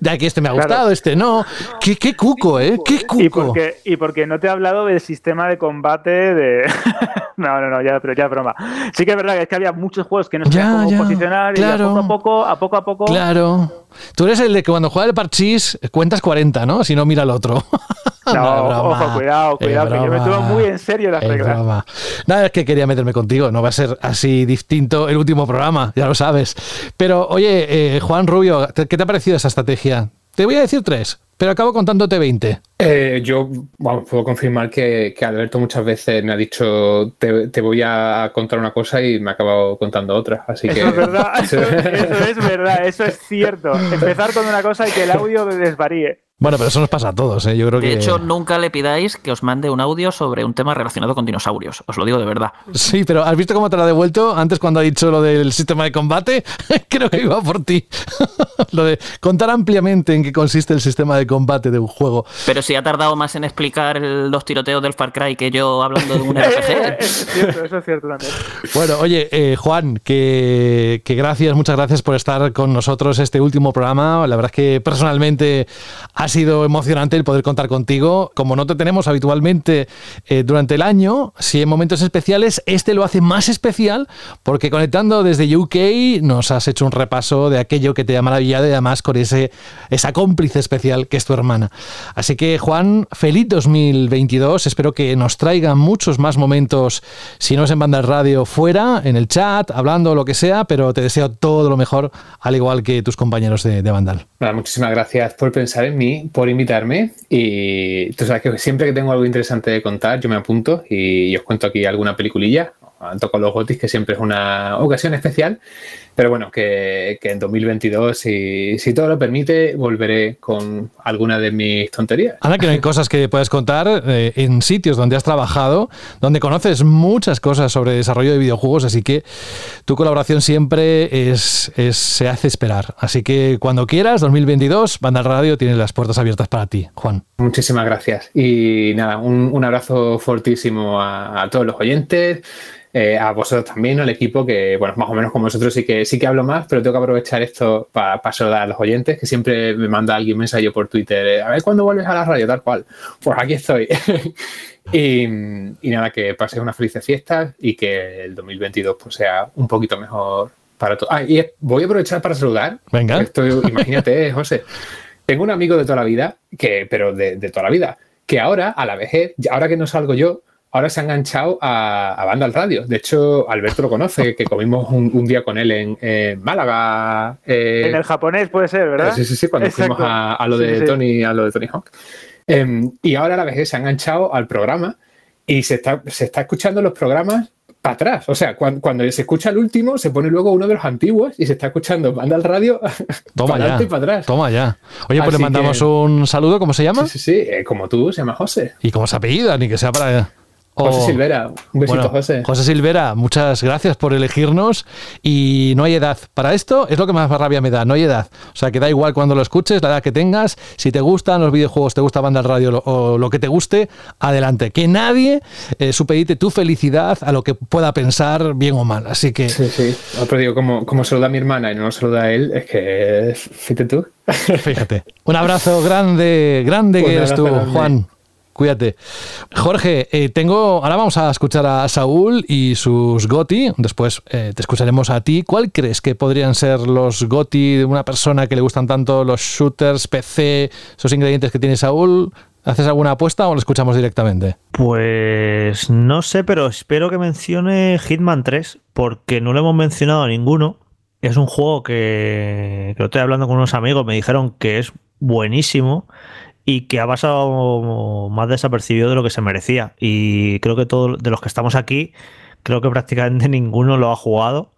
De aquí este me ha gustado, este no. Qué, qué cuco, ¿eh? Qué cuco. Y porque, y porque no te he hablado del sistema de combate de. no, no, no, ya, pero ya broma. Sí que es verdad que es que había muchos juegos que no sabían cómo posicionar y a poco a poco, a poco a poco. Claro. Tú eres el de que cuando juega el parchís cuentas 40, ¿no? Si no, mira al otro. No, ojo, cuidado, cuidado, que yo me tomo muy en serio las reglas. Nada, es que quería meterme contigo, no va a ser así distinto el último programa, ya lo sabes. Pero, oye, eh, Juan Rubio, ¿qué te ha parecido esa estrategia? Te voy a decir tres, pero acabo contándote 20. Eh, yo puedo confirmar que, Alberto muchas veces me ha dicho te, voy a contar una cosa y me ha acabado contando otra. Así eso que... es verdad, eso, es verdad, eso es cierto. Empezar con una cosa y que el audio desvaríe. Bueno, pero eso nos pasa a todos, ¿eh? Yo creo de que... hecho, nunca le pidáis que os mande un audio sobre un tema relacionado con dinosaurios. Os lo digo de verdad. Sí, pero ¿has visto cómo te lo ha devuelto antes cuando ha dicho lo del sistema de combate? creo que iba por ti. lo de contar ampliamente en qué consiste el sistema de combate de un juego. Pero si ha tardado más en explicar los tiroteos del Far Cry que yo hablando de un RPG. es cierto, eso es cierto también. Bueno, oye, eh, Juan, que, que gracias, muchas gracias por estar con nosotros este último programa. La verdad es que personalmente ha sido emocionante el poder contar contigo. Como no te tenemos habitualmente eh, durante el año, si en momentos especiales, este lo hace más especial porque conectando desde UK nos has hecho un repaso de aquello que te ha maravillado y además con ese, esa cómplice especial que es tu hermana. Así que Juan, feliz 2022. Espero que nos traiga muchos más momentos, si no es en banda radio, fuera, en el chat, hablando, lo que sea, pero te deseo todo lo mejor, al igual que tus compañeros de, de Vandal. muchísimas gracias por pensar en mí, por invitarme. Y tú sabes que siempre que tengo algo interesante de contar yo me apunto y os cuento aquí alguna peliculilla, con los gotis que siempre es una ocasión especial pero bueno, que, en 2022, si, si, todo lo permite, volveré con alguna de mis tonterías. Ahora que no hay cosas que puedas contar eh, en sitios donde has trabajado, donde conoces muchas cosas sobre desarrollo de videojuegos, así que tu colaboración siempre es, se hace esperar. Así que cuando quieras, 2022, Banda Radio tiene las puertas abiertas para ti, Juan. Muchísimas gracias. Y nada, un, un abrazo fortísimo a, a todos los oyentes. Eh, a vosotros también, al equipo, que, bueno, más o menos como vosotros sí que, sí que hablo más, pero tengo que aprovechar esto para saludar a los oyentes, que siempre me manda alguien mensaje por Twitter, eh, a ver cuándo vuelves a la radio, tal cual. Pues aquí estoy. y, nada, que paséis unas felices fiestas y que el 2022 pues, sea un poquito mejor para todos. Ah, y voy a aprovechar para saludar. Venga. Esto, imagínate, José. Tengo un amigo de toda la vida, que, pero de, de toda la vida, que ahora, a la vejez, ahora que no salgo yo, ahora se ha enganchado a, Banda al Radio. De hecho, Alberto lo conoce, que comimos un, día con él en, Málaga. Eh, en el japonés puede ser, ¿verdad? Sí, sí, sí, cuando fuimos a, lo de Tony, a lo de Tony Hawk. Em, y ahora a la vez se ha enganchado al programa y se está, se está escuchando los programas para atrás. O sea, cuando, se escucha el último, se pone luego uno de los antiguos y se está escuchando Banda al Radio toma para adelante y para atrás. Toma ya. Oye, pues le mandamos un saludo, ¿cómo se llama? Sí, sí, sí, eh, como tú, se llama José. ¿Y cómo se apellida? Ni que sea para... José oh. Silvera, un besito, José. José Silvera, muchas gracias por elegirnos. Y no hay edad. Para esto es lo que más rabia me da, no hay edad. O sea, que da igual cuando lo escuches, la edad que tengas. Si te gustan los videojuegos, te gusta banda radio o lo que te guste, adelante. Que nadie eh, supedite tu felicidad a lo que pueda pensar bien o mal. Así que. Sí, sí. Pero digo, como, como saluda a mi hermana y no lo saluda a él, es que. Fíjate tú. Fíjate. Un abrazo grande, grande que eres tú, Juan. Cuídate. Jorge, eh, tengo. Ahora vamos a escuchar a Saúl y sus Goti. Después eh, te escucharemos a ti. ¿Cuál crees que podrían ser los Goti de una persona que le gustan tanto los shooters, PC, esos ingredientes que tiene Saúl? ¿Haces alguna apuesta o lo escuchamos directamente? Pues no sé, pero espero que mencione Hitman 3, porque no lo hemos mencionado a ninguno. Es un juego que, que lo estoy hablando con unos amigos, me dijeron que es buenísimo y que ha pasado más desapercibido de lo que se merecía. Y creo que todos de los que estamos aquí, creo que prácticamente ninguno lo ha jugado.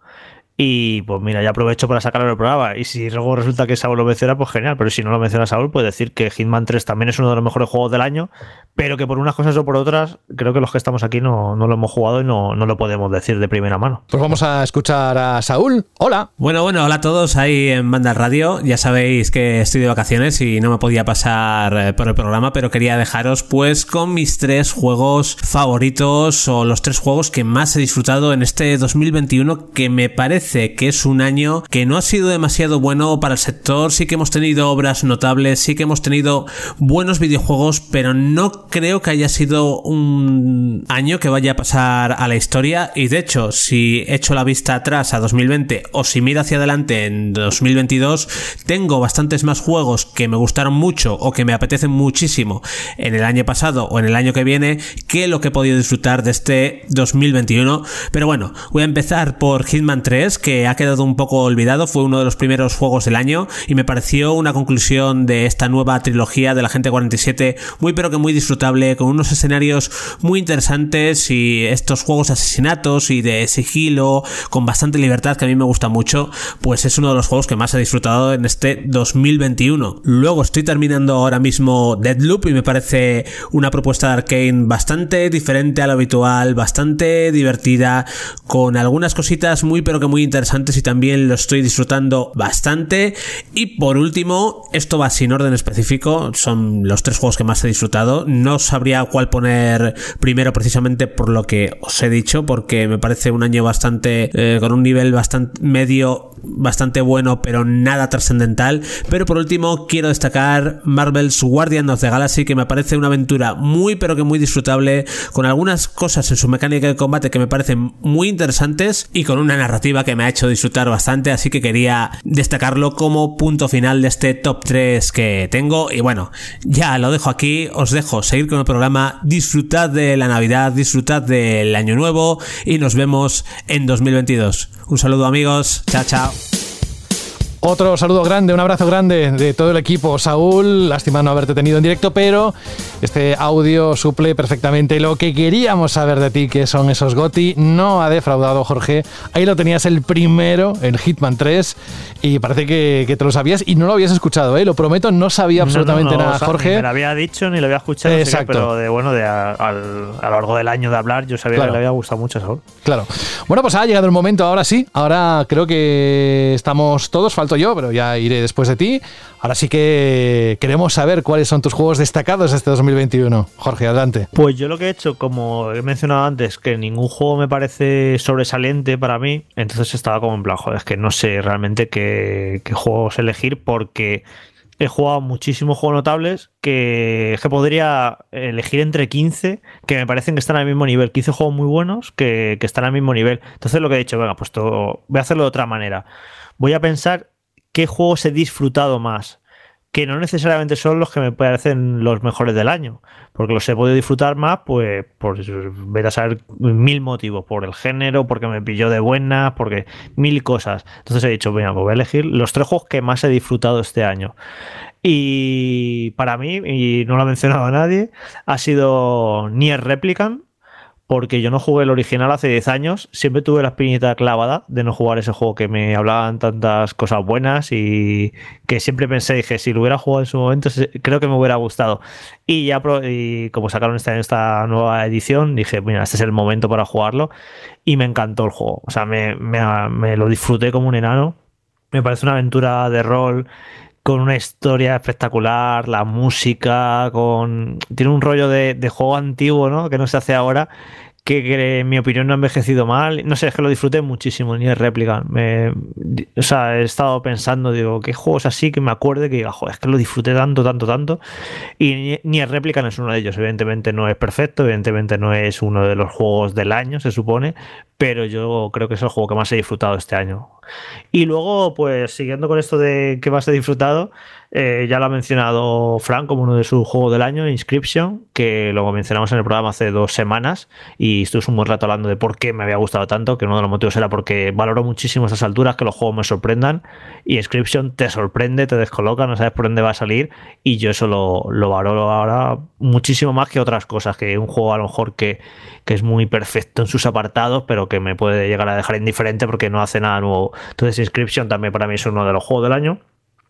Y pues mira, ya aprovecho para sacarlo del programa. Y si luego resulta que Saúl lo menciona, pues genial. Pero si no lo menciona Saúl, puede decir que Hitman 3 también es uno de los mejores juegos del año, pero que por unas cosas o por otras, creo que los que estamos aquí no, no lo hemos jugado y no, no, lo podemos decir de primera mano. Pues vamos a escuchar a Saúl. Hola. Bueno, bueno, hola a todos ahí en Banda Radio. Ya sabéis que estoy de vacaciones y no me podía pasar eh, por el programa, pero quería dejaros pues con mis tres juegos favoritos o los tres juegos que más he disfrutado en este 2021 que me parece que es un año que no ha sido demasiado bueno para el sector. Sí que hemos tenido obras notables, sí que hemos tenido buenos videojuegos, pero no creo que haya sido un año que vaya a pasar a la historia. Y de hecho, si echo la vista atrás a 2020 o si miro hacia adelante en 2022, tengo bastantes más juegos que me gustaron mucho o que me apetecen muchísimo en el año pasado o en el año que viene que lo que he podido disfrutar de este 2021. Pero bueno, voy a empezar por Hitman 3 que ha quedado un poco olvidado, fue uno de los primeros juegos del año y me pareció una conclusión de esta nueva trilogía de la gente 47 muy pero que muy disfrutable, con unos escenarios muy interesantes y estos juegos de asesinatos y de sigilo con bastante libertad que a mí me gusta mucho, pues es uno de los juegos que más he disfrutado en este 2021. Luego estoy terminando ahora mismo Deadloop y me parece una propuesta de Arkane bastante diferente a lo habitual, bastante divertida, con algunas cositas muy pero que muy interesantes y también lo estoy disfrutando bastante. Y por último, esto va sin orden específico, son los tres juegos que más he disfrutado. No sabría cuál poner primero precisamente por lo que os he dicho, porque me parece un año bastante eh, con un nivel bastante medio, bastante bueno, pero nada trascendental. Pero por último, quiero destacar Marvel's Guardian of the Galaxy, que me parece una aventura muy, pero que muy disfrutable, con algunas cosas en su mecánica de combate que me parecen muy interesantes y con una narrativa que me ha hecho disfrutar bastante, así que quería destacarlo como punto final de este top 3 que tengo. Y bueno, ya lo dejo aquí, os dejo seguir con el programa, disfrutad de la Navidad, disfrutad del Año Nuevo y nos vemos en 2022. Un saludo amigos, chao chao. Otro saludo grande, un abrazo grande de todo el equipo. Saúl, lástima no haberte tenido en directo, pero este audio suple perfectamente lo que queríamos saber de ti, que son esos GOTI. No ha defraudado Jorge. Ahí lo tenías el primero en Hitman 3 y parece que, te lo sabías y no lo habías escuchado, ¿eh? Lo prometo, no sabía absolutamente nada, Jorge. Ni me lo había dicho ni lo había escuchado, Exacto. pero de bueno, de a, lo largo del año de hablar, yo sabía que le había gustado mucho Saúl. Claro. Bueno, pues ha llegado el momento, ahora sí. Ahora creo que estamos todos, yo, pero ya iré después de ti. Ahora sí que queremos saber cuáles son tus juegos destacados este 2021. Jorge, adelante. Pues yo lo que he hecho, como he mencionado antes, que ningún juego me parece sobresaliente para mí, entonces estaba como en plan, joder, es que no sé realmente qué, juegos elegir porque he jugado muchísimos juegos notables que, que, podría elegir entre 15 que me parecen que están al mismo nivel. 15 juegos muy buenos que, que están al mismo nivel. Entonces lo que he dicho, venga, pues voy a hacerlo de otra manera. Voy a pensar qué juegos he disfrutado más, que no necesariamente son los que me parecen los mejores del año, porque los he podido disfrutar más, pues por ver a saber mil motivos, por el género, porque me pilló de buena, porque mil cosas. Entonces he dicho, venga, pues voy a elegir los tres juegos que más he disfrutado este año. Y para mí, y no lo ha mencionado a nadie, ha sido Nier Replicant, porque yo no jugué el original hace 10 años, siempre tuve la espinita clavada de no jugar ese juego que me hablaban tantas cosas buenas y que siempre pensé, dije, si lo hubiera jugado en su momento, creo que me hubiera gustado. Y ya, y como sacaron esta, esta nueva edición, dije, mira, este es el momento para jugarlo y me encantó el juego. O sea, me, me lo disfruté como un enano. Me parece una aventura de rol con una historia espectacular, la música, con tiene un rollo de, juego antiguo, ¿no? Que no se hace ahora, que, en mi opinión no ha envejecido mal. No sé, es que lo disfruté muchísimo, ni es réplica. O sea, he estado pensando, digo, qué juegos así que me acuerde que diga, joder, es que lo disfruté tanto, tanto, tanto. Y ni, es réplica no es uno de ellos. Evidentemente no es perfecto, evidentemente no es uno de los juegos del año, se supone, pero yo creo que es el juego que más he disfrutado este año. Y luego, pues siguiendo con esto de que más he disfrutado, eh, ya lo ha mencionado Frank como uno de sus juegos del año, Inscription, que lo mencionamos en el programa hace dos semanas y estuve un buen rato hablando de por qué me había gustado tanto, que uno de los motivos era porque valoro muchísimo esas alturas, que los juegos me sorprendan y Inscription te sorprende, te descoloca, no sabes por dónde va a salir y yo eso lo, lo valoro ahora muchísimo más que otras cosas, que un juego a lo mejor que, que es muy perfecto en sus apartados, pero que me puede llegar a dejar indiferente porque no hace nada nuevo. Entonces, Inscription también para mí es uno de los juegos del año.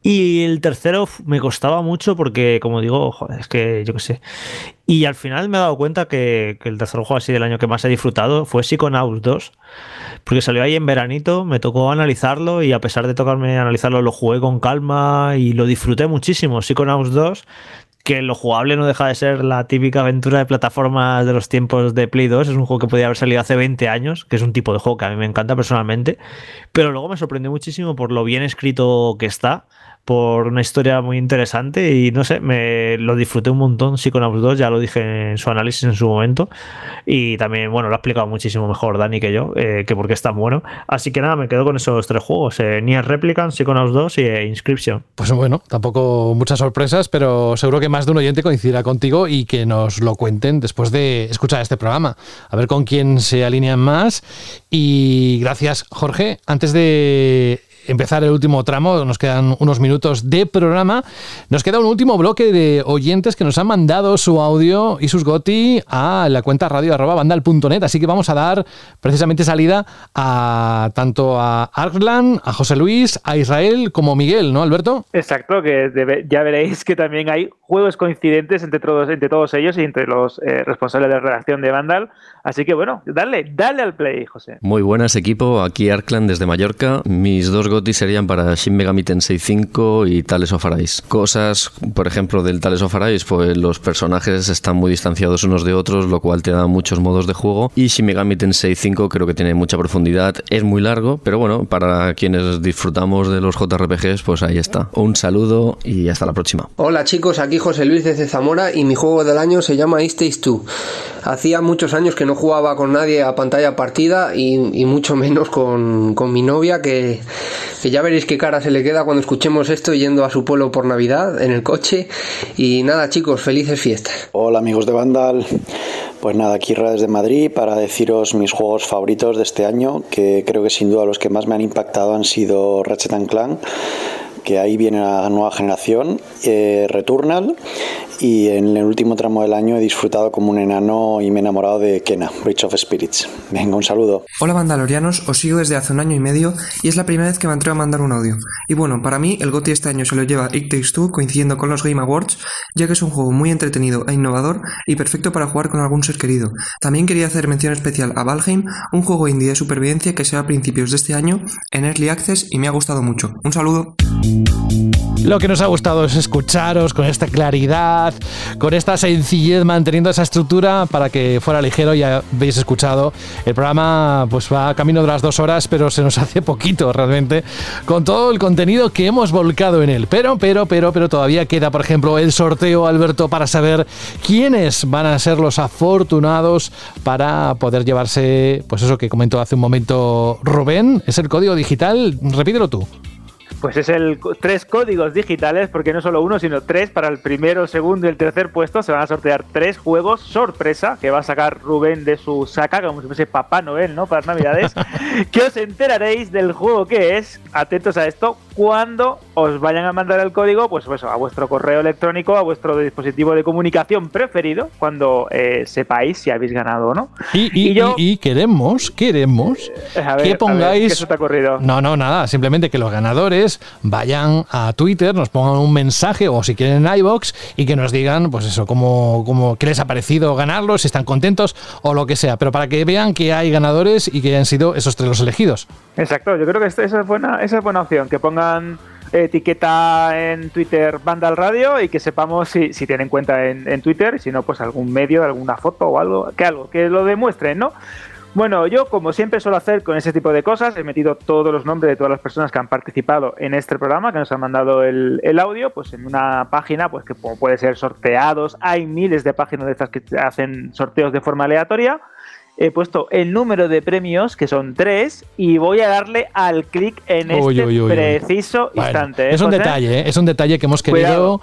Y el tercero me costaba mucho porque, como digo, joder, es que yo qué sé. Y al final me he dado cuenta que, que, el tercer juego así del año que más he disfrutado fue Psychonauts 2. Porque salió ahí en veranito, me tocó analizarlo y a pesar de tocarme analizarlo, lo jugué con calma y lo disfruté muchísimo. Psychonauts 2 que lo jugable no deja de ser la típica aventura de plataformas de los tiempos de Play 2. Es un juego que podía haber salido hace 20 años, que es un tipo de juego que a mí me encanta personalmente. Pero luego me sorprendió muchísimo por lo bien escrito que está por una historia muy interesante y no sé, me lo disfruté un montón Psychonauts 2, ya lo dije en su análisis en su momento y también, bueno, lo ha explicado muchísimo mejor Dani que yo, eh, que porque es tan bueno. Así que nada, me quedo con esos tres juegos, eh, Nier Replicant, Psychonauts 2 y eh, Inscription. Pues bueno, tampoco muchas sorpresas, pero seguro que más de un oyente coincidirá contigo y que nos lo cuenten después de escuchar este programa. A ver con quién se alinean más. Y gracias, Jorge. Antes de empezar el último tramo, nos quedan unos minutos de programa. Nos queda un último bloque de oyentes que nos han mandado su audio y sus goti a la cuenta radio.bandal.net. Así que vamos a dar precisamente salida a tanto a Arkland, a José Luis, a Israel como Miguel, ¿no, Alberto? Exacto, que ya veréis que también hay juegos coincidentes entre todos, entre todos ellos y entre los eh, responsables de redacción de Vandal. Así que bueno, dale, dale al play, José. Muy buenas equipo, aquí Arkland desde Mallorca. Mis dos gotis serían para Shin Megami Tensei 5 y Tales of Arise. Cosas, por ejemplo, del Tales of Arise, pues los personajes están muy distanciados unos de otros, lo cual te da muchos modos de juego. Y Shin Megami Tensei 5 creo que tiene mucha profundidad, es muy largo, pero bueno, para quienes disfrutamos de los JRPGs, pues ahí está. Un saludo y hasta la próxima. Hola chicos, aquí José Luis desde Zamora y mi juego del año se llama East 2. Hacía muchos años que no jugaba con nadie a pantalla partida y, mucho menos con, con mi novia que, que, ya veréis qué cara se le queda cuando escuchemos esto yendo a su pueblo por Navidad en el coche. Y nada chicos, felices fiestas. Hola amigos de Vandal. Pues nada, aquí desde Madrid para deciros mis juegos favoritos de este año, que creo que sin duda los que más me han impactado han sido Ratchet Clank que ahí viene la nueva generación, eh, Returnal, y en el último tramo del año he disfrutado como un enano y me he enamorado de Kena, Bridge of Spirits. Venga, un saludo. Hola Mandalorianos, os sigo desde hace un año y medio y es la primera vez que me atrevo a mandar un audio. Y bueno, para mí el GOTY este año se lo lleva It Takes Two coincidiendo con los Game Awards, ya que es un juego muy entretenido e innovador y perfecto para jugar con algún ser querido. También quería hacer mención especial a Valheim, un juego indie de supervivencia que se va a principios de este año en Early Access y me ha gustado mucho. Un saludo. Lo que nos ha gustado es escucharos con esta claridad, con esta sencillez, manteniendo esa estructura para que fuera ligero. Ya habéis escuchado, el programa pues va camino de las dos horas, pero se nos hace poquito realmente con todo el contenido que hemos volcado en él. Pero, pero, pero, pero todavía queda, por ejemplo, el sorteo, Alberto, para saber quiénes van a ser los afortunados para poder llevarse, pues eso que comentó hace un momento Rubén, es el código digital. Repítelo tú. Pues es el tres códigos digitales, porque no solo uno, sino tres para el primero, segundo y el tercer puesto. Se van a sortear tres juegos sorpresa que va a sacar Rubén de su saca, como si fuese Papá Noel, ¿no? Para las Navidades. que os enteraréis del juego que es, atentos a esto, cuando os vayan a mandar el código, pues, pues a vuestro correo electrónico, a vuestro dispositivo de comunicación preferido, cuando eh, sepáis si habéis ganado o no. Y, y, queremos, queremos eh, que pongáis. te ha ocurrido? No, no, nada. Simplemente que los ganadores vayan a Twitter, nos pongan un mensaje o si quieren en iBox y que nos digan, pues eso, cómo, cómo qué les ha parecido ganarlo, si están contentos o lo que sea. Pero para que vean que hay ganadores y que hayan sido esos tres los elegidos. Exacto, yo creo que esa es buena, esa es buena opción, que pongan etiqueta en Twitter Vandal Radio y que sepamos si, tienen cuenta en, en, Twitter y si no, pues algún medio, alguna foto o algo, que algo, que lo demuestren, ¿no? Bueno, yo como siempre suelo hacer con ese tipo de cosas, he metido todos los nombres de todas las personas que han participado en este programa, que nos han mandado el, el audio, pues en una página, pues que puede ser sorteados, hay miles de páginas de estas que hacen sorteos de forma aleatoria he puesto el número de premios, que son tres, y voy a darle al clic en este preciso instante. ¿eh, es un detalle, ¿eh? es un detalle que hemos querido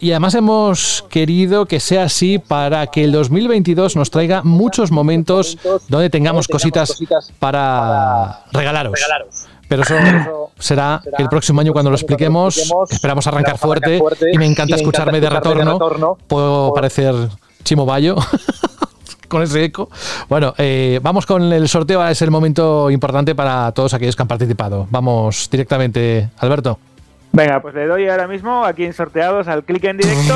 y además hemos querido que sea así para que el 2022 nos traiga muchos momentos donde tengamos cositas para regalaros. Pero eso será el próximo año cuando lo expliquemos. Esperamos arrancar fuerte y me encanta escucharme de retorno. Puedo parecer Chimo Bayo. con ese eco. Bueno, eh, vamos con el sorteo, es el momento importante para todos aquellos que han participado. Vamos directamente, Alberto. Venga, pues le doy ahora mismo aquí en sorteados al clic en directo.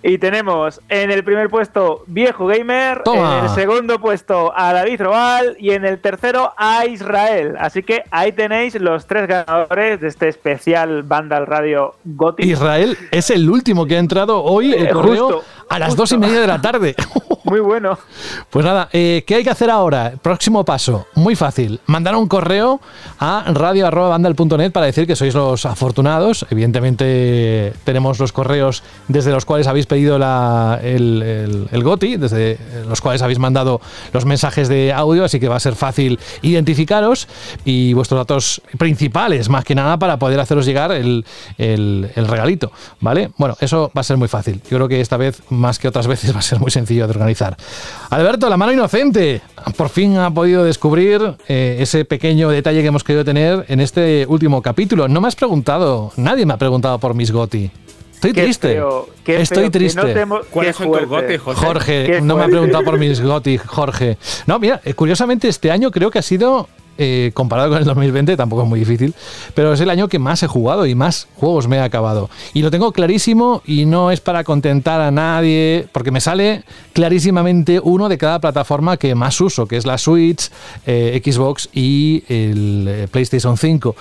Y tenemos en el primer puesto Viejo Gamer, Toma. en el segundo puesto a David Robal y en el tercero a Israel. Así que ahí tenéis los tres ganadores de este especial Vandal Radio Gothic. Israel es el último que ha entrado hoy el Eh, correo justo, a las justo. dos y media de la tarde. Muy bueno. Pues nada, eh, ¿qué hay que hacer ahora? Próximo paso, muy fácil. Mandar un correo a radio.bandal.net para decir que sois los afortunados. Evidentemente tenemos los correos desde los cuales habéis pedido la- el, el- el GOTI, desde los cuales habéis mandado los mensajes de audio, así que va a ser fácil identificaros y vuestros datos principales, más que nada, para poder haceros llegar el, el- el regalito, ¿vale? Bueno, eso va a ser muy fácil. Yo creo que esta vez, más que otras veces, va a ser muy sencillo de organizar. Alberto, la mano inocente, por fin ha podido descubrir eh, ese pequeño detalle que hemos querido tener en este último capítulo. No me has preguntado, nadie me ha preguntado por mis Goti. Estoy Qué triste. feo, qué Estoy feo que triste. no te hemos- ¿Cuáles son tus gotis, José? Jorge, no me ha preguntado por mis GOTI, Jorge. No, mira, eh, curiosamente este año creo que ha sido, eh, comparado con el 2020, tampoco es muy difícil, pero es el año que más he jugado y más juegos me he acabado. Y lo tengo clarísimo y no es para contentar a nadie, porque me sale clarísimamente uno de cada plataforma que más uso, que es la Switch, eh, Xbox y el eh, PlayStation 5.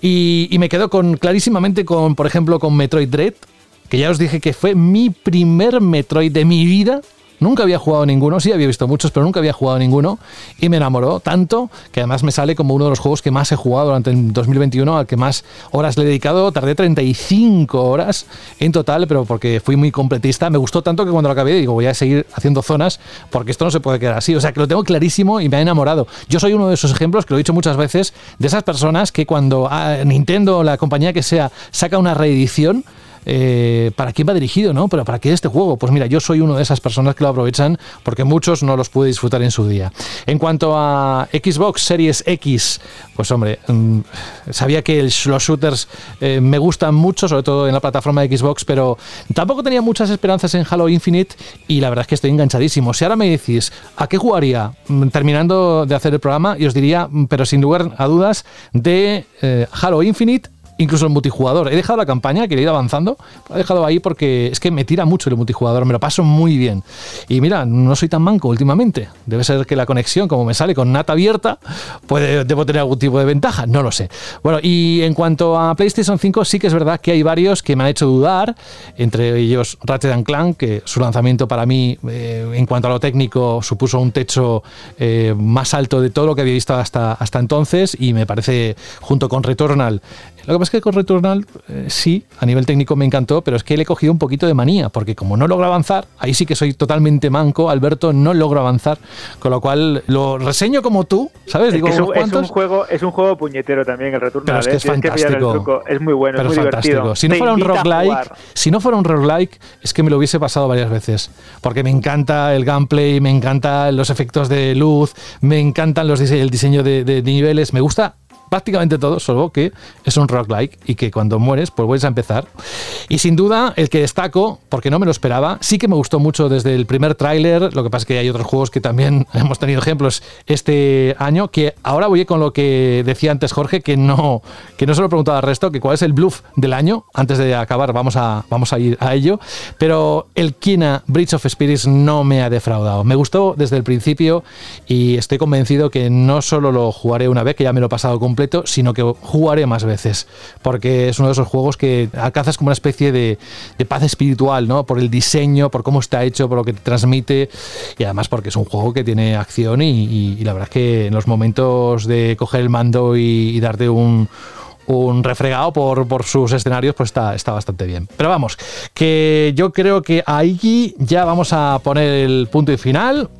Y, y me quedo con clarísimamente con, por ejemplo, con Metroid Dread, que ya os dije que fue mi primer Metroid de mi vida. Nunca había jugado ninguno, sí había visto muchos, pero nunca había jugado ninguno y me enamoró tanto que además me sale como uno de los juegos que más he jugado durante el 2021, al que más horas le he dedicado. Tardé 35 horas en total, pero porque fui muy completista. Me gustó tanto que cuando lo acabé digo, voy a seguir haciendo zonas porque esto no se puede quedar así. O sea, que lo tengo clarísimo y me ha enamorado. Yo soy uno de esos ejemplos, que lo he dicho muchas veces, de esas personas que cuando ah, Nintendo, la compañía que sea, saca una reedición, eh, ¿para quién va dirigido, no? Pero ¿para qué este juego? Pues mira, yo soy uno de esas personas que lo aprovechan porque muchos no los pude disfrutar en su día. En cuanto a Xbox Series X, pues hombre, mm, sabía que los shooters eh, me gustan mucho, sobre todo en la plataforma de Xbox, pero tampoco tenía muchas esperanzas en Halo Infinite y la verdad es que estoy enganchadísimo. Si ahora me decís, ¿a qué jugaría? Mm, Terminando de hacer el programa, y os diría, mm, pero sin lugar a dudas, de eh, Halo Infinite incluso el multijugador. He dejado la campaña, que he ido avanzando, lo he dejado ahí porque es que me tira mucho el multijugador, me lo paso muy bien. Y mira, no soy tan manco últimamente. Debe ser que la conexión, como me sale con NAT abierta, puede, debo tener algún tipo de ventaja, no lo sé. Bueno, y en cuanto a PlayStation 5, sí que es verdad que hay varios que me han hecho dudar, entre ellos Ratchet Clank, que su lanzamiento para mí, eh, en cuanto a lo técnico, supuso un techo eh, más alto de todo lo que había visto hasta, hasta entonces, y me parece, junto con Returnal, lo que pasa es que con Returnal eh, sí, a nivel técnico me encantó, pero es que le he cogido un poquito de manía, porque como no logro avanzar, ahí sí que soy totalmente manco, Alberto, no logro avanzar, con lo cual lo reseño como tú, ¿sabes? Es, Digo, que es, un, es juego, es un juego puñetero también el retorno. pero es que es fantástico. Es muy bueno, pero es muy fantástico. divertido. Si no fuera un roguelike, si no fuera un roguelike, es que me lo hubiese pasado varias veces. Porque me encanta el gameplay, me encantan los efectos de luz, me encantan los dise- el diseño de, de niveles, me gusta prácticamente todo, salvo que es un roguelike y que cuando mueres, pues vuelves a empezar. Y sin duda, el que destaco, porque no me lo esperaba, sí que me gustó mucho desde el primer tráiler, lo que pasa es que hay otros juegos que también hemos tenido ejemplos este año, que ahora voy con lo que decía antes Jorge, que no, que no se lo he preguntado al resto, que cuál es el bluff del año, antes de acabar vamos a, vamos a ir a ello, pero el Kina Bridge of Spirits no me ha defraudado, me gustó desde el principio y estoy convencido que no solo lo jugaré una vez, que ya me lo he pasado completo, sino que jugaré más veces, porque es uno de esos juegos que alcanzas como una especie de, paz espiritual, ¿no? Por el diseño, por cómo está hecho, por lo que te transmite, y además porque es un juego que tiene acción y, la verdad es que en los momentos de coger el mando y, darte un un refregado por, por sus escenarios, pues está, está bastante bien. Pero vamos, que yo creo que ahí ya vamos a poner el punto y final.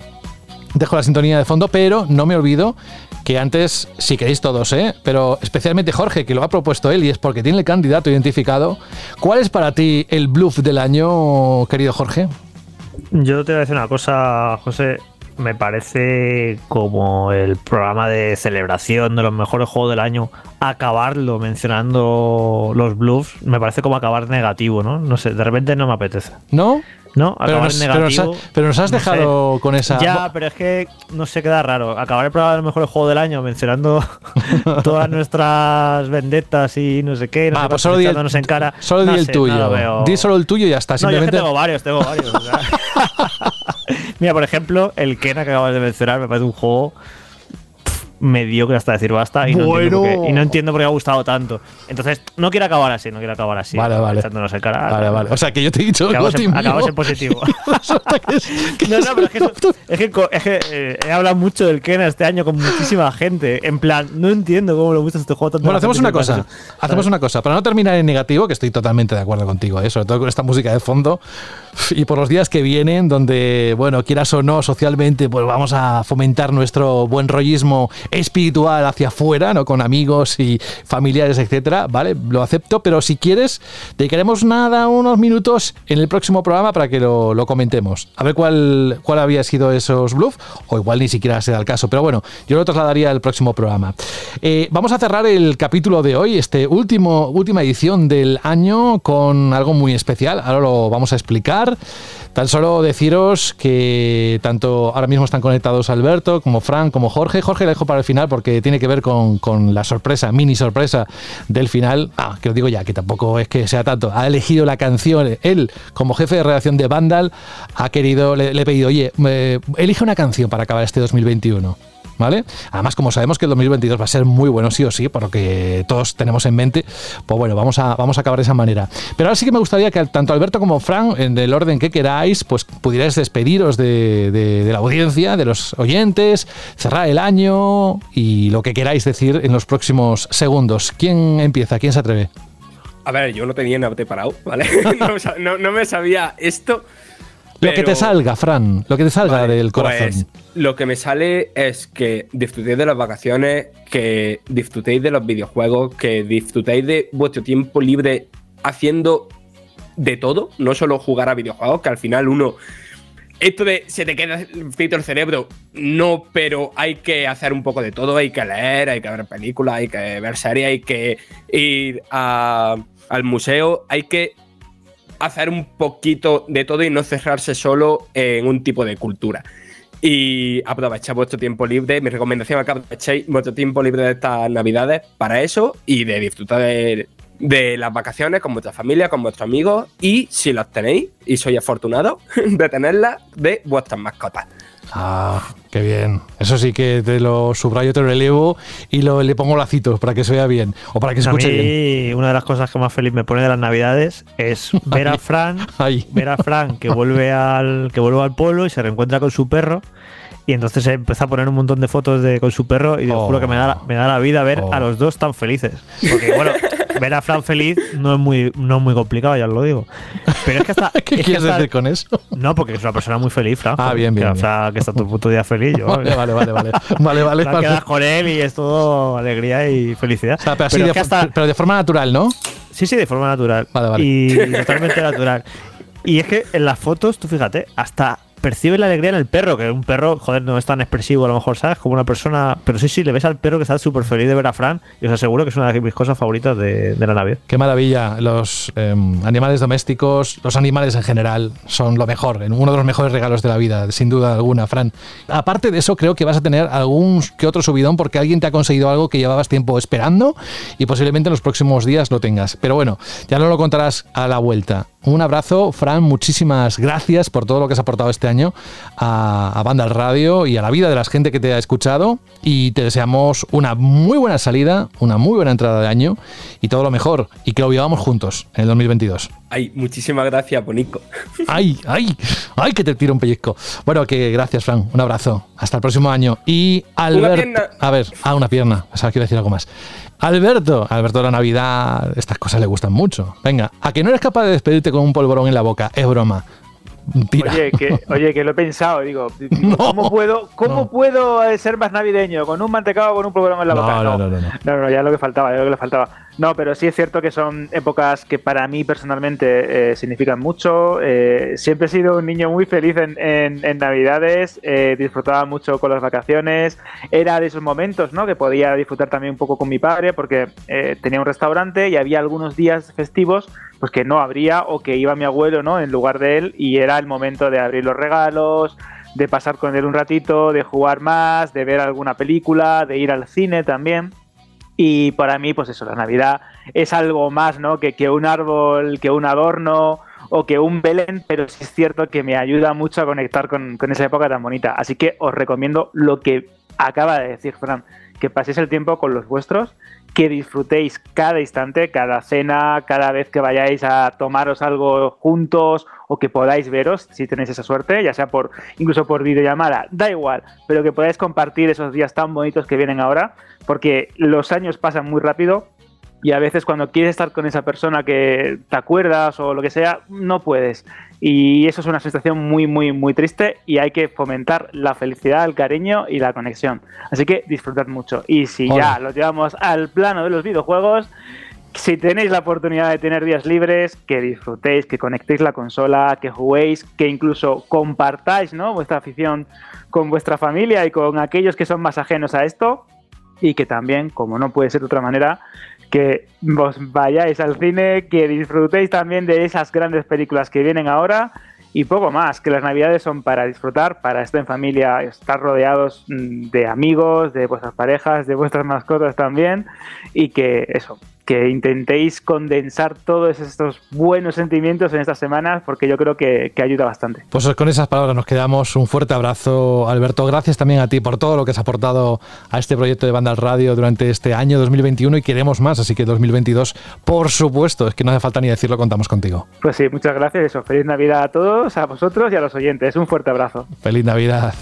Dejo la sintonía de fondo, pero no me olvido que antes, si queréis todos, ¿eh? pero especialmente Jorge, que lo ha propuesto él y es porque tiene el candidato identificado. ¿Cuál es para ti el bluff del año, querido Jorge? Yo te voy a decir una cosa, José. Me parece como el programa de celebración de los mejores juegos del año, acabarlo mencionando los bluffs, me parece como acabar negativo, ¿no? No sé, de repente no me apetece. ¿No? No, pero nos, en pero nos negativo. ha- pero nos has no dejado sé. con esa. Ya, pero es que no se queda raro. Acabar el programa del mejor juego del año mencionando todas nuestras vendetas y no sé qué. No Va, pues solo di el- echándonos en cara. Solo No di el sé, tuyo. Di solo el tuyo y ya está. No, yo es que Simplemente. tengo varios, tengo varios. o sea. Mira, por ejemplo, el Kena que acabas de mencionar me parece un juego mediocre hasta decir basta y no, entiendo por qué, y no entiendo por qué ha gustado tanto. Entonces, no quiero acabar así, no quiero acabar así. Vale, vale. Echándonos en cara. Vale, vale. O sea, que yo te he dicho el Goti en, en positivo. No, no, pero es que, eso- es que, es que, eh, he hablado mucho del Kena este año con muchísima gente. En plan, no entiendo cómo le gusta este juego tanto. Bueno, hacemos una cosa. Hacemos una cosa. Para no terminar en negativo, que estoy totalmente de acuerdo contigo, ¿eh? sobre todo con esta música de fondo. Y por los días que vienen, donde, bueno, quieras o no, socialmente, pues vamos a fomentar nuestro buen rollismo espiritual hacia afuera, ¿no? Con amigos y familiares, etcétera, ¿vale? Lo acepto, pero si quieres, dedicaremos nada, unos minutos en el próximo programa para que lo, lo comentemos. A ver cuál, cuál había sido esos bluff, o igual ni siquiera se da el caso, pero bueno, yo lo trasladaría al próximo programa. Eh, vamos a cerrar el capítulo de hoy, este último, última edición del año, con algo muy especial. Ahora lo vamos a explicar. Tan solo deciros que tanto ahora mismo están conectados Alberto, como Fran, como Jorge. Jorge le dejo para el final porque tiene que ver con, con la sorpresa, mini sorpresa del final. Ah, que os digo ya, que tampoco es que sea tanto. Ha elegido la canción, él, como jefe de redacción de Vandal, ha querido, le, le he pedido, oye, eh, elige una canción para acabar este 2021. ¿Vale? Además, como sabemos que el 2022 va a ser muy bueno, sí o sí, por lo que todos tenemos en mente, pues bueno, vamos a, vamos a acabar de esa manera. Pero ahora sí que me gustaría que tanto Alberto como Fran, en el orden que queráis, pues pudierais despediros de, de- de la audiencia, de los oyentes, cerrar el año y lo que queráis decir en los próximos segundos. ¿Quién empieza? ¿Quién se atreve? A ver, yo no tenía nada preparado, ¿vale? no, no- no me sabía esto. Lo que te salga, Fran, lo que te salga del corazón. Pues lo que me sale es que disfrutéis de las vacaciones, que disfrutéis de los videojuegos, que disfrutéis de vuestro tiempo libre haciendo de todo, no solo jugar a videojuegos, que al final uno. Esto de se te queda frito el cerebro, no, pero hay que hacer un poco de todo, hay que leer, hay que ver películas, hay que ver series, hay que ir al museo, hay que hacer un poquito de todo y no cerrarse solo en un tipo de cultura. Y aprovechar vuestro tiempo libre. Mi recomendación es que aprovechéis vuestro tiempo libre de estas navidades para eso y de disfrutar de, de las vacaciones con vuestra familia, con vuestros amigos y si las tenéis y sois afortunados de tenerlas de vuestras mascotas. Ah, qué bien. Eso sí que te lo subrayo, te lo elevo y lo, le pongo lacitos para que se vea bien o para que se A escuche mí, bien. una de las cosas que más feliz me pone de las navidades es ver a Fran, ver a Fran que vuelve al que vuelve al pueblo y se reencuentra con su perro. Y entonces empieza a poner un montón de fotos de, con su perro y te juro que me da, la, me da la vida ver Oh. a los dos tan felices. Porque bueno, ver a Fran feliz no es muy, no es muy complicado, ya os lo digo. Pero es que hasta... ¿Qué es que quieres hasta- decir con eso? No, porque es una persona muy feliz, Fran. Ah, bien, bien, Que, bien. Fran, que está todo puto día feliz. Yo, Vale, vale, vale, vale. Vale, vale, Fran, vale. quedas con él y es todo alegría y felicidad. O sea, pero, así Pero de, es que hasta- pero de forma natural, ¿no? Sí, sí, de forma natural. Vale, vale. Y totalmente natural. Y es que en las fotos, tú fíjate, hasta percibe la alegría en el perro, que un perro, joder, no es tan expresivo a lo mejor, ¿sabes? Como una persona. Pero sí, sí, le ves al perro que está súper feliz de ver a Fran y os aseguro que es una de mis cosas favoritas de, la Navidad. Qué maravilla. Los eh, animales domésticos, los animales en general, son lo mejor, uno de los mejores regalos de la vida, sin duda alguna, Fran. Aparte de eso, creo que vas a tener algún que otro subidón porque alguien te ha conseguido algo que llevabas tiempo esperando y posiblemente en los próximos días lo tengas. Pero bueno, ya no lo contarás a la vuelta. Un abrazo, Fran, muchísimas gracias por todo lo que has aportado este año a, a Banda al Radio y a la vida de la gente que te ha escuchado y te deseamos una muy buena salida, una muy buena entrada de año y todo lo mejor y que lo vivamos juntos en el 2022. Ay, muchísimas gracias, Bonico. ¡Ay, ay! ¡Ay, que te tiro un pellizco! Bueno, que gracias, Fran. Un abrazo. Hasta el próximo año. Y Alberto. A ver, ah, una pierna. A decir algo más. Alberto, Alberto de la Navidad, estas cosas le gustan mucho. Venga, a que no eres capaz de despedirte con un polvorón en la boca, es broma. Oye, que, oye, que lo he pensado, digo, digo, ¿cómo puedo, cómo puedo eh, ser más navideño? ¿Con un mantecado o con un polvorón en la No, boca? no, no, no, no. No, no, ya lo que faltaba, ya lo que le faltaba. No, pero sí es cierto que son épocas que para mí personalmente eh, significan mucho. Eh, siempre he sido un niño muy feliz en, en, Navidades, eh, disfrutaba mucho con las vacaciones. Era de esos momentos ¿no? que podía disfrutar también un poco con mi padre porque tenía un restaurante y había algunos días festivos pues que no habría o que iba mi abuelo ¿no? en lugar de él y era el momento de abrir los regalos, de pasar con él un ratito, de jugar más, de ver alguna película, de ir al cine también. Y para mí, pues eso, la Navidad es algo más, ¿no? Que, que un árbol, que un adorno o que un Belén, pero sí es cierto que me ayuda mucho a conectar con, con esa época tan bonita. Así que os recomiendo lo que acaba de decir Fran, que paséis el tiempo con los vuestros, que disfrutéis cada instante, cada cena, cada vez que vayáis a tomaros algo juntos o que podáis veros, si tenéis esa suerte, ya sea por incluso por videollamada, da igual, pero que podáis compartir esos días tan bonitos que vienen ahora, porque los años pasan muy rápido y a veces cuando quieres estar con esa persona que te acuerdas o lo que sea, no puedes. Y eso es una sensación muy, muy, muy triste y hay que fomentar la felicidad, el cariño y la conexión. Así que disfrutad mucho. Y si ya lo llevamos al plano de los videojuegos, si tenéis la oportunidad de tener días libres, que disfrutéis, que conectéis la consola, que juguéis, que incluso compartáis ¿no? vuestra afición con vuestra familia y con aquellos que son más ajenos a esto, y que también, como no puede ser de otra manera, que os vayáis al cine, que disfrutéis también de esas grandes películas que vienen ahora y poco más, que las navidades son para disfrutar, para estar en familia, estar rodeados mm, de amigos, de vuestras parejas, de vuestras mascotas también y que eso, que intentéis condensar todos estos buenos sentimientos en estas semanas porque yo creo que, ayuda bastante. Pues con esas palabras nos quedamos. Un fuerte abrazo, Alberto. Gracias también a ti por todo lo que has aportado a este proyecto de Banda al Radio durante este año 2021 y queremos más, así que 2022, por supuesto, es que no hace falta ni decirlo, contamos contigo. Pues sí, muchas gracias. Eso, feliz Navidad a todos, a vosotros y a los oyentes. Un fuerte abrazo. Feliz Navidad.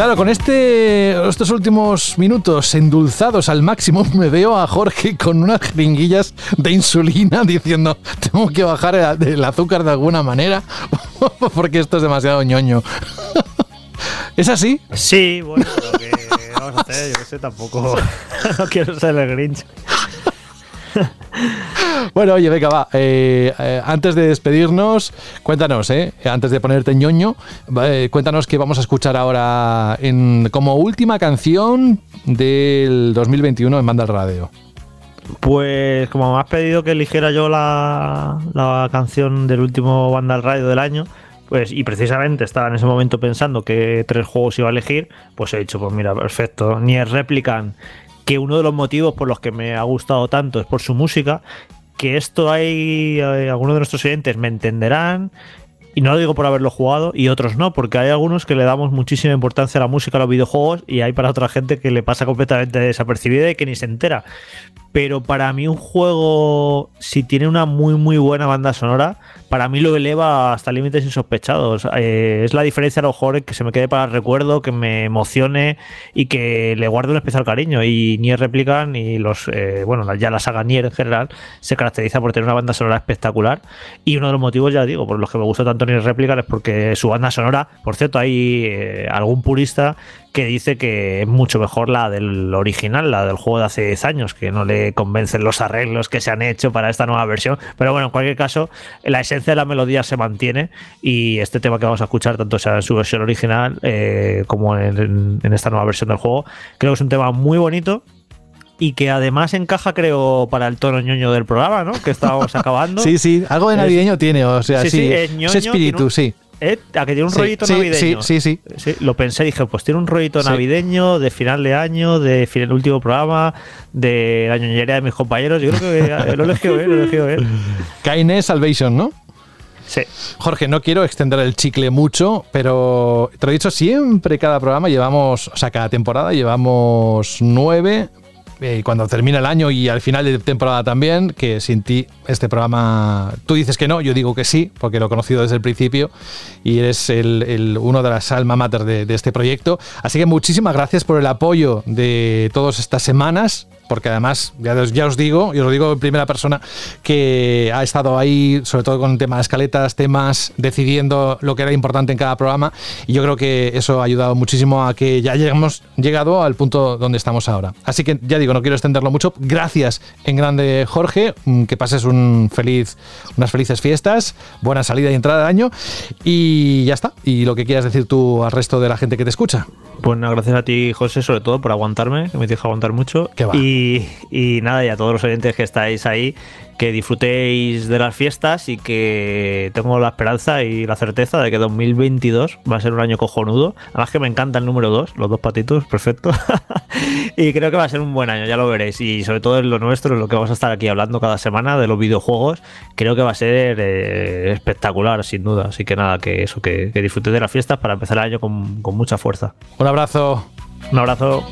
Claro, con este, estos últimos minutos endulzados al máximo, me veo a Jorge con unas jeringuillas de insulina diciendo, tengo que bajar el azúcar de alguna manera, porque esto es demasiado ñoño. ¿Es así? Sí, bueno, lo que vamos a hacer, yo no sé, tampoco no quiero ser el Grinch. bueno, oye, venga, va. Eh, eh, antes de despedirnos, cuéntanos, eh, antes de ponerte ñoño, cuéntanos qué vamos a escuchar ahora en, como última canción del 2021 en Banda Radio. Pues como me has pedido que eligiera yo la, la canción del último Banda al Radio del año, pues, y precisamente estaba en ese momento pensando que tres juegos iba a elegir, pues he dicho, pues mira, perfecto. Ni es Replicant, que uno de los motivos por los que me ha gustado tanto es por su música, que esto hay, eh, algunos de nuestros oyentes me entenderán, y no lo digo por haberlo jugado, y otros no, porque hay algunos que le damos muchísima importancia a la música, a los videojuegos, y hay para otra gente que le pasa completamente desapercibida y que ni se entera. Pero para mí un juego, si tiene una muy muy buena banda sonora, para mí lo eleva hasta límites insospechados. Eh, es la diferencia a lo mejor que se me quede para el recuerdo, que me emocione y que le guarde un especial cariño. Y Nier Replica ni los, eh, bueno, ya la saga Nier en general se caracteriza por tener una banda sonora espectacular. Y uno de los motivos, ya digo, por los que me gusta tanto Nier Replica es porque su banda sonora, por cierto, hay eh, algún purista que dice que es mucho mejor la del original, la del juego de hace 10 años, que no le convencen los arreglos que se han hecho para esta nueva versión. Pero bueno, en cualquier caso, la esencia de la melodía se mantiene y este tema que vamos a escuchar, tanto sea en su versión original eh, como en, esta nueva versión del juego, creo que es un tema muy bonito y que además encaja, creo, para el tono ñoño del programa, ¿no? Que estábamos acabando. sí, sí, algo de navideño tiene, o sea, sí, ese espíritu, sí. ¿Eh? A que tiene un rollito navideño. Sí, sí, sí, Lo pensé, dije, pues tiene un rollito navideño de final de año, de el último programa, de la ñoñería de mis compañeros. Yo creo que lo he elegido bien, lo he elegido bien. Kaine Salvation, ¿no? Sí. Jorge, no quiero extender el chicle mucho, pero te lo he dicho siempre, cada programa llevamos, o sea, cada temporada llevamos nueve, eh, cuando termina el año y al final de temporada también, que sin ti este programa, tú dices que no, yo digo que sí, porque lo he conocido desde el principio y eres el, uno de las alma mater de, este proyecto. Así que muchísimas gracias por el apoyo de todas estas semanas porque además, ya, os- digo, y os lo digo en primera persona, que ha estado ahí, sobre todo con temas de escaletas, temas, decidiendo lo que era importante en cada programa, y yo creo que eso ha ayudado muchísimo a que ya hemos llegado al punto donde estamos ahora. Así que ya digo, no quiero extenderlo mucho. Gracias en grande, Jorge, mm, que pases un feliz, unas felices fiestas, buena salida y entrada de año, y ya está. Y lo que quieras decir tú al resto de la gente que te escucha. Pues nada, gracias a ti, José, sobre todo por aguantarme, que me que aguantar mucho. va. Y, y nada, y a todos los oyentes que estáis ahí, que disfrutéis de las fiestas y que tengo la esperanza y la certeza de que 2022 va a ser un año cojonudo. Además que me encanta el número 2, los dos patitos, perfecto. y creo que va a ser un buen año, ya lo veréis. Y sobre todo en lo nuestro, en lo que vamos a estar aquí hablando cada semana de los videojuegos, creo que va a ser eh, espectacular, sin duda. Así que nada, que eso, que, que disfrutéis de las fiestas para empezar el año con, con mucha fuerza. Un abrazo. Un abrazo.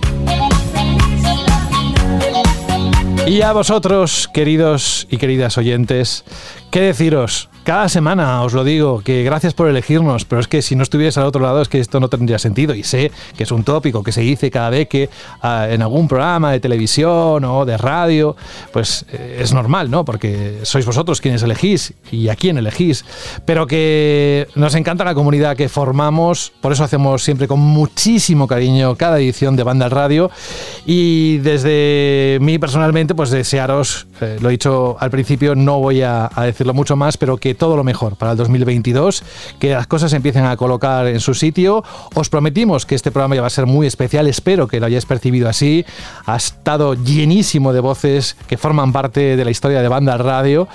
Y a vosotros, queridos y queridas oyentes, ¿qué deciros? Cada semana os lo digo, que gracias por elegirnos, pero es que si no estuvierais al otro lado es que esto no tendría sentido. Y sé que es un tópico que se dice cada vez que ah, en algún programa de televisión o de radio, pues eh, es normal, ¿no? Porque sois vosotros quienes elegís y a quién elegís. Pero que nos encanta la comunidad que formamos, por eso hacemos siempre con muchísimo cariño cada edición de Banda al Radio. Y desde mí personalmente, pues desearos, eh, lo he dicho al principio, no voy a, a decirlo mucho más, pero que todo lo mejor para el 2022, que las cosas se empiecen a colocar en su sitio. Os prometimos que este programa iba a ser muy especial, espero que lo hayáis percibido así. Ha estado llenísimo de voces que forman parte de la historia de Banda Radio.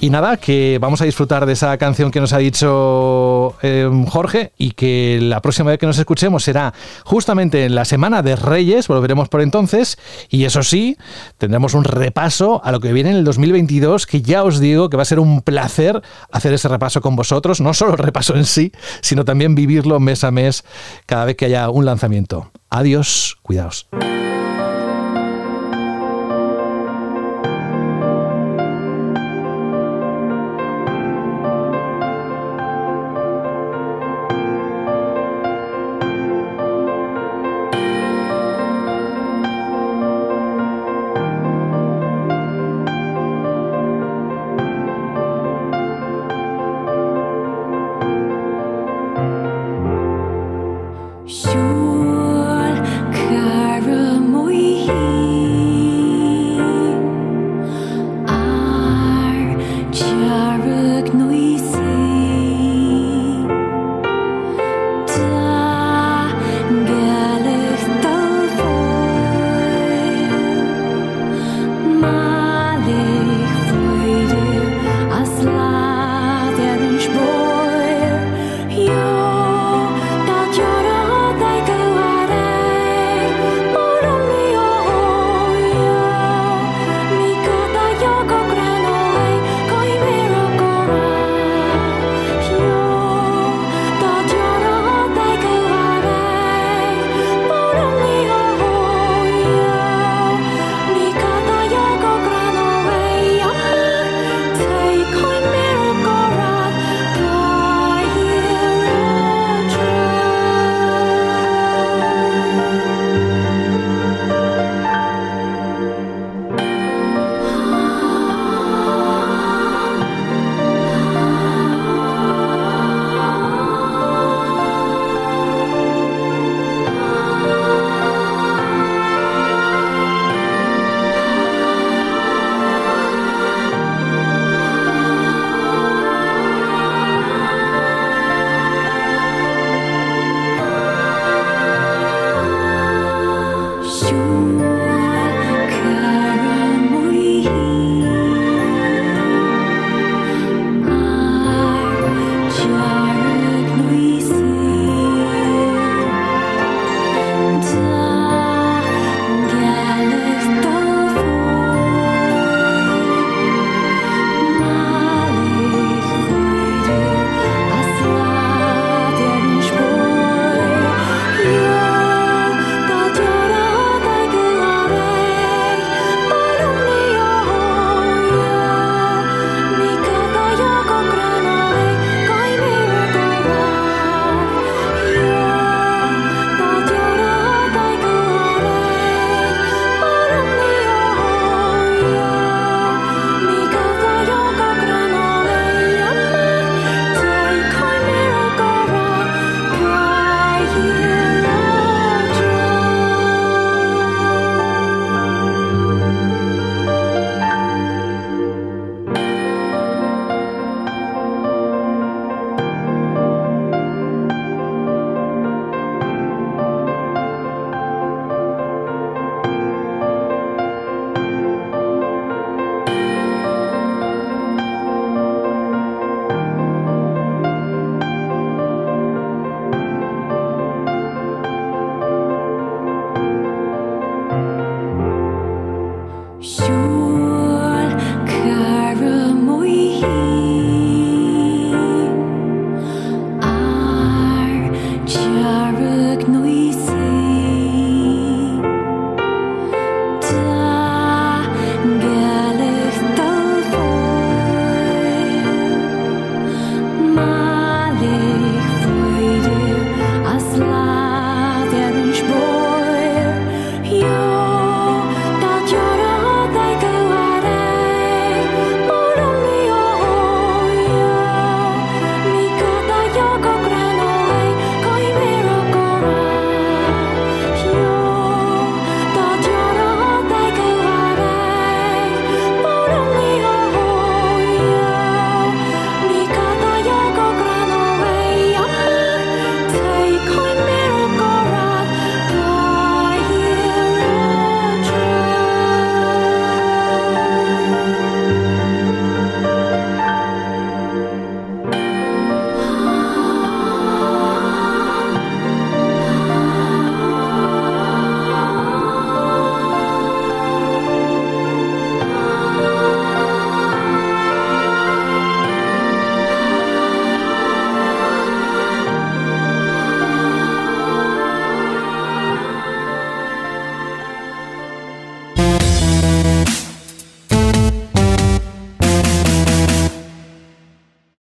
Y nada, que vamos a disfrutar de esa canción que nos ha dicho eh, Jorge y que la próxima vez que nos escuchemos será justamente en la Semana de Reyes, volveremos por entonces. Y eso sí, tendremos un repaso a lo que viene en el 2022, que ya os digo que va a ser un placer hacer ese repaso con vosotros, no solo el repaso en sí, sino también vivirlo mes a mes cada vez que haya un lanzamiento. Adiós, cuidaos.